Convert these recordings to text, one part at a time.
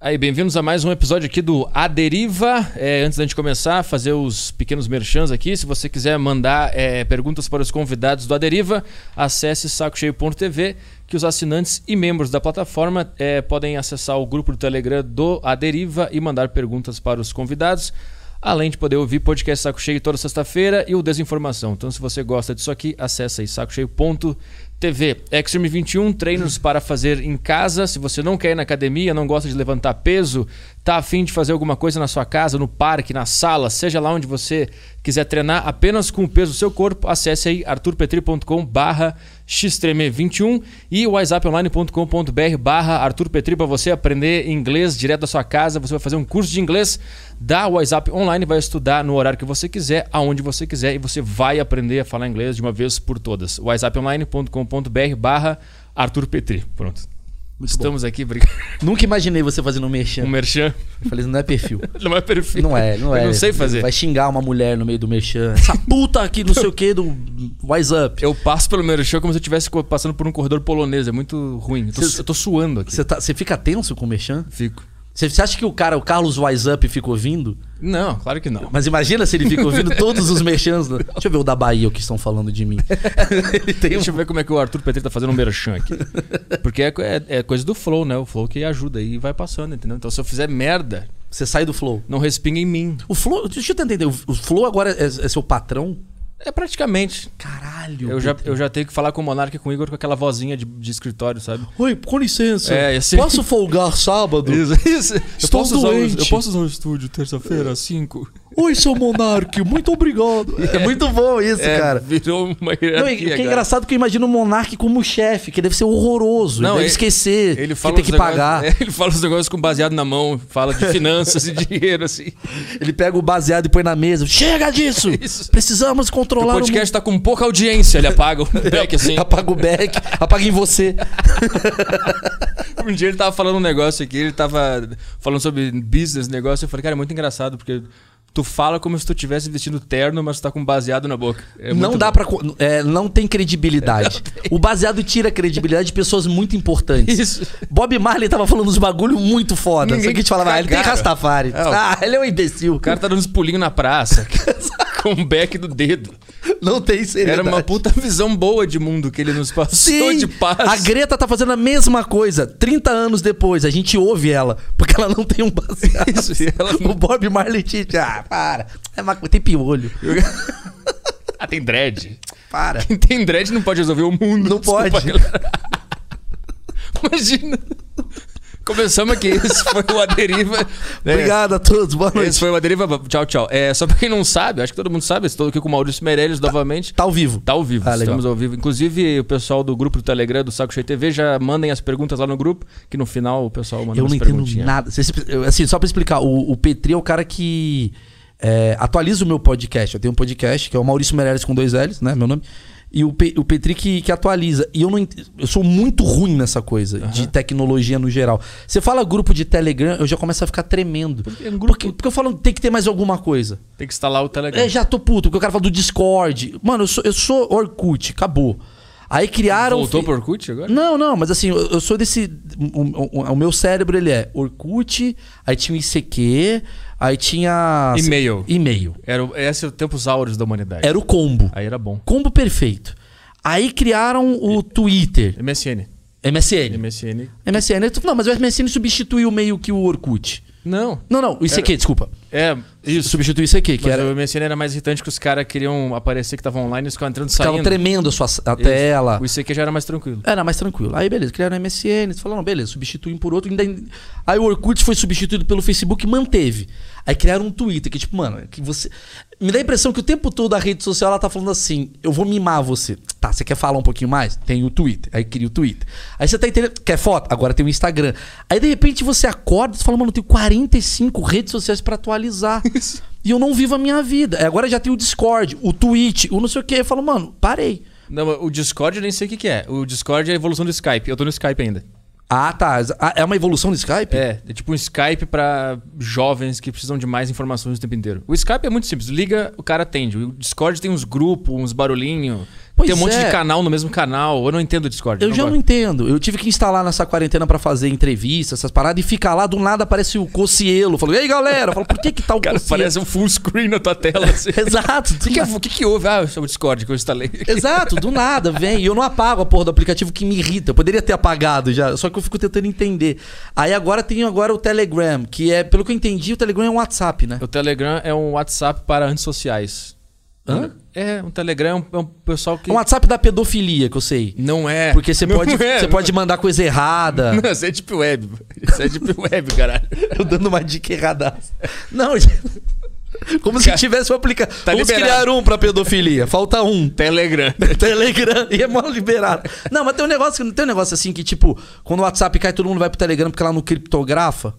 Aí, bem-vindos a mais um episódio aqui do A Deriva. É, antes da gente começar, fazer os pequenos merchans aqui. Se você quiser mandar é, perguntas para os convidados do A Deriva, acesse sacocheio.tv, que os assinantes e membros da plataforma é, podem acessar o grupo do Telegram do A Deriva e mandar perguntas para os convidados. Além de poder ouvir podcast Saco Cheio toda sexta-feira e o Desinformação. Então, se você gosta disso aqui, acesse aí sacocheio.tv. TV, Extreme 21, treinos para fazer em casa. Se você não quer ir na academia, não gosta de levantar peso, tá afim de fazer alguma coisa na sua casa, no parque, na sala, seja lá onde você quiser treinar apenas com o peso do seu corpo, acesse aí arturpetri.com barra xtreme21 e whatsapponline.com.br barra arturpetri para você aprender inglês direto da sua casa. Você vai fazer um curso de inglês da WhatsApp Online, vai estudar no horário que você quiser, aonde você quiser e você vai aprender a falar inglês de uma vez por todas. whatsapponline.com.br barra Arthur Petri. Pronto. Muito Estamos aqui, obrigado. Nunca imaginei você fazendo um merchan. Um merchan. Eu falei, não é perfil. Não é perfil. Não é, não é. Eu não sei fazer. Vai xingar uma mulher no meio do merchan. Essa puta aqui, não sei o que, do Up. Eu passo pelo merchan como se eu estivesse passando por um corredor polonês. É muito ruim. Eu tô, Cê- eu tô suando aqui. Você tá, fica tenso com o merchan? Fico. Você, você acha que o cara, o Carlos Wise Up, fica ouvindo? Não, claro que não. Mas imagina se ele fica ouvindo todos os merchans. né? Deixa eu ver o da Bahia, o que estão falando de mim. tem um... Deixa eu ver como é que o Arthur Petri tá fazendo um merchan aqui. Porque é, é- é coisa do flow, né? O flow que ajuda e vai passando, entendeu? Então se eu fizer merda, Você sai do flow. não respinga em mim. O flow, deixa eu tentar entender. O, o flow agora é, é seu patrão? É praticamente. Caralho. Eu já, eu já tenho que falar com o Monark e com o Igor com aquela vozinha de, de escritório, sabe? Oi, com licença. É, esse- Posso folgar sábado? isso. Eu Estou posso, usar o, doente. eu posso usar o estúdio terça-feira às 5? Oi, seu Monark, muito obrigado. É, muito bom isso, É, cara. virou uma Não, e hierarquia. o que é engraçado é que eu imagino o Monark como chefe, que deve ser horroroso. Não, ele deve ele- esquecer Ele que fala tem os que pagar. negócios- é, ele fala os negócios com baseado na mão, fala de finanças e dinheiro, assim. Ele pega o baseado e põe na mesa. Chega disso! Isso. Precisamos O controlar o, podcast tá com pouca audiência, ele apaga o back, assim. Apaga o back, apaga em você. Um dia ele tava falando um negócio aqui, ele tava falando sobre business, negócio, eu falei, cara, é muito engraçado, porque tu fala como se tu tivesse vestindo terno, mas tu tá com baseado na boca. É não dá co- É, não tem credibilidade. o baseado tira a credibilidade de pessoas muito importantes. Isso. Bob Marley tava falando uns bagulho muito foda. Ninguém Só que a gente falava, ah, ele tem. Rastafari. É, ah, ele é um imbecil. O cara tá dando uns pulinhos na praça, com o back do dedo. não tem seriedade. Era uma puta visão boa de mundo que ele nos passou Sim, de paz. a Greta tá fazendo a mesma coisa. 30 anos depois, a gente ouve ela, porque ela não tem um baseado. Isso, ela O Bob Marley Tite, ah, para. É uma... Tem piolho. ah, tem dread. Para. Quem tem dread não pode resolver o mundo. Não Desculpa, pode. galera. Imagina. Começamos aqui, esse foi o Aderiva. É, Obrigado a todos, boa noite. Esse foi o Aderiva. Tchau, tchau. É, só pra quem não sabe, acho que todo mundo sabe, estou aqui com o Maurício Meirelles novamente. Tá ao vivo. Tá ao vivo, Ah, legal. estamos ao vivo. Inclusive, o pessoal do grupo do Telegram do Saco Cheio TV já mandem as perguntas lá no grupo, que no final o pessoal manda Eu não entendo nada. Assim, só pra explicar, o, o Petri é o cara que é, atualiza o meu podcast. Eu tenho um podcast que é o Maurício Meirelles com dois L's, né? Meu nome. E o, Pe- o Petri que, que atualiza. E eu não eu sou muito ruim nessa coisa de tecnologia no geral. Você fala grupo de Telegram, eu já começo a ficar tremendo. é um grupo- Porque, porque eu falo, tem que ter mais alguma coisa. Tem que instalar o Telegram. É, já tô puto, porque o cara fala do Discord. Mano, eu sou, eu sou Orkut, acabou. Aí criaram. Voltou pro Orkut agora? não, não, mas assim, eu, eu sou desse. O, o- o meu cérebro ele é Orkut, aí tinha o ICQ, aí tinha. E-mail. E-mail. Era, esse é o tempos áureos da humanidade. Era o combo. Aí era bom. Combo perfeito. Aí criaram o Twitter. MSN. MSN. MSN. MSN. Não, mas o MSN substituiu meio que o Orkut. Não. Não, não, o ICQ, desculpa. É, isso. Substituiu o ICQ, que Mas era. o MSN era mais irritante que os caras queriam aparecer que estavam online e ficavam entrando e saindo. tremendo a, sua, a Isso. tela. O ICQ já era mais tranquilo. Era mais tranquilo. Aí, beleza, criaram o MSN. Eles falaram, beleza, substituem por outro. Ainda... Aí o Orkut foi substituído pelo Facebook e manteve. Aí criaram um Twitter, que tipo, mano, que você. Me dá a impressão que o tempo todo a rede social ela tá falando assim: eu vou mimar você. Tá, você quer falar um pouquinho mais? Tem o Twitter. Aí cria o Twitter. Aí você tá entendendo. Quer foto? Agora tem o Instagram. Aí de repente você acorda e fala, mano, eu tenho 45 redes sociais pra atualizar. E eu não vivo a minha vida. Aí Agora já tem o Discord, o Twitch, o não sei o que. Eu falo, mano, parei. Não, o Discord eu nem sei o que, que é. O Discord é a evolução do Skype. Eu tô no Skype ainda. Ah, tá. Ah, É uma evolução do Skype? É, é tipo um Skype pra jovens que precisam de mais informações o tempo inteiro. O Skype é muito simples. Liga, o cara atende. O Discord tem uns grupos, uns barulhinhos. Pois Tem um monte é. de canal no mesmo canal. Eu não entendo o Discord. Eu já não gosto. entendo. Eu tive que instalar nessa quarentena pra fazer entrevista, essas paradas, e ficar lá, do nada aparece o Cocielo. Falou, e aí galera? Falo, por que que tá o Cara, Cocielo? parece um full screen na tua tela. Assim. Exato. O que, que, é- o que, que houve? Ah, é o Discord que eu instalei. Exato, do nada, vem. E eu não apago a porra do aplicativo que me irrita. Eu poderia ter apagado já, só que eu fico tentando entender. Aí agora tem agora o Telegram, que é, pelo que eu entendi, o Telegram é um WhatsApp, né? O Telegram é um WhatsApp para antissociais. Hã? É, um Telegram é um, é um pessoal que. É um WhatsApp da pedofilia, que eu sei. Não é. Porque você Não pode, é, você não pode mandar coisa errada. Não, isso é Deep Web. Isso é Deep Web, caralho. Eu dando uma dica errada. Não. Como se tivesse um aplicativo. Vamos liberado. criar um pra pedofilia. Falta um. Telegram. Telegram e é mó liberado. Não, mas tem um negócio, tem um negócio assim que, tipo, quando o WhatsApp cai, todo mundo vai pro Telegram porque lá no criptografa.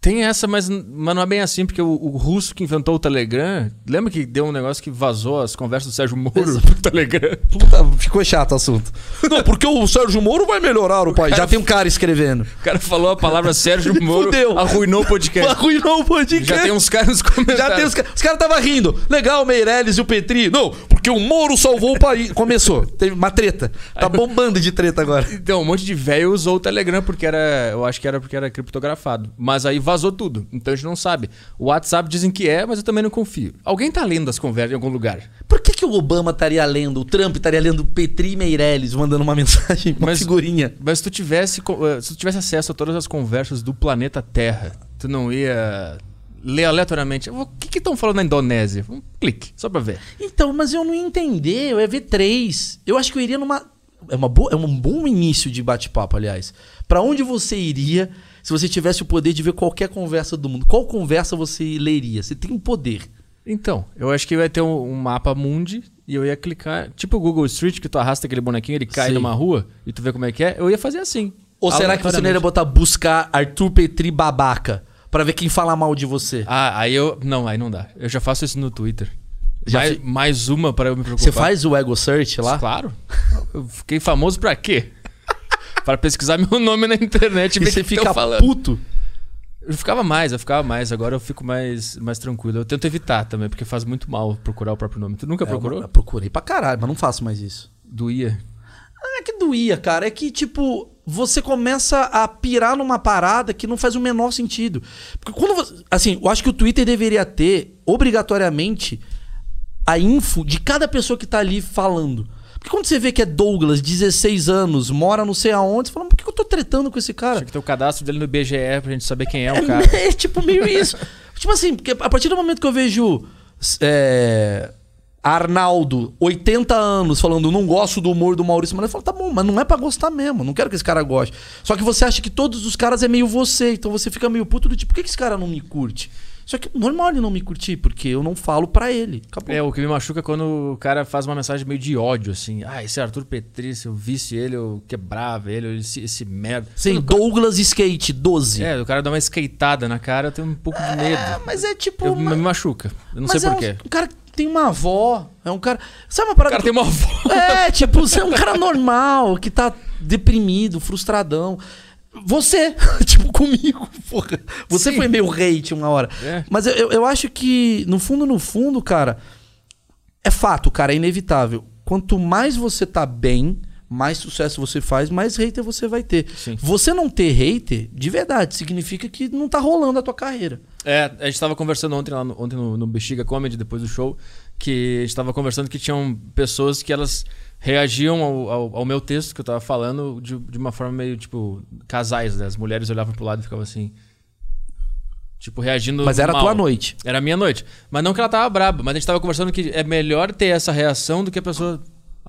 Tem essa, mas, mas não é bem assim, porque o, o russo que inventou o Telegram. Lembra que deu um negócio que vazou as conversas do Sérgio Moro pro Telegram? Puta, ficou chato o assunto. Não, porque o Sérgio Moro vai melhorar o país. Já tem um cara escrevendo. O cara falou a palavra Sérgio Moro, Fudeu. arruinou o podcast. Arruinou o podcast. Já tem uns caras nos comentários. Já tem os caras. Os caras estavam rindo. Legal, o Meirelles e o Petri. Não, porque o Moro salvou o país. Começou. Teve uma treta. Tá bombando de treta agora. Então, um monte de velho usou o Telegram porque era. Eu acho que era porque era criptografado. Mas aí vazou tudo. Então a gente não sabe. O WhatsApp dizem que é, mas eu também não confio. Alguém tá lendo as conversas em algum lugar. Por que, que o Obama estaria lendo, o Trump estaria lendo Petri Meirelles mandando uma mensagem, uma Mas- figurinha? Mas se tu tivesse. eh, Se tu tivesse acesso a todas as conversas do planeta Terra, tu não ia ler aleatoriamente. O que estão falando na Indonésia? Um clique, só pra ver. Então, mas eu não ia entender, eu ia ver três. Eu acho que eu iria numa. É, uma boa, é um bom início de bate-papo, aliás. Pra onde você iria se você tivesse o poder de ver qualquer conversa do mundo? Qual conversa você leria? Você tem o poder. Então, eu acho que vai ter um, um mapa mundi e eu ia clicar. Tipo o Google Street, que tu arrasta aquele bonequinho, ele cai Sim. numa rua e tu vê como é que é. Eu ia fazer assim. Ou será que você não iria botar buscar Arthur Petri babaca? Pra ver quem fala mal de você? Ah, aí eu. Não, aí não dá. Eu já faço isso no Twitter. Já mais, fi- mais uma pra eu me preocupar. Você faz o ego search lá? Claro. Eu fiquei famoso pra quê? Para pesquisar meu nome na internet e E ver você que fica falando. puto? Eu ficava mais, eu ficava mais. Agora eu fico mais, mais tranquilo. Eu tento evitar também, porque faz muito mal procurar o próprio nome. Tu nunca procurou? É, eu procurei pra caralho, mas não faço mais isso. Doía. Não é que doía, cara. É que, tipo, você começa a pirar numa parada que não faz o menor sentido. Porque quando você. Assim, eu acho que o Twitter deveria ter, obrigatoriamente, a info de cada pessoa que tá ali falando. Porque quando você vê que é Douglas, 16 anos, mora não sei aonde, você fala, mas por que eu tô tretando com esse cara? Tinha que ter o cadastro dele no IBGE pra gente saber quem é o É, cara. é tipo meio isso. tipo assim, porque a partir do momento que eu vejo é, Arnaldo, 80 anos, falando não gosto do humor do Maurício Manuel, eu falo, tá bom, mas não é pra gostar mesmo, não quero que esse cara goste. Só que você acha que todos os caras é meio você, então você fica meio puto do tipo, por que, que esse cara não me curte? Só que normal ele não me curtir, porque eu não falo pra ele. Acabou. É, o que me machuca é quando o cara faz uma mensagem meio de ódio, assim. Ah, esse Arthur Petri, se eu visse ele, eu quebrava ele, esse, esse merda. Sim, Quando o cara- Douglas Skate, 12. É, o cara dá uma skateada na cara, eu tenho um pouco de medo. É, mas é tipo. Eu, uma- Me machuca. Eu não mas sei é porquê. um, um cara tem uma avó, é um cara. Sabe uma O parada cara que- tem uma avó. É, tipo, você é um cara normal, que tá deprimido, frustradão. Você, tipo, comigo, porra. Você Sim. foi meio hate uma hora. É. Mas eu, eu, acho que, no fundo, no fundo, cara, é fato, cara, é inevitável. Quanto mais você tá bem, mais sucesso você faz, mais hater você vai ter. Sim. Você não ter hater, de verdade, significa que não tá rolando a tua carreira. É, a gente tava conversando ontem, lá no, ontem no, no Bexiga Comedy, depois do show, que a gente tava conversando que tinham pessoas que elas reagiam ao, ao, ao meu texto que eu tava falando de, de uma forma meio, tipo, casais, né? As mulheres olhavam pro lado e ficavam assim... Tipo, reagindo Mas era a mal. tua noite. Era a minha noite. Mas não que ela tava braba, mas a gente tava conversando que é melhor ter essa reação do que a pessoa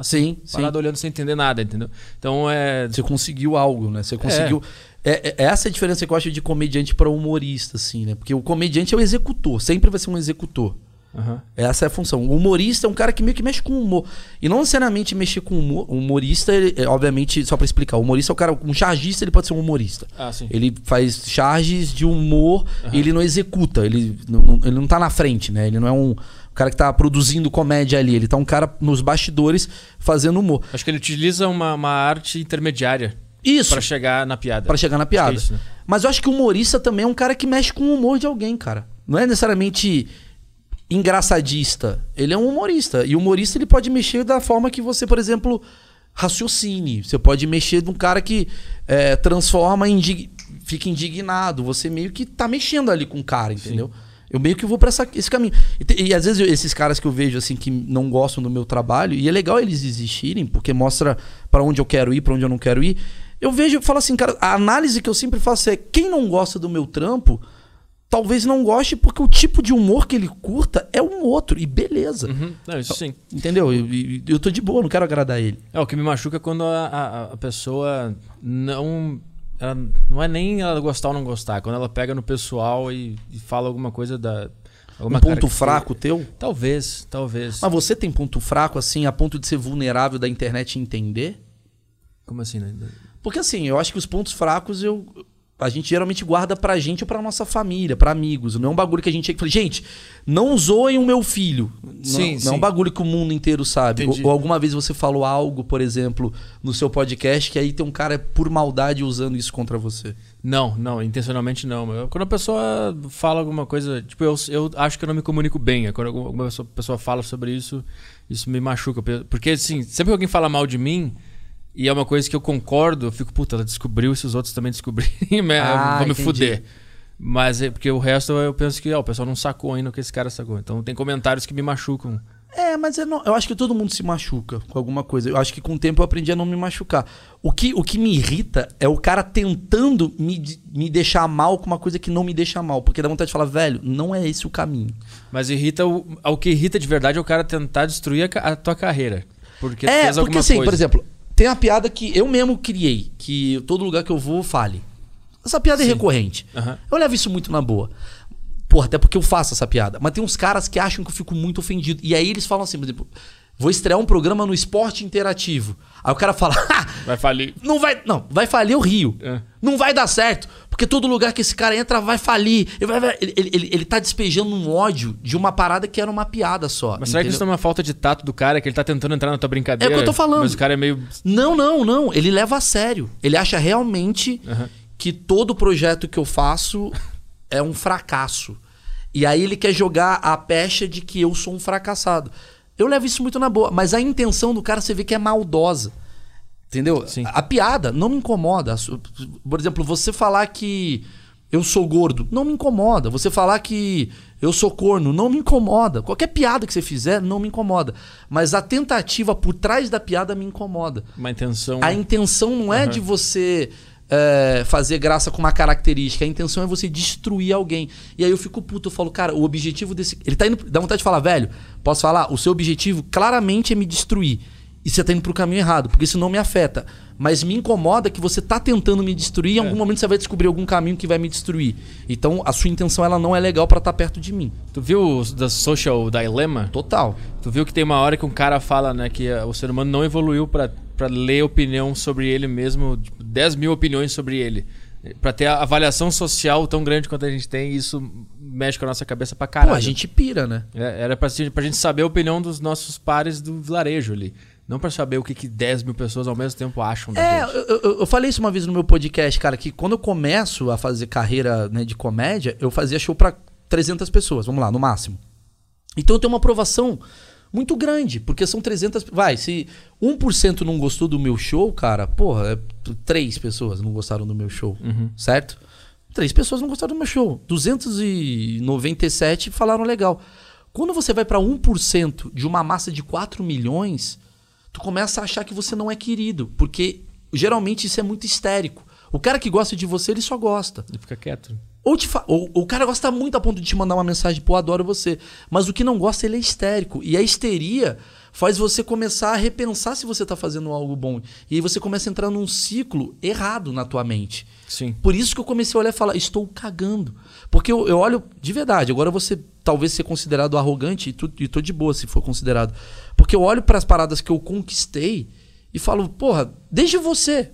Sim, sim. parada olhando sem entender nada, entendeu? Então é... Você conseguiu algo, né? Você conseguiu. É, é- essa é a diferença que eu acho de comediante pra humorista, assim, né? Porque o comediante é o executor, sempre vai ser um executor. Aham. Essa é a função. O humorista é um cara que meio que mexe com o humor. E não necessariamente mexer com o humor. O humorista, ele- é, obviamente, só pra explicar, o humorista é o cara. Um chargista, ele pode ser um humorista. Ah, sim. Ele faz charges de humor e ele não executa. Ele não, ele não tá na frente, né? Ele não é um cara que tá produzindo comédia ali. Ele tá um cara nos bastidores fazendo humor. Acho que ele utiliza uma, uma arte intermediária Isso. pra chegar na piada. Pra chegar na piada. É isso, né? Mas eu acho que o humorista também é um cara que mexe com o humor de alguém, cara. Não é necessariamente engraçadista. Ele é um humorista. E o humorista ele pode mexer da forma que você, por exemplo, raciocine. Você pode mexer de um cara que é, transforma, indig... fica indignado. Você meio que tá mexendo ali com o cara, entendeu? Sim. Eu meio que vou pra essa, esse caminho. E, e às vezes eu, esses caras que eu vejo assim que não gostam do meu trabalho, e é legal eles existirem, porque mostra para onde eu quero ir, para onde eu não quero ir. Eu vejo, eu falo assim, cara, a análise que eu sempre faço é quem não gosta do meu trampo, talvez não goste porque o tipo de humor que ele curta é um outro. E beleza. Uhum. Não, isso sim. Entendeu? Eu, eu, eu tô de boa, não quero agradar ele. É, o que me machuca é quando a, a, a pessoa não ela não é nem ela gostar ou não gostar, quando ela pega no pessoal e, e fala alguma coisa da. Alguma um ponto fraco teu? Talvez, talvez. Mas você tem ponto fraco, assim, a ponto de ser vulnerável da internet entender? Como assim, né? Porque assim, eu acho que os pontos fracos eu, a gente geralmente guarda pra gente ou pra nossa família, pra amigos. Não é um bagulho que a gente. Gente, não zoem o meu filho. Sim, não, sim. não é um bagulho que o mundo inteiro sabe. Ou, ou, alguma vez você falou algo, por exemplo, no seu podcast, que aí tem um cara por maldade usando isso contra você. Não, não, intencionalmente não. Quando a pessoa fala alguma coisa, tipo, eu, eu acho que eu não me comunico bem. Quando alguma pessoa, pessoa fala sobre isso, isso me machuca. Porque, assim, sempre que alguém fala mal de mim e é uma coisa que eu concordo, eu fico, puta, ela descobriu, se os outros também descobrirem, ah, vou me entendi. fuder. Mas é porque o resto eu penso que ó, o pessoal não sacou ainda o que esse cara sacou. Então tem comentários que me machucam. É, mas eu, não, eu acho que todo mundo se machuca com alguma coisa. Eu acho que com o tempo eu aprendi a não me machucar. O que, o que me irrita é o cara tentando me, me deixar mal com uma coisa que não me deixa mal. Porque dá vontade de falar, velho, não é esse o caminho. Mas irrita o, o que irrita de verdade é o cara tentar destruir a, a tua carreira. Porque é, fez porque assim, coisa. por exemplo, tem a piada que eu mesmo criei, que todo lugar que eu vou fale. Essa piada é Sim. é recorrente. Uhum. Eu levo isso muito na boa. Porra, até porque eu faço essa piada. Mas tem uns caras que acham que eu fico muito ofendido. E aí eles falam assim, por exemplo, vou estrear um programa no esporte interativo. Aí o cara fala, vai falir. Não vai, não, vai falir o Rio. É. Não vai dar certo, porque todo lugar que esse cara entra vai falir. Ele, vai, ele, ele, ele tá despejando um ódio de uma parada que era uma piada só. Mas será que isso não é uma falta de tato do cara, que ele tá tentando entrar na tua brincadeira? É o que eu tô falando. Mas o cara é meio. Não, não, não. Ele leva a sério. Ele acha realmente uhum. que todo projeto que eu faço é um fracasso. E aí ele quer jogar a pecha de que eu sou um fracassado. Eu levo isso muito na boa, mas a intenção do cara você vê que é maldosa. Entendeu? Sim. A, a piada não me incomoda. Por exemplo, você falar que eu sou gordo, não me incomoda. Você falar que eu sou corno, não me incomoda. Qualquer piada que você fizer, não me incomoda. Mas a tentativa por trás da piada me incomoda. Uma intenção. A intenção não é uhum. de você é, fazer graça com uma característica. A intenção é você destruir alguém. E aí eu fico puto, eu falo, cara, o objetivo desse. Ele tá indo. Dá vontade de falar, velho, posso falar? O seu objetivo claramente é me destruir. E você tá indo pro caminho errado, porque isso não me afeta. Mas me incomoda que você tá tentando me destruir e em é. algum momento você vai descobrir algum caminho que vai me destruir. Então a sua intenção ela não é legal para estar tá perto de mim. Tu viu o da Social Dilemma? Total. Tu viu que tem uma hora que um cara fala, né, que o ser humano não evoluiu para ler opinião sobre ele mesmo, tipo, 10 mil opiniões sobre ele. Pra ter a avaliação social tão grande quanto a gente tem, isso mexe com a nossa cabeça pra caralho. Pô, a gente pira, né? É, era pra, pra gente saber a opinião dos nossos pares do vilarejo ali. Não para saber o que, que 10 mil pessoas ao mesmo tempo acham da é. Eu, eu, eu, falei isso uma vez no meu podcast, cara, que quando eu começo a fazer carreira né, de comédia, eu fazia show para 300 pessoas, vamos lá, no máximo. Então eu tenho uma aprovação muito grande, porque são 300. Vai, se 1% não gostou do meu show, cara, porra, é, três pessoas não gostaram do meu show, uhum. certo? Três pessoas não gostaram do meu show. 297 falaram legal. Quando você vai para 1% de uma massa de 4 milhões, tu começa a achar que você não é querido, porque geralmente isso é muito histérico. O cara que gosta de você, ele só gosta. Ele fica quieto. Ou, te fa... ou, o cara gosta muito a ponto de te mandar uma mensagem, pô, adoro você. Mas o que não gosta, ele é histérico. E a histeria faz você começar a repensar se você está fazendo algo bom. E aí você começa a entrar num ciclo errado na tua mente. Sim. Por isso que eu comecei a olhar e falar, estou cagando. Porque eu, eu olho de verdade, agora você talvez ser considerado arrogante e, tu, e tô de boa se for considerado. Porque eu olho para as paradas que eu conquistei e falo, porra, desde você,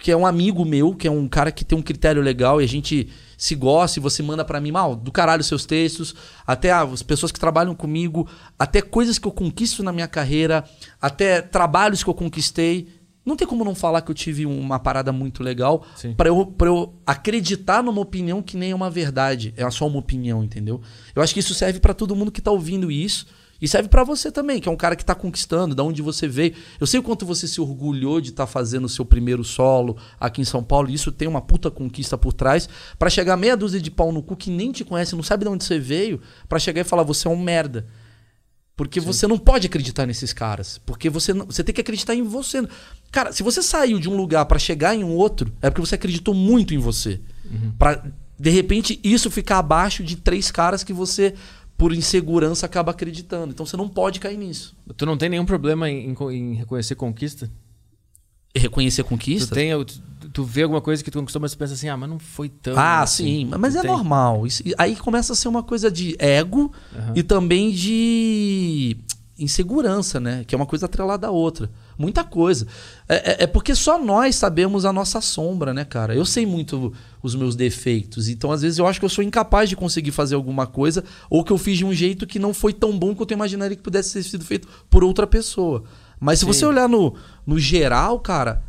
que é um amigo meu, que é um cara que tem um critério legal e a gente se gosta e você manda para mim, mal, do caralho seus textos, até as pessoas que trabalham comigo, até coisas que eu conquisto na minha carreira, até trabalhos que eu conquistei. Não tem como não falar que eu tive uma parada muito legal pra eu, pra eu acreditar numa opinião que nem é uma verdade. É só uma opinião, entendeu? Eu acho que isso serve pra todo mundo que tá ouvindo isso. E serve pra você também, que é um cara que tá conquistando, da onde você veio. Eu sei o quanto você se orgulhou de estar fazendo o seu primeiro solo aqui em São Paulo. E isso tem uma puta conquista por trás. Pra chegar meia dúzia de pau no cu que nem te conhece, não sabe de onde você veio, pra chegar e falar, você é um merda. Porque você não pode acreditar nesses caras. Porque você, não- você tem que acreditar em você. Cara, se você saiu de um lugar pra chegar em um outro, é porque você acreditou muito em você. Pra, de repente, isso ficar abaixo de três caras que você, por insegurança, acaba acreditando. Então você não pode cair nisso. Tu não tem nenhum problema em, em- reconhecer conquista? Reconhecer a Tu, conquista? tem, tu, tu vê alguma coisa que tu conquistou, mas tu pensa assim, ah, mas não foi tão. Ah, assim. sim, mas Tu é tem? normal. Isso- aí começa a ser uma coisa de ego Aham. e também de insegurança, né? Que é uma coisa atrelada à outra. Muita coisa. É, é- é porque só nós sabemos a nossa sombra, né, cara? Eu sei muito os meus defeitos. Então, às vezes, eu acho que eu sou incapaz de conseguir fazer alguma coisa ou que eu fiz de um jeito que não foi tão bom quanto eu imaginaria que pudesse ter sido feito por outra pessoa. Mas se Sim. você olhar no, no geral, cara,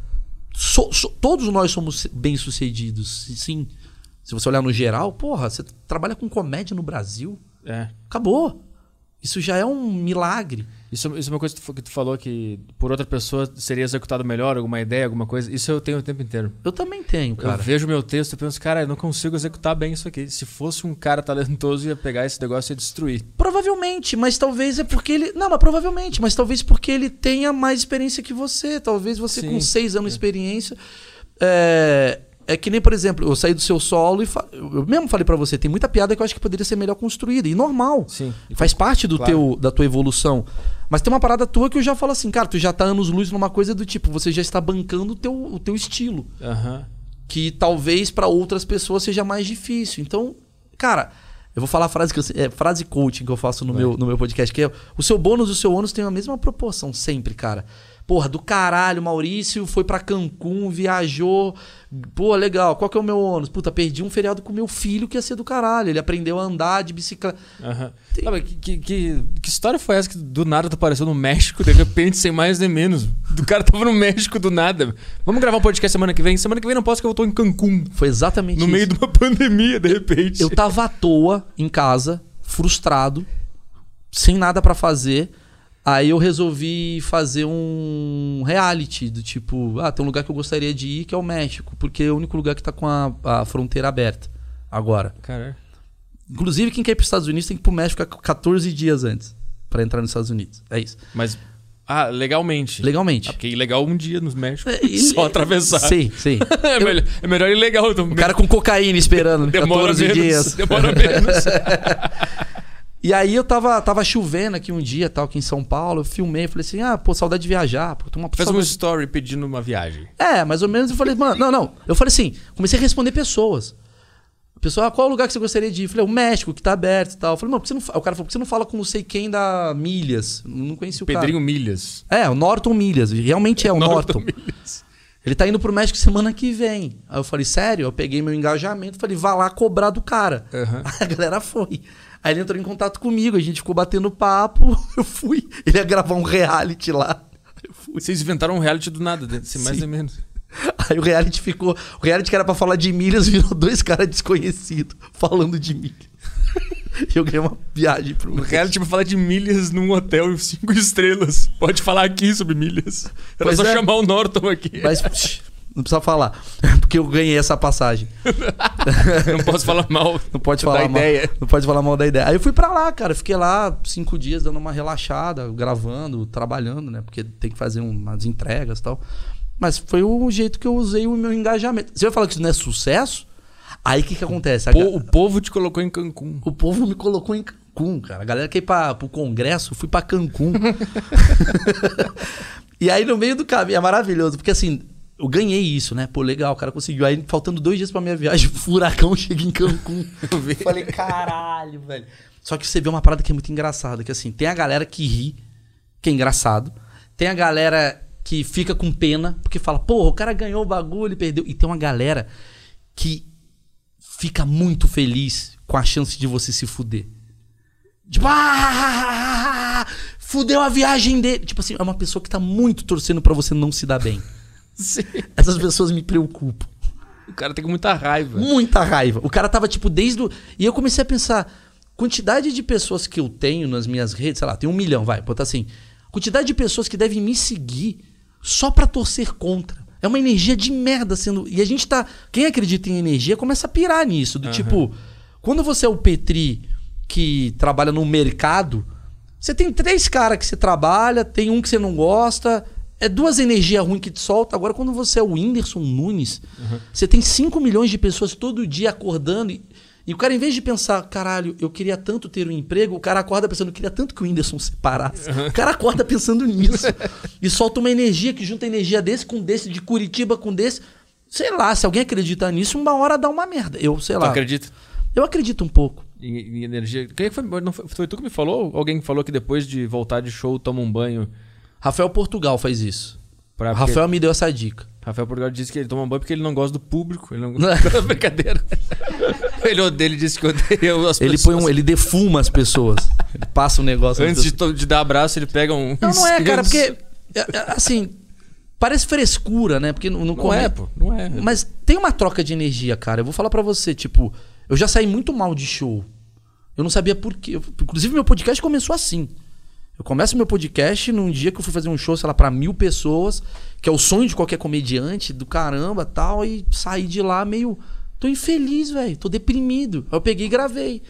so- so- todos nós somos bem-sucedidos. Sim. Se você olhar no geral, porra, você trabalha com comédia no Brasil, É. acabou. Isso já é um milagre. Isso, isso é uma coisa que tu, que tu falou que por outra pessoa seria executado melhor, alguma ideia, alguma coisa. Isso eu tenho o tempo inteiro. Eu também tenho, Eu cara. vejo meu texto e penso, cara, eu não consigo executar bem isso aqui. Se fosse um cara talentoso, ia pegar esse negócio e destruir. Provavelmente, mas talvez é porque ele. Não, mas provavelmente, mas talvez porque ele tenha mais experiência que você. Talvez você Sim. com seis anos de experiência. É... é que nem, por exemplo, eu saí do seu solo e fa- eu mesmo falei pra você, tem muita piada que eu acho que poderia ser melhor construída. E normal. Sim. Faz parte do Claro. teu, da tua evolução. Mas tem uma parada tua que eu já falo assim, cara, tu já tá anos luz numa coisa do tipo, você já está bancando o teu, o teu estilo. Aham. Que talvez pra outras pessoas seja mais difícil. Então, cara, eu vou falar a frase que eu, é, frase coaching que eu faço no Vai. meu, no meu podcast, que é o seu bônus e o seu ônus têm a mesma proporção sempre, cara. Porra, do caralho, Maurício foi pra Cancún, viajou. Pô, legal. Qual que é o meu ônus? Puta, perdi um feriado com meu filho que ia ser do caralho. Ele aprendeu a andar de bicicleta. Aham. Tá, mas que, que, que, história foi essa que do nada tu apareceu no México, de repente, sem mais nem menos? Do cara tava no México do nada. Vamos gravar um podcast semana que vem? Semana que vem não posso que eu tô em Cancún. Foi exatamente No isso. meio de uma pandemia, de repente. Eu tava à toa em casa, frustrado, sem nada pra fazer. Aí eu resolvi fazer um reality do tipo, ah, tem um lugar que eu gostaria de ir que é o México, porque é o único lugar que tá com a, a fronteira aberta agora. Caralho. Inclusive, quem quer ir pros Estados Unidos tem que ir pro México 14 dias antes pra entrar nos Estados Unidos. É isso. Mas. Ah, legalmente. Legalmente. Ah, porque é ilegal um dia no México. É, e- Só atravessar. Sim, sim. é, melhor, é melhor ilegal. Então, O cara com cocaína esperando demora 14 menos. dias. Demora menos. E aí eu tava, tava chovendo aqui um dia, tal, aqui em São Paulo, eu filmei, falei assim, ah, pô, saudade de viajar, pô, tô uma Faz um story pedindo uma viagem. É, mais ou menos eu falei, mano, não, não. Eu falei assim, comecei a responder pessoas. A pessoa, ah, qual lugar que você gostaria de ir? Eu falei, o México, que tá aberto e tal. Eu falei, mano, por que você não fa-" o cara falou, por que você não fala com não sei quem da Milhas? Eu Não conheci o Pedrinho Milhas. cara. É, o Norton Milhas, realmente é o Norton. Milhas. Ele tá indo pro México semana que vem. Aí eu falei, sério? Eu peguei meu engajamento, falei, vá lá cobrar do cara. Aham. A galera foi. Aí ele entrou em contato comigo, a gente ficou batendo papo, eu fui. Ele ia gravar um reality lá. Eu fui. Vocês inventaram um reality do nada, deve ser mais Sim. ou menos. Aí o reality ficou. O reality que era pra falar de milhas virou dois caras desconhecidos falando de milhas. E eu ganhei uma viagem pro O reality pra falar de milhas num hotel cinco estrelas. Pode falar aqui sobre milhas. Era Pois só é. chamar o Norton aqui. Mas não precisa falar. Porque eu ganhei essa passagem. Não posso falar mal. Não pode da falar mal. ideia. Não pode falar mal da ideia. Aí eu fui pra lá, cara. Fiquei lá cinco dias dando uma relaxada, gravando, trabalhando, né? Porque tem que fazer umas entregas e tal. Mas foi o jeito que eu usei o meu engajamento. Você vai falar que isso não é sucesso? Aí o que, que acontece? Ga- o povo te colocou em Cancún. O povo me colocou em Cancún, cara. A galera quer ir pra, pro congresso, fui pra Cancún. e aí, no meio do caminho, é maravilhoso, porque assim, eu ganhei isso, né? Pô, legal, o cara conseguiu. Aí, faltando dois dias pra minha viagem, furacão chega em Cancún. Eu. Falei, caralho, velho. Só que você vê uma parada que é muito engraçada, que assim, tem a galera que ri, que é engraçado. Tem a galera que fica com pena, porque fala, porra, o cara ganhou o bagulho e perdeu. E tem uma galera que fica muito feliz com a chance de você se fuder. Tipo, ah, fudeu a viagem dele. Tipo assim, é uma pessoa que tá muito torcendo pra você não se dar bem. Sim. Essas pessoas me preocupam. O cara tem muita raiva. Muita raiva. O cara tava, tipo, desde o. E eu comecei a pensar, quantidade de pessoas que eu tenho nas minhas redes, sei lá, tem um milhão, vai, botar assim. Quantidade de pessoas que devem me seguir só pra torcer contra. É uma energia de merda sendo. E a gente tá. Quem acredita em energia começa a pirar nisso. Do tipo, quando você é o Petri que trabalha no mercado, você tem três caras que você trabalha, tem um que você não gosta. É duas energias ruins que te solta. Agora, quando você é o Whindersson Nunes, você tem 5 milhões de pessoas todo dia acordando. E, e o cara, em vez de pensar, caralho, eu queria tanto ter um emprego, o cara acorda pensando, eu queria tanto que o Whindersson se parasse. O cara acorda pensando nisso. e solta uma energia que junta energia desse com desse, de Curitiba com desse. Sei lá, se alguém acredita nisso, uma hora dá uma merda. Eu, sei Tu lá. acredita? Eu acredito um pouco. Em, em energia. Quem é foi, não foi? Foi tu que me falou? Ou Alguém que falou que depois de voltar de show toma um banho Rafael Portugal faz isso. pra. Rafael me deu essa dica. Rafael Portugal disse que ele toma banho porque ele não gosta do público. Ele não Brincadeira. ele, odeia, ele disse que odeia as Ele pessoas. põe um, ele defuma as pessoas. Ele passa um negócio. Antes de, to- de dar abraço, ele pega um. Não, não é, cara, porque é, é, assim, parece frescura, né? Porque no Não come- é, pô. Não é. Mas tem uma troca de energia, cara. Eu vou falar pra você, tipo, eu já saí muito mal de show. Eu não sabia por quê. Inclusive, meu podcast começou assim. Eu começo meu podcast num dia que eu fui fazer um show, sei lá, pra mil pessoas, que é o sonho de qualquer comediante, do caramba tal, e saí de lá meio. Tô infeliz, velho. Tô deprimido. Eu peguei e gravei.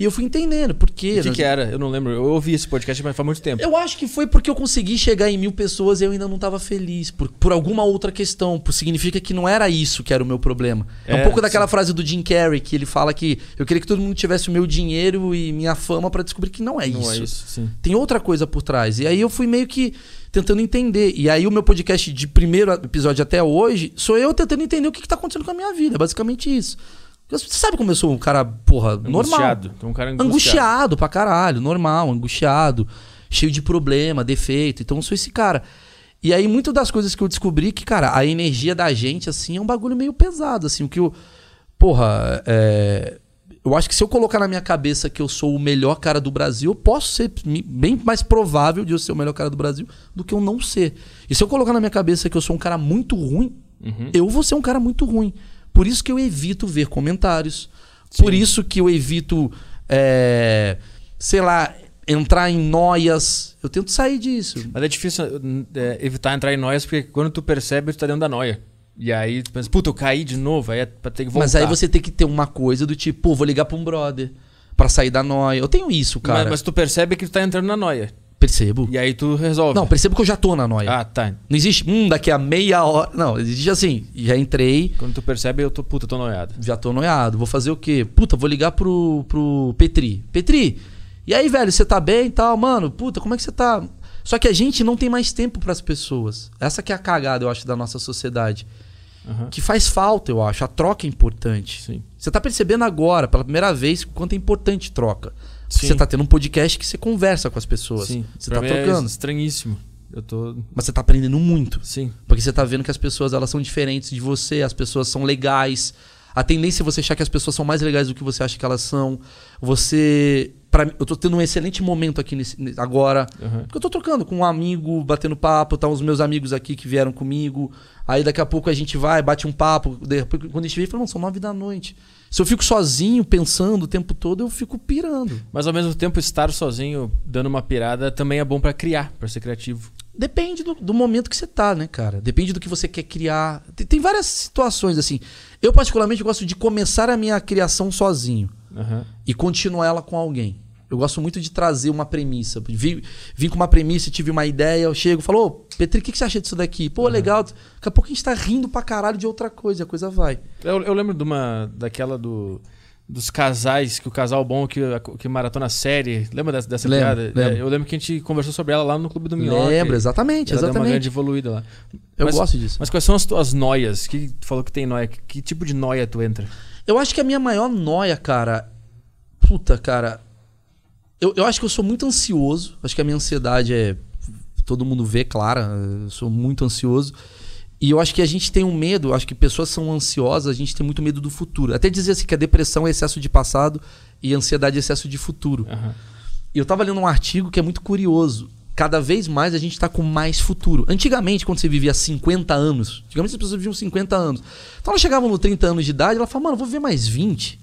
E eu fui entendendo por quê. O que, que era? Eu não lembro. Eu ouvi esse podcast, mas faz muito tempo. Eu acho que foi porque eu consegui chegar em mil pessoas e eu ainda não estava feliz. Por, por alguma outra questão. Por, significa que não era isso que era o meu problema. É, É, um pouco daquela sim. frase do Jim Carrey, que ele fala que eu queria que todo mundo tivesse o meu dinheiro e minha fama para descobrir que não é não isso. é isso, sim. Tem outra coisa por trás. E aí eu fui meio que tentando entender. E aí o meu podcast de primeiro episódio até hoje sou eu tentando entender o que, que tá acontecendo com a minha vida. É basicamente isso. Você sabe como eu sou um cara, porra, normal. Angustiado. Então, um cara angustiado. Angustiado pra caralho, normal, angustiado, cheio de problema, defeito. Então eu sou esse cara. E aí, muitas das coisas que eu descobri que, cara, a energia da gente, assim, é um bagulho meio pesado, assim. O que eu. Porra, é. Eu acho que se eu colocar na minha cabeça que eu sou o melhor cara do Brasil, eu posso ser bem mais provável de eu ser o melhor cara do Brasil do que eu não ser. E se eu colocar na minha cabeça que eu sou um cara muito ruim, Uhum. eu vou ser um cara muito ruim. Por isso que eu evito ver comentários. Por isso que eu evito, é, sei lá, entrar em noias. Eu tento sair disso. Mas é difícil é, evitar entrar em noias, porque quando tu percebe, tu tá dentro da noia. E aí tu pensa, puta, eu caí de novo, aí é pra ter que voltar. Mas aí você tem que ter uma coisa do tipo, pô, vou ligar pra um brother pra sair da noia. Eu tenho isso, cara. Mas, mas tu percebe que tu tá entrando na noia. Percebo. E aí tu resolve. Não, percebo que eu já tô na noia. Ah, tá. Não existe, hum, daqui a meia hora. Não, existe assim, já entrei, Quando tu percebe, eu tô, puta, tô noiado. já tô noiado. Vou fazer o quê? Puta, vou ligar pro, pro Petri. Petri, e aí, velho, você tá bem e tal? Mano, puta, como é que você tá? Só que a gente não tem mais tempo pras pessoas. Essa que é a cagada, eu acho, da nossa sociedade. Aham. Que faz falta, eu acho. A troca é importante. Sim. Você tá percebendo agora, pela primeira vez, quanto é importante troca. Porque Sim. Você tá tendo um podcast que você conversa com as pessoas. Sim. Você tá mim É trocando. estranhíssimo. Eu tô. Mas você tá aprendendo muito. Sim. Porque você tá vendo que as pessoas elas são diferentes de você, as pessoas são legais. A tendência é você achar que as pessoas são mais legais do que você acha que elas são. Você. Pra, eu tô tendo um excelente momento aqui nesse- ne- agora. Aham. Porque eu tô trocando com um amigo, batendo papo, tá os meus amigos aqui que vieram comigo. Aí daqui a pouco a gente vai, bate um papo. Depois, quando a gente vê, fala, não, são nove da noite. Se eu fico sozinho, pensando o tempo todo, eu fico pirando. Mas ao mesmo tempo, estar sozinho, dando uma pirada, também é bom pra criar, pra ser criativo. Depende do, do momento que você tá, né, cara? Depende do que você quer criar. Tem, tem várias situações, assim. Eu, particularmente, gosto de começar a minha criação sozinho Aham. e continuar ela com alguém. Eu gosto muito de trazer uma premissa. Vim, vim com uma premissa, tive uma ideia, eu chego e falo, ô, Petri, o que, que você acha disso daqui? Pô, legal. Daqui a pouco a gente tá rindo pra caralho de outra coisa, a coisa vai. Eu, eu lembro de uma. daquela do. Dos casais, que o casal bom que, que maratona série. Lembra dessa, dessa Lembro, piada? lembro. É, Eu lembro que a gente conversou sobre ela lá no Clube do Minhoca. Lembra, e exatamente, ela deu uma grande exatamente. evoluída lá. Eu mas, gosto disso. Mas quais são as tuas noias? Que tu falou que tem noia. Que, que tipo de noia tu entra? Eu acho que a minha maior noia, cara. Puta, cara. Eu, eu acho que eu sou muito ansioso. Acho que a minha ansiedade é. Todo mundo vê, clara. Eu sou muito ansioso. E eu acho que a gente tem um medo. Acho que pessoas são ansiosas. A gente tem muito medo do futuro. Até dizer assim que a depressão é excesso de passado e a ansiedade é excesso de futuro. E eu tava lendo um artigo que é muito curioso. Cada vez mais a gente tá com mais futuro. Antigamente, quando você vivia 50 anos, antigamente as pessoas viviam 50 anos. Então elas chegavam no 30 anos de idade, ela fala, mano, vou viver mais 20.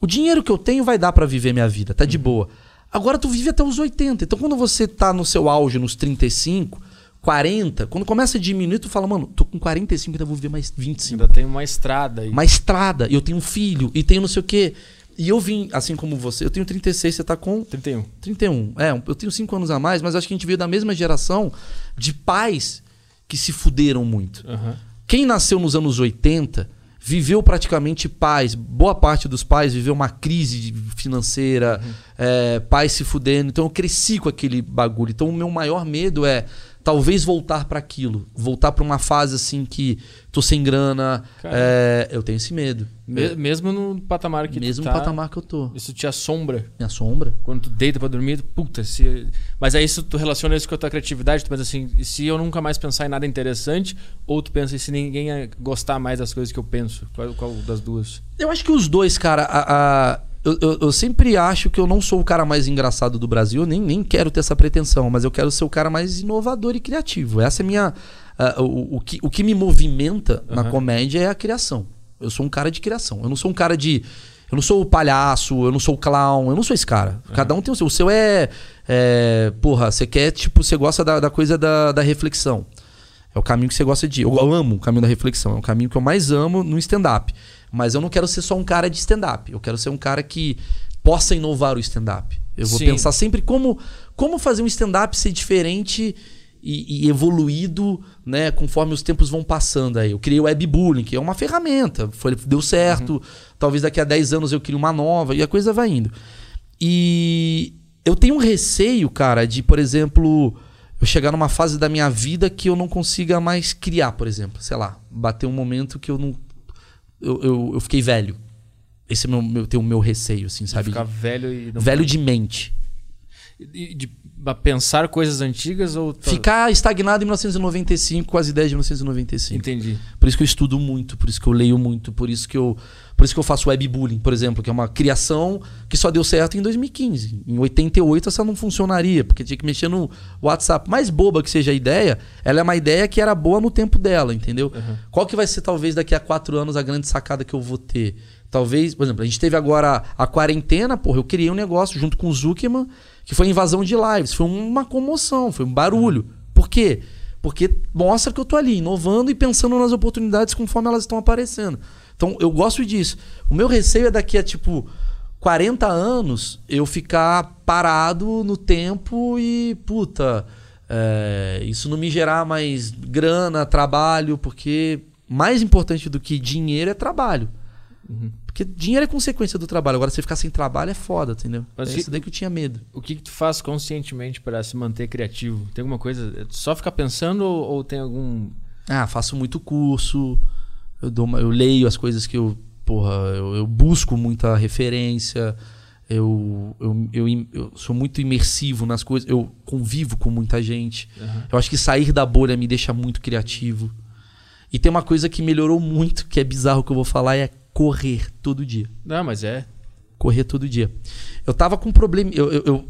O dinheiro que eu tenho vai dar para viver minha vida, tá de boa. Agora tu vive até os 80. Então quando você tá no seu auge, nos 35, 40, quando começa a diminuir, tu fala, mano, tô com 45, ainda vou viver mais 25. Ainda tem uma estrada aí. Uma estrada, e eu tenho um filho, e tenho não sei o quê. E eu vim, assim como você, eu tenho 36, você tá com 31. 31. É, eu tenho 5 anos a mais, mas acho que a gente veio da mesma geração de pais que se fuderam muito. Aham. Quem nasceu nos anos 80 viveu praticamente pais, boa parte dos pais viveu uma crise financeira, é, pais se fudendo. Então eu cresci com aquele bagulho. Então o meu maior medo é talvez voltar para aquilo, voltar para uma fase assim que tô sem grana. É, eu tenho esse medo. Me- mesmo no patamar que Mesmo tu no tá, patamar que eu tô. Isso te assombra. Me assombra. Quando tu deita pra dormir, puta, se... Mas aí isso tu relaciona isso com a tua criatividade, tu pensa assim, se eu nunca mais pensar em nada interessante, ou tu pensa, se ninguém gostar mais das coisas que eu penso? Qual, qual das duas? Eu acho que os dois, cara, a- a- eu, eu- eu sempre acho que eu não sou o cara mais engraçado do Brasil, nem, nem quero ter essa pretensão, mas eu quero ser o cara mais inovador e criativo. Essa é a minha. a- o, o que, o que me movimenta na Aham. comédia é a criação. Eu sou um cara de criação. Eu não sou um cara de. Eu não sou o palhaço, eu não sou o clown, eu não sou esse cara. Cada um tem o seu. O seu é. é, porra, você quer, tipo, você gosta da, da coisa da, da reflexão. É o caminho que você gosta de ir. Eu amo o caminho da reflexão. É o caminho que eu mais amo no stand-up. Mas eu não quero ser só um cara de stand-up. Eu quero ser um cara que possa inovar o stand-up. Eu vou Sim. pensar sempre como, como fazer um stand-up ser diferente e, e evoluído, né? Conforme os tempos vão passando aí. Eu criei o webbullying, que é uma ferramenta. Foi, deu certo. Talvez daqui a 10 anos eu crie uma nova e a coisa vai indo. E eu tenho um receio, cara, de, por exemplo, eu chegar numa fase da minha vida que eu não consiga mais criar, por exemplo. Sei lá, bater um momento que eu não. Eu, eu, eu fiquei velho. Esse é o meu, meu, tem o meu receio, assim, sabe? ficar velho e não Velho de mente. de, de pensar coisas antigas ou tá- Ficar estagnado em 1995 com as ideias de 1995. entendi Por isso que eu estudo muito, por isso que eu leio muito, por isso que eu, por isso que eu faço webbullying, por exemplo, que é uma criação que só deu certo em 2015. Em 88 essa não funcionaria, porque tinha que mexer no WhatsApp. Mais boba que seja a ideia, ela é uma ideia que era boa no tempo dela, entendeu? Uhum. Qual que vai ser talvez daqui a quatro anos a grande sacada que eu vou ter? Talvez, por exemplo, a gente teve agora a quarentena, porra, eu criei um negócio junto com o Zuckerman, que foi invasão de lives, foi uma comoção, foi um barulho. Por quê? Porque mostra que eu tô ali, inovando e pensando nas oportunidades conforme elas estão aparecendo. Então, eu gosto disso. O meu receio é daqui a, tipo, 40 anos eu ficar parado no tempo e, puta, é, isso não me gerar mais grana, trabalho, porque mais importante do que dinheiro é trabalho. Uhum. Porque dinheiro é consequência do trabalho. Agora, você ficar sem trabalho é foda, entendeu? Mas é que- isso daí que eu tinha medo. o que, que tu faz conscientemente pra se manter criativo tem alguma coisa é só ficar pensando ou, ou tem algum Ah, faço muito curso, eu, dou uma- eu leio as coisas que eu. Porra, eu, eu busco muita referência, eu, eu, eu, eu sou muito imersivo nas coisas, eu convivo com muita gente. Aham. Eu acho que sair da bolha me deixa muito criativo. E tem uma coisa que melhorou muito, que é bizarro que eu vou falar, é correr todo dia. não mas é Correr todo dia. Eu tava com um problema. Eu, eu- eu-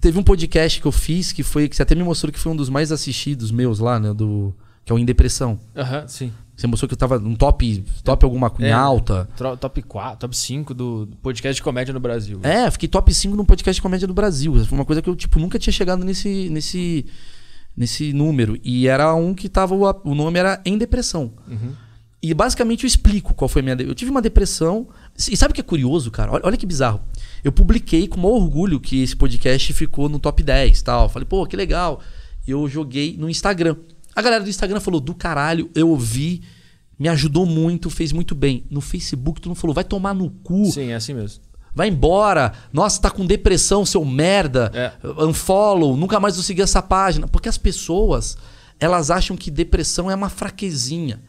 teve um podcast que eu fiz que foi. Que você até me mostrou que foi um dos mais assistidos meus lá, né? Do. Que é o Em Depressão. Aham, sim Você mostrou que eu tava num top, top alguma coisa É. em alta. Top 4 top 5 do podcast de comédia no Brasil É, fiquei top 5 num podcast de comédia do Brasil. Foi uma coisa que eu, tipo, nunca tinha chegado nesse, nesse, nesse número. E era um que tava. O, nome era Em Depressão. Uhum. E basicamente eu explico qual foi a minha. Eu tive uma depressão. E sabe o que é curioso, cara? Olha, olha que bizarro. Eu publiquei com o maior orgulho que esse podcast ficou no top 10 tal. Falei, pô, que legal. Eu joguei no Instagram. A galera do Instagram falou, do caralho, eu ouvi, me ajudou muito, fez muito bem. No Facebook, tu não falou, vai tomar no cu, sim é assim mesmo vai embora. Nossa, tá com depressão, seu merda. É. Unfollow, nunca mais vou seguir essa página. Porque as pessoas, elas acham que depressão é uma fraquezinha.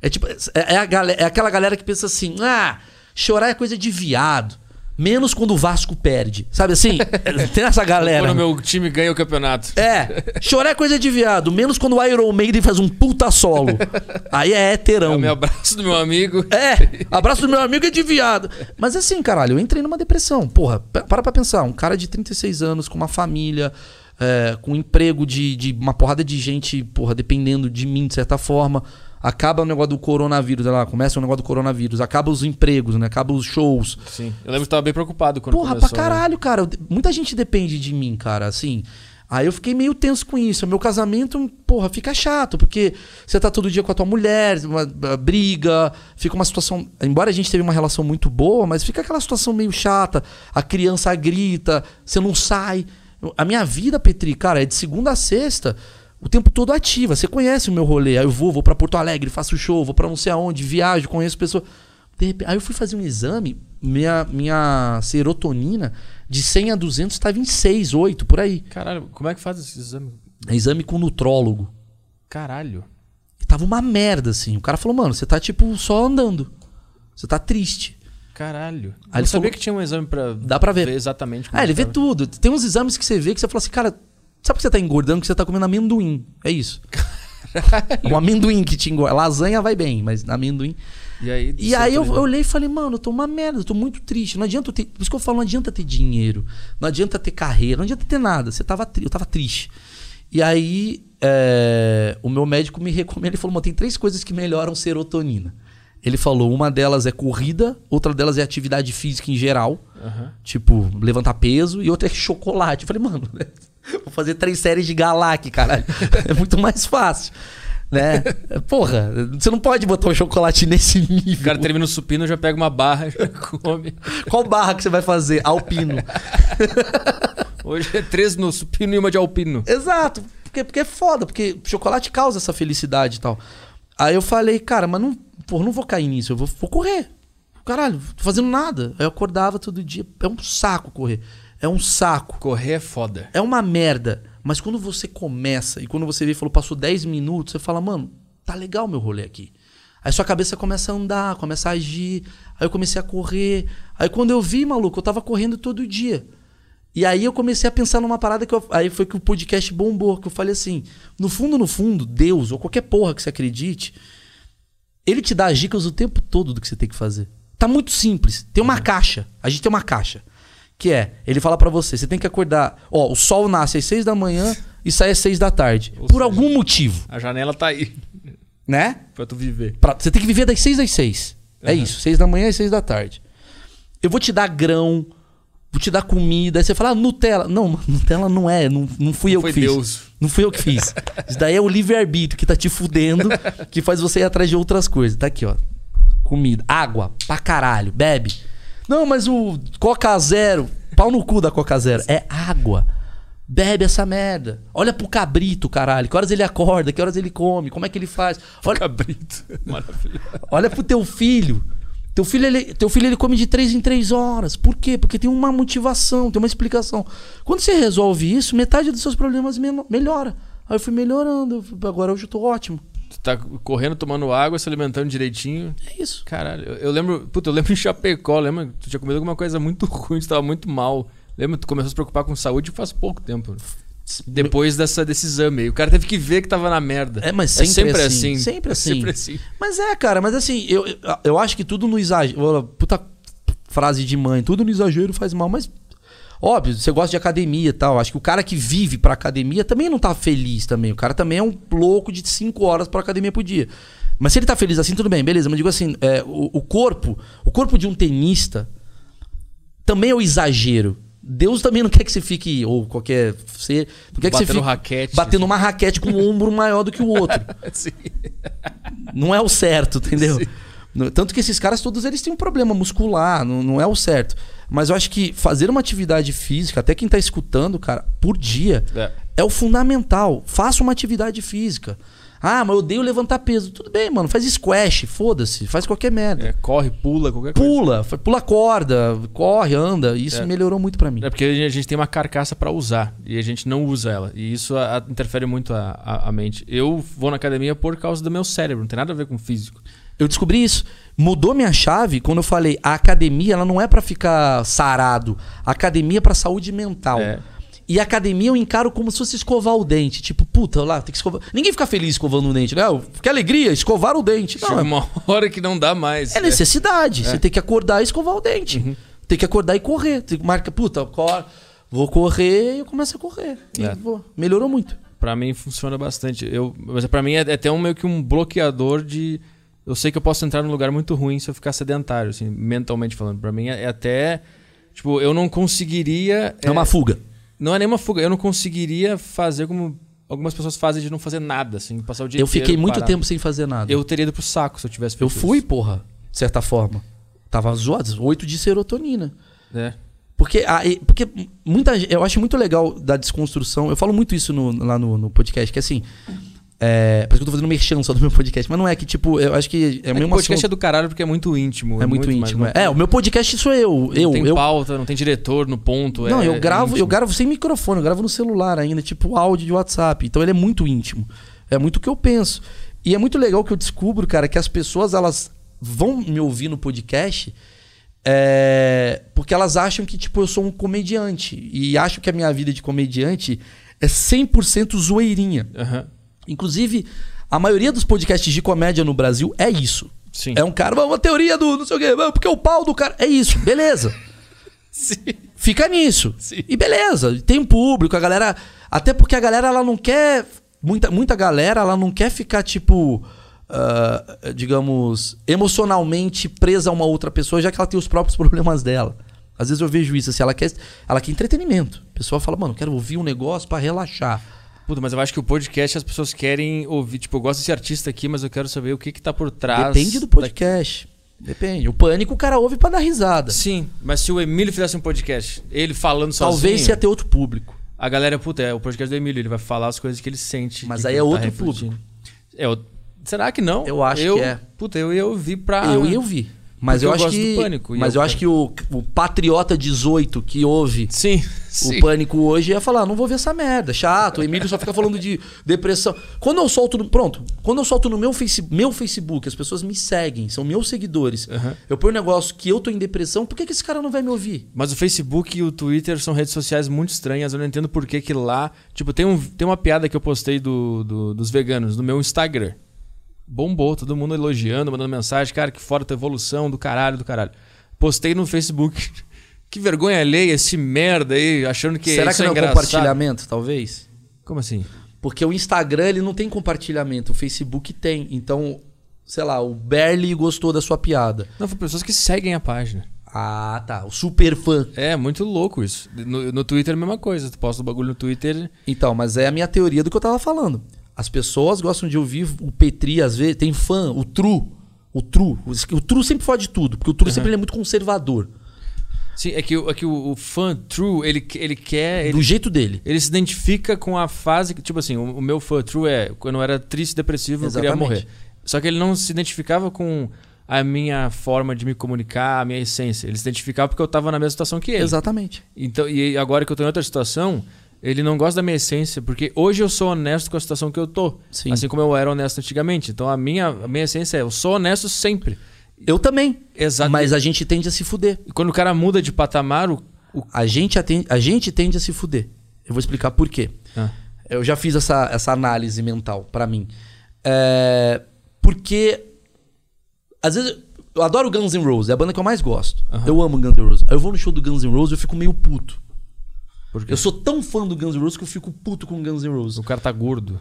É tipo, é, é a galera, é aquela galera que pensa assim: ah, chorar é coisa de viado. Menos quando o Vasco perde. Sabe assim? Tem essa galera. quando meu time ganha o campeonato É, chorar é coisa de viado. Menos quando o Iron Maiden faz um puta solo. Aí é é heterão. o meu abraço do meu amigo É, abraço do meu amigo é de viado. Mas assim, caralho, eu entrei numa depressão. Porra, pa- para pra pensar. Um cara de 36 anos, com uma família, é, com emprego de, de uma porrada de gente, porra, dependendo de mim de certa forma. Acaba o negócio do coronavírus, lá, começa o negócio do coronavírus, acaba os empregos, né? Acaba os shows. Sim. Eu lembro que tava bem preocupado quando Porra, começou. pra caralho, cara. Muita gente depende de mim, cara, assim. Aí eu fiquei meio tenso com isso. Meu casamento, porra, fica chato, porque você tá todo dia com a tua mulher, uma, uma briga, fica uma situação. Embora a gente teve uma relação muito boa, mas fica aquela situação meio chata. A criança grita, você não sai. A minha vida, Petri, cara, é de segunda a sexta, o tempo todo ativa. Você conhece o meu rolê. Aí eu vou, vou pra Porto Alegre, faço show, vou pra não sei aonde, viajo, conheço pessoas. Repente- aí eu fui fazer um exame, minha, minha serotonina de 100 a 200 estava em 6, 8, por aí. Caralho, como é que faz esse exame? Exame com nutrólogo. Caralho. E tava uma merda, assim. O cara falou, mano, você tá tipo só andando. Você tá triste. Caralho. Aí eu sabia falou- que tinha um exame pra Dá pra ver. exatamente como Ah, ele vê tudo. Tem uns exames que você vê que você fala assim, cara, sabe que você tá engordando? Que você tá comendo amendoim. É isso. um amendoim que te engorda. Lasanha vai bem, mas amendoim. E aí, E aí eu, eu olhei e falei, mano, eu tô uma merda, eu tô muito triste. Não adianta ter. Por isso que eu falo, não adianta ter dinheiro, não adianta ter carreira, não adianta ter nada. Você tava, eu tava triste. E aí é, o meu médico me recomenda, ele falou, mano, tem três coisas que melhoram serotonina. Ele falou, uma delas é corrida, outra delas é atividade física em geral, Aham. tipo, levantar peso, e outra é chocolate. Eu falei, mano, vou fazer três séries de Galac, caralho. É muito mais fácil. Né? Porra, você não pode botar um chocolate nesse nível. O cara termina o supino, já pega uma barra, já come. Qual barra que você vai fazer? Alpino. Hoje é três no supino e uma de alpino. Exato. Porque, porque é foda, porque chocolate causa essa felicidade e tal. Aí eu falei, cara, mas não, porra, não vou cair nisso, eu vou, vou correr. Caralho, tô fazendo nada. Aí eu acordava todo dia. É um saco correr. É um saco. Correr é foda. É uma merda. Mas quando você começa e quando você vê e falou, passou 10 minutos, você fala, mano, tá legal meu rolê aqui. Aí sua cabeça começa a andar, começa a agir. Aí eu comecei a correr. Aí quando eu vi, maluco, eu tava correndo todo dia. E aí eu comecei a pensar numa parada que eu, aí foi que o podcast bombou, que eu falei assim, no fundo, no fundo, Deus ou qualquer porra que você acredite, ele te dá as dicas o tempo todo do que você tem que fazer. Tá muito simples. Tem uma caixa. A gente tem uma caixa. Que é, ele fala pra você, você tem que acordar. Ó, o sol nasce às 6 da manhã e sai às 6 da tarde. Ou por seja- algum motivo, A janela tá aí né? pra tu viver. Pra- você tem que viver das 6 às 6. É Aham. isso, 6 da manhã às 6 da tarde. Eu vou te dar grão, vou te dar comida. Aí você fala, ah, Nutella. Não, Nutella não é, não, não fui eu Foi que fiz. Deus. Não fui eu que fiz. Isso daí é o livre-arbítrio que tá te fudendo, que faz você ir atrás de outras coisas. Tá aqui, ó. Comida, água, pra caralho, bebe. Não, mas o Coca Zero, pau no cu da Coca Zero. É água. Bebe essa merda. Olha pro cabrito, caralho. Que horas ele acorda, que horas ele come, como é que ele faz. Olha, Cabrito. Maravilhoso. olha pro teu filho. Teu filho, ele, teu filho ele come de três em três horas. Por quê? Porque tem uma motivação, tem uma explicação. Quando você resolve isso, metade dos seus problemas melhora. Aí eu fui melhorando. Agora hoje eu tô ótimo. Tá correndo, tomando água, se alimentando direitinho. É isso. Caralho, eu, eu lembro. Puta, eu lembro em Chapecó, lembra? que Tu tinha comido alguma coisa muito ruim, tu tava muito mal. Lembra? que Tu começou a se preocupar com saúde faz pouco tempo. Depois dessa, desse exame aí. O cara teve que ver que tava na merda. É, mas sempre assim, assim. sempre É assim. Sempre assim. Mas é, cara, mas assim, eu, eu- eu acho que tudo no exagero. Puta frase de mãe, tudo no exagero faz mal, mas. Óbvio, você gosta de academia e tal. Acho que o cara que vive pra academia também não tá feliz também. O cara também é um louco de 5 horas pra academia por dia. Mas se ele tá feliz assim, tudo bem, beleza. Mas digo assim, é, o, o corpo, o corpo de um tenista também é o exagero. Deus também não quer que você fique, ou qualquer ser, não quer que você Batendo fique raquete. batendo uma raquete com um ombro maior do que o outro. Sim. Não é o certo, entendeu? Sim. Tanto que esses caras todos eles têm um problema muscular, não, não é o certo. Mas eu acho que fazer uma atividade física, até quem tá escutando, cara, por dia, É. é o fundamental. Faça uma atividade física. Ah, mas eu odeio levantar peso. Tudo bem, mano. Faz squash, foda-se. Faz qualquer merda. É, corre, pula, qualquer coisa. Pula, pula corda, corre, anda. Isso É. melhorou muito pra mim. É porque a gente tem uma carcaça pra usar e a gente não usa ela. E isso a- a- interfere muito a, a- a mente. Eu vou na academia por causa do meu cérebro, não tem nada a ver com o físico. Eu descobri isso. Mudou minha chave quando eu falei a academia ela não é pra ficar sarado. A academia é pra saúde mental. É. E a academia eu encaro como se fosse escovar o dente. Tipo, puta, lá, tem que escovar. Ninguém fica feliz escovando o dente, né? Ah, Que alegria, escovar o dente. Não, Chega é, uma hora que não dá mais. é necessidade. Você tem que acordar e escovar o dente. Uhum. Tem que acordar e correr. Tem que marcar, puta, cor- Vou correr e eu começo a correr. E É. Melhorou muito. Pra mim funciona bastante. Eu, mas pra mim é, é até um, meio que um bloqueador de. Eu sei que eu posso entrar num lugar muito ruim se eu ficar sedentário, assim, mentalmente falando. Pra mim é, é até. Tipo, eu não conseguiria. É, uma fuga. Não é nenhuma fuga. Eu não conseguiria fazer como algumas pessoas fazem de não fazer nada, assim, passar o dia Eu fiquei muito parado. tempo sem fazer nada. Eu teria ido pro saco se eu tivesse feito Eu fui, porra, de certa forma. Tava zoado, 8 de serotonina. isso. É. Porque, a- e- porque muita eu acho muito legal da desconstrução. Eu falo muito isso no- lá no, no podcast, que assim. É, parece que eu tô fazendo merchan só do meu podcast, mas não é que, tipo, eu acho que é É meio o podcast é do caralho porque é muito íntimo. é muito mais- íntimo. não- é. É, o meu podcast sou eu. Eu, não tem eu pauta, não tem diretor no ponto. Não, é eu gravo, eu gravo sem microfone, eu gravo no celular ainda, tipo áudio de WhatsApp. Então ele é muito íntimo. É muito o que eu penso. E é muito legal que eu descubro, cara, que as pessoas elas vão me ouvir no podcast é, porque elas acham que tipo eu sou um comediante e acham que a minha vida de comediante é 100% zoeirinha. Aham. Inclusive, a maioria dos podcasts de comédia no Brasil é isso. Sim. É um cara, uma teoria do não sei o quê, porque o pau do cara. É isso, beleza. Sim. Fica nisso. Sim. E beleza, tem público, a galera. Até porque a galera ela não quer. Muita, muita galera ela não quer ficar, tipo. ah, digamos, emocionalmente presa a uma outra pessoa, já que ela tem os próprios problemas dela. Às vezes eu vejo isso, assim, ela quer, ela quer entretenimento. A pessoa fala, mano, quero ouvir um negócio pra relaxar. Puta, mas eu acho que o podcast as pessoas querem ouvir. Tipo, eu gosto desse artista aqui, mas eu quero saber o que que tá por trás. Depende do podcast. Depende. O pânico o cara ouve pra dar risada. da- Sim, mas se o Emílio fizesse um podcast, ele falando sozinho, Talvez ia ter outro público. a galera, puta, é o podcast do Emílio, ele vai falar as coisas que ele sente. Mas aí é ele outro refletindo. É, o- será que não? Eu acho que é. Puta, eu ia ouvir pra. Eu ia ouvir. Mas eu, eu acho que. Pânico, mas eu eu acho que o, o Patriota 18 que ouve Sim, sim. o Pânico hoje ia falar: não vou ver essa merda, chato. O Emílio só fica falando de depressão. Quando eu solto no. Pronto, quando eu solto no meu, face, meu Facebook, as pessoas me seguem, são meus seguidores. Aham. Eu ponho um negócio que eu tô em depressão, por que, que esse cara não vai me ouvir? Mas o Facebook e o Twitter são redes sociais muito estranhas. Eu não entendo por que que lá. Tipo, tem, um, tem uma piada que eu postei do, do- dos veganos no meu Instagram. Bombou, todo mundo elogiando, mandando mensagem. Cara, que fora tua evolução, do caralho, do caralho. Postei no Facebook. que vergonha alheia esse merda aí, achando que Será isso que é não é um engraçado. compartilhamento, talvez? Como assim? Porque o Instagram ele não tem compartilhamento, o Facebook tem. Então, sei lá, o Berly gostou da sua piada. Não, foi pessoas que seguem a página. Ah, tá. O super fã. É, muito louco isso. No, no Twitter é a mesma coisa. Tu posta o bagulho no Twitter. Então, mas é a minha teoria do que eu tava falando. As pessoas gostam de ouvir o Petri, às vezes, tem fã, o Tru. O Tru. O Tru sempre fala de tudo, porque o Tru sempre ele é muito conservador. Sim, é que, o- é que o, o fã true, ele, ele quer. Ele Do jeito dele. Ele se identifica com a fase que, tipo assim, o, o meu fã true é quando eu era triste, depressivo, eu queria Exatamente. morrer. Só que ele não se identificava com a minha forma de me comunicar, a minha essência. Ele se identificava porque eu tava na mesma situação que ele. Exatamente. Então, e agora que eu tô em outra situação, ele não gosta da minha essência, porque hoje eu sou honesto com a situação que eu tô. Sim. Assim como eu era honesto antigamente. Então a minha, a minha essência é eu sou honesto sempre. Eu também. Exato. Mas a gente tende a se fuder. E quando o cara muda de patamar, o. o- A gente, atende- a gente tende a se fuder. Eu vou explicar por quê. Ah, Eu já fiz essa, essa análise mental pra mim. É, porque, às vezes, eu adoro Guns N' Roses, é a banda que eu mais gosto. Aham. Eu amo Guns N' Roses. Aí eu vou no show do Guns N' Roses e eu fico meio puto. Eu sou tão fã do Guns N' Roses que eu fico puto com Guns N' Roses. O cara tá gordo.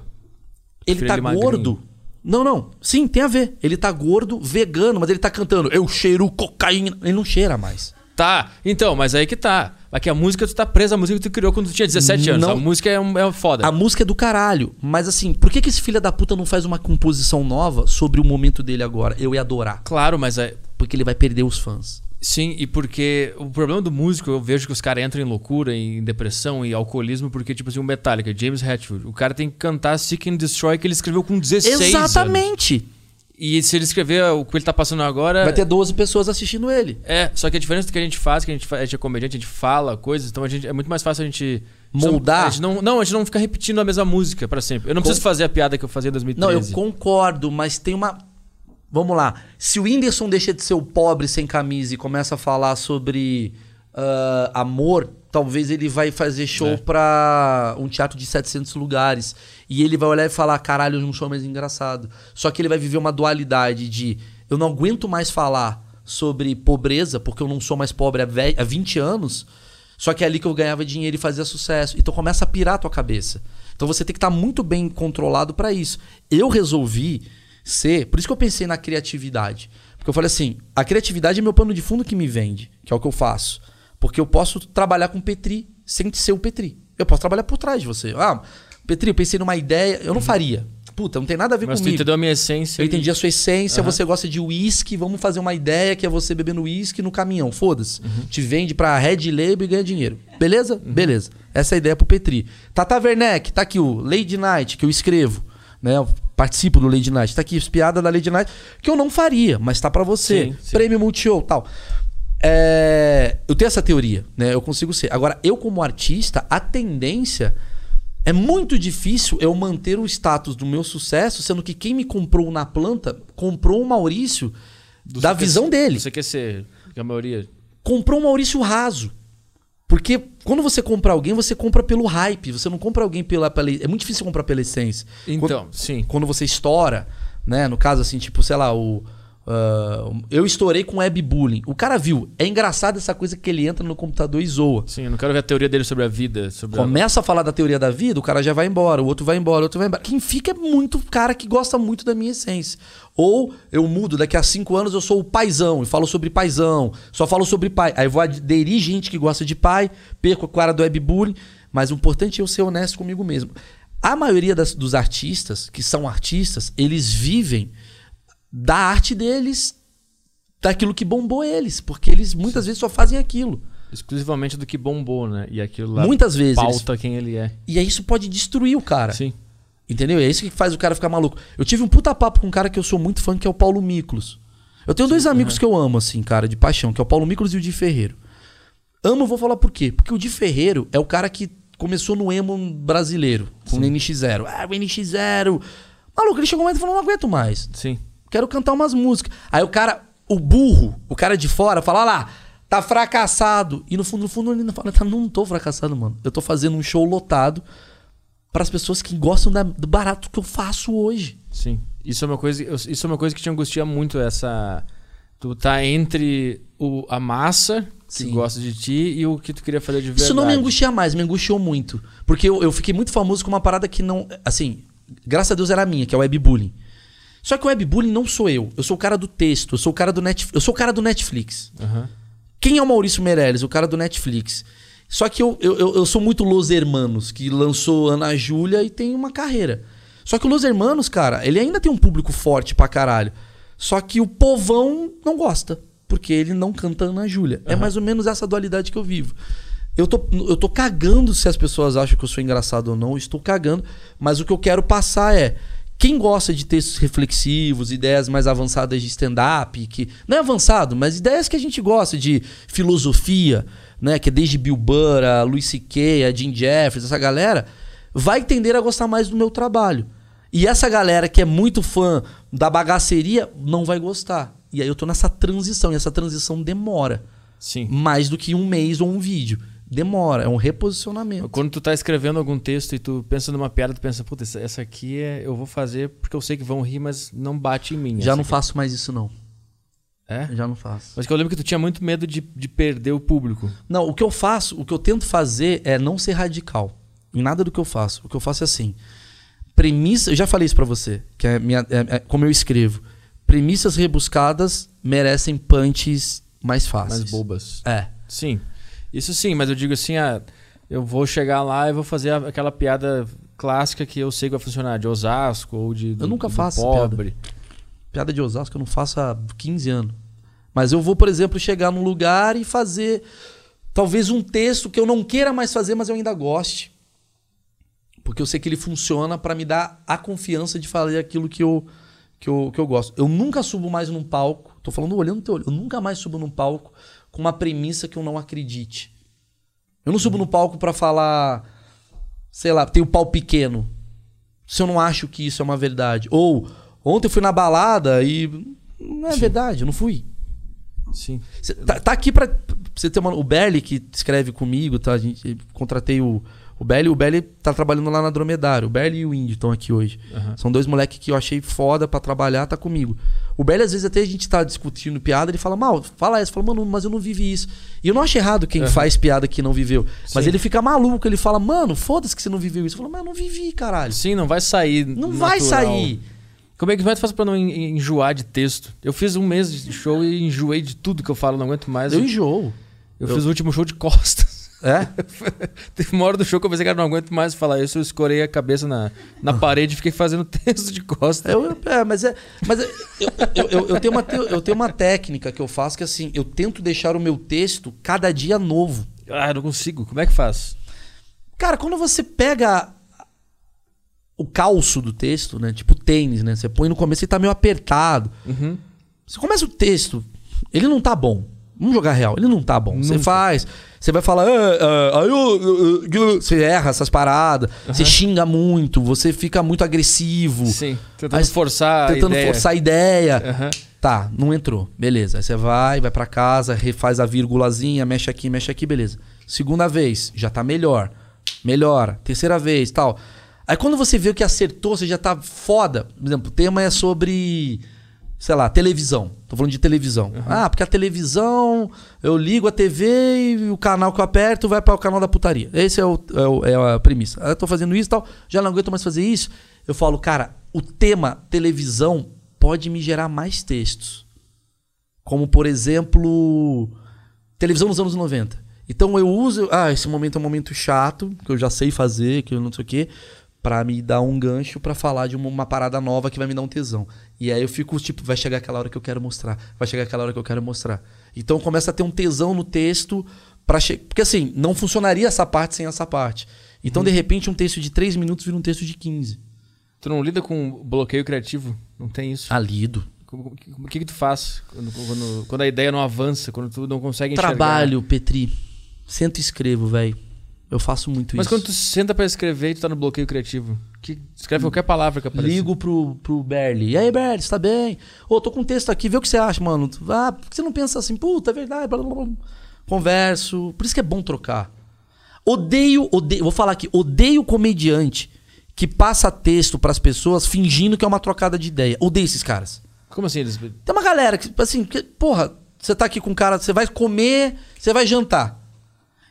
Ele Prefiro tá ele magrinho. gordo. Não, não. Sim, tem a ver. Ele tá gordo, vegano, mas ele tá cantando. Eu cheiro cocaína. Ele não cheira mais. Tá, então, mas aí que tá. Aqui a música, tu tá presa à música que tu criou quando tu tinha 17 anos. Não. A música é, um, é foda. A música é do caralho. Mas assim, por que, que esse filho da puta não faz uma composição nova sobre o momento dele agora? Eu ia adorar. Claro, mas é. Porque ele vai perder os fãs. Sim, e porque o problema do músico, eu vejo que os caras entram em loucura, em depressão e alcoolismo, porque, tipo assim, o Metallica, James Hetfield, o cara tem que cantar Seek and Destroy que ele escreveu com 16 anos. Exatamente. E se ele escrever o que ele tá passando agora. Vai ter 12 pessoas assistindo ele. É, só que a diferença do que a gente faz, que a gente, a gente é comediante, a gente fala coisas, então a gente, é muito mais fácil a gente. Moldar? A gente não, não, a gente não fica repetindo a mesma música pra sempre. Eu não preciso fazer a piada que eu fazia em Não, eu 2013. concordo, mas tem uma. Vamos lá. Se o Whindersson deixa de ser o pobre sem camisa e começa a falar sobre ah, amor, talvez ele vai fazer show É. pra um teatro de 700 lugares. E ele vai olhar e falar: caralho, eu não sou mais engraçado. Só que ele vai viver uma dualidade de eu não aguento mais falar sobre pobreza, porque eu não sou mais pobre há ve- há 20 anos. Só que é ali que eu ganhava dinheiro e fazia sucesso. Então começa a pirar a tua cabeça. Então você tem que estar muito bem controlado para isso. Eu resolvi ser, por isso que eu pensei na criatividade. Porque eu falei assim, a criatividade é meu pano de fundo que me vende, que é o que eu faço. Porque eu posso trabalhar com Petri sem ser o Petri. Eu posso trabalhar por trás de você. Ah, Petri, eu pensei numa ideia, eu não faria. Puta, não tem nada a ver Mas tu comigo. entendeu a minha essência. Eu e- entendi a sua essência, Aham. você gosta de uísque, vamos fazer uma ideia que é você bebendo uísque no caminhão. Foda-se. Uhum. Te vende pra Red Label e ganha dinheiro. Beleza? Beleza. Essa é a ideia pro Petri. Tata Werneck, tá aqui o Lady Night, que eu escrevo. Né? Participo do Lady Night. Tá aqui, as piadas da Lady Night, que eu não faria, mas tá pra você. Sim, sim. Prêmio Multishow tal. É, eu tenho essa teoria, né? Eu consigo ser. Agora, eu como artista, a tendência é muito difícil eu manter o status do meu sucesso, sendo que quem me comprou na planta comprou o Maurício Você da visão ser- dele. Você quer ser, que a maioria. Comprou o Maurício raso. Porque quando você compra alguém, você compra pelo hype. Você não compra alguém pela. pela é muito difícil comprar pela essência. Então, sim. Quando você estoura, né? No caso, assim, tipo, sei lá, o. ah, eu estourei com webbullying. O cara viu. É engraçado essa coisa que ele entra no computador e zoa. Sim, eu não quero ver a teoria dele sobre a vida. Sobre a- Começa a falar da teoria da vida, o cara já vai embora, o outro vai embora, o outro vai embora. Quem fica é muito cara que gosta muito da minha essência. Ou eu mudo, daqui a cinco anos eu sou o paizão e falo sobre paizão, só falo sobre pai. Aí eu vou aderir gente que gosta de pai, perco a cara do webbullying, mas o importante é eu ser honesto comigo mesmo. A maioria das- dos artistas, que são artistas, eles vivem da arte deles, daquilo que bombou eles, porque eles muitas vezes só fazem aquilo. Exclusivamente do que bombou, né? E aquilo lá Muitas vezes. eles- pauta quem ele é. E aí isso pode destruir o cara. Sim. Entendeu? É isso que faz o cara ficar maluco. Eu tive um puta papo com um cara que eu sou muito fã, que é o Paulo Miklos. Eu tenho dois amigos que eu amo, assim, cara, de paixão, que é o Paulo Miklos e o Di Ferreiro. Amo, vou falar por quê. Porque o Di Ferreiro é o cara que começou no emo brasileiro, com o NX0. Ah, o NX0. Maluco, ele chegou um momento e falou: não aguento mais. Sim. Quero cantar umas músicas. Aí o cara, o burro, o cara de fora, fala "Olha lá, tá fracassado. E no fundo, no fundo, ele não fala, tá, não tô fracassado, mano. Eu tô fazendo um show lotado para as pessoas que gostam da- do barato que eu faço hoje. Sim. Isso é uma coisa, isso é uma coisa que te angustia muito, essa. Tu tá entre o, a massa que Sim. gosta de ti e o que tu queria fazer de verdade. Isso não me angustia mais, me angustiou muito. Porque eu, eu fiquei muito famoso com uma parada que não. Assim, graças a Deus era minha, que é o webbullying. Só que o webbullying não sou eu. Eu sou o cara do texto, eu sou o cara do, net, eu sou o cara do Netflix. Aham. Quem é o Maurício Meirelles? O cara do Netflix. Só que eu, eu, eu- eu sou muito Los Hermanos, que lançou Ana Júlia e tem uma carreira. Só que o Los Hermanos, cara, ele ainda tem um público forte pra caralho. Só que o povão não gosta, porque ele não canta Ana Júlia. É mais ou menos essa dualidade que eu vivo. Eu tô, eu tô cagando se as pessoas acham que eu sou engraçado ou não, estou cagando, mas o que eu quero passar é. Quem gosta de textos reflexivos, ideias mais avançadas de stand-up, que não é avançado, mas ideias que a gente gosta de filosofia, né, que é desde Bill Burr, a Louis C.K., a Jim Jeffries, essa galera, vai tender a gostar mais do meu trabalho. E essa galera que é muito fã da bagaceria não vai gostar. E aí eu tô nessa transição, e essa transição demora Sim. mais do que um mês ou um vídeo. Demora, é um reposicionamento. Quando tu tá escrevendo algum texto e tu pensa numa piada, tu pensa, puta, essa, aqui é, eu vou fazer porque eu sei que vão rir, mas não bate em mim. Já não aqui. faço mais isso, não. É? Já não faço. Mas que eu lembro que tu tinha muito medo de, de perder o público. Não, o que eu faço, o que eu tento fazer é não ser radical. Em nada do que eu faço. O que eu faço é assim. Premissa, eu já falei isso pra você, que é, minha, é- é como eu escrevo. Premissas rebuscadas merecem punches mais fáceis. Mais bobas. É. Sim. Isso sim, mas eu digo assim, ah, eu vou chegar lá e vou fazer aquela piada clássica que eu sei que vai funcionar, de Osasco ou de do, Eu nunca faço pobre. Piada de Osasco eu não faço há 15 anos. Mas eu vou, por exemplo, chegar num lugar e fazer talvez um texto que eu não queira mais fazer, mas eu ainda goste. Porque eu sei que ele funciona pra me dar a confiança de fazer aquilo que eu, que eu, que eu gosto. Eu nunca subo mais num palco, tô falando olhando no teu olho, eu nunca mais subo num palco com uma premissa que eu não acredite. Eu não subo no palco pra falar, sei lá, tem o pau pequeno. Se eu não acho que isso é uma verdade. Ou, ontem eu fui na balada e. Não é verdade, eu não fui. Sim. Cê- tá, tá aqui pra, pra você ter uma. O Berli, que escreve comigo, tá? A gente, contratei o, O Belly, o Belly tá trabalhando lá na Dromedário. O Belly e o Indy estão aqui hoje. Aham. São dois moleques que eu achei foda pra trabalhar, tá comigo. O Belly, às vezes, até a gente tá discutindo piada, ele fala, mal, fala isso. Fala, mano, mas eu não vivi isso. E eu não acho errado quem Aham. faz piada que não viveu. Mas Sim. ele fica maluco, ele fala, mano, foda-se que você não viveu isso. Eu falo, mas eu não vivi, caralho. Sim, não vai sair. Não vai natural. sair. Como é que vai fazer pra não en- enjoar de texto? Eu fiz um mês de show e enjoei de tudo que eu falo, não aguento mais. Eu Eu, enjoo. eu- fiz o último show de costas. É? Teve uma hora do show que eu pensei, cara, não aguento mais falar isso. Eu escorei a cabeça na, na parede e fiquei fazendo texto de costas. Eu, é, mas é. Mas é- eu, eu, eu, eu tenho uma, eu tenho uma técnica que eu faço que assim, eu tento deixar o meu texto cada dia novo. Ah, não consigo. Como é que faz? Cara, quando você pega o calço do texto, né? Tipo tênis, né? Você põe no começo e tá meio apertado. Uhum. Você começa o texto, ele não tá bom. Vamos jogar real, ele não tá bom. Você faz, você vai falar, ah, ah, você erra essas paradas, você xinga muito, você fica muito agressivo, Sim. Tentando Aí, forçar tentando a ideia. forçar a ideia. Aham. Tá, não entrou. Beleza. Aí você vai, vai pra casa, refaz a vírgulazinha, mexe aqui, mexe aqui, beleza. Segunda vez, já tá melhor. Melhora. Terceira vez, tal. Aí quando você vê que acertou, você já tá foda. Por exemplo, o tema é sobre, sei lá, televisão. Tô falando de televisão. Ah, porque a televisão, eu ligo a TV e o canal que eu aperto vai para o canal da putaria. Esse é, o, é, o- é a premissa. Aí eu tô fazendo isso e tal, já não aguento mais fazer isso. Eu falo, cara, o tema televisão pode me gerar mais textos. Como, por exemplo, televisão nos anos 90. Então eu uso. Ah, esse momento é um momento chato, que eu já sei fazer, que eu não sei o quê, pra me dar um gancho pra falar de uma, uma parada nova que vai me dar um tesão. E aí eu fico, tipo, vai chegar aquela hora que eu quero mostrar. Vai chegar aquela hora que eu quero mostrar. Então começa a ter um tesão no texto. Pra che... Porque assim, não funcionaria essa parte sem essa parte. Então, de repente, um texto de 3 minutos vira um texto de 15. Tu não lida com bloqueio criativo? Não tem isso? Ah, lido. O que, que tu faz quando, quando- quando a ideia não avança, quando tu não consegue enxergar? Trabalho, Petri. Sento e escrevo, velho. Eu faço muito Mas isso. quando tu senta pra escrever e tu tá no bloqueio criativo, que escreve qualquer palavra que apareça. Ligo pro, pro Berli. E aí, Berli, você tá bem? Ô, tô com um texto aqui, vê o que você acha, mano. Ah, por que você não pensa assim? Puta, é verdade. Blá, blá, blá. Converso. Por isso que é bom trocar. Odeio, odeio, vou falar aqui, odeio comediante que passa texto pras pessoas fingindo que é uma trocada de ideia. Odeio esses caras. Como assim eles. Tem uma galera que, assim, que, porra, você tá aqui com um cara, você vai comer, você vai jantar.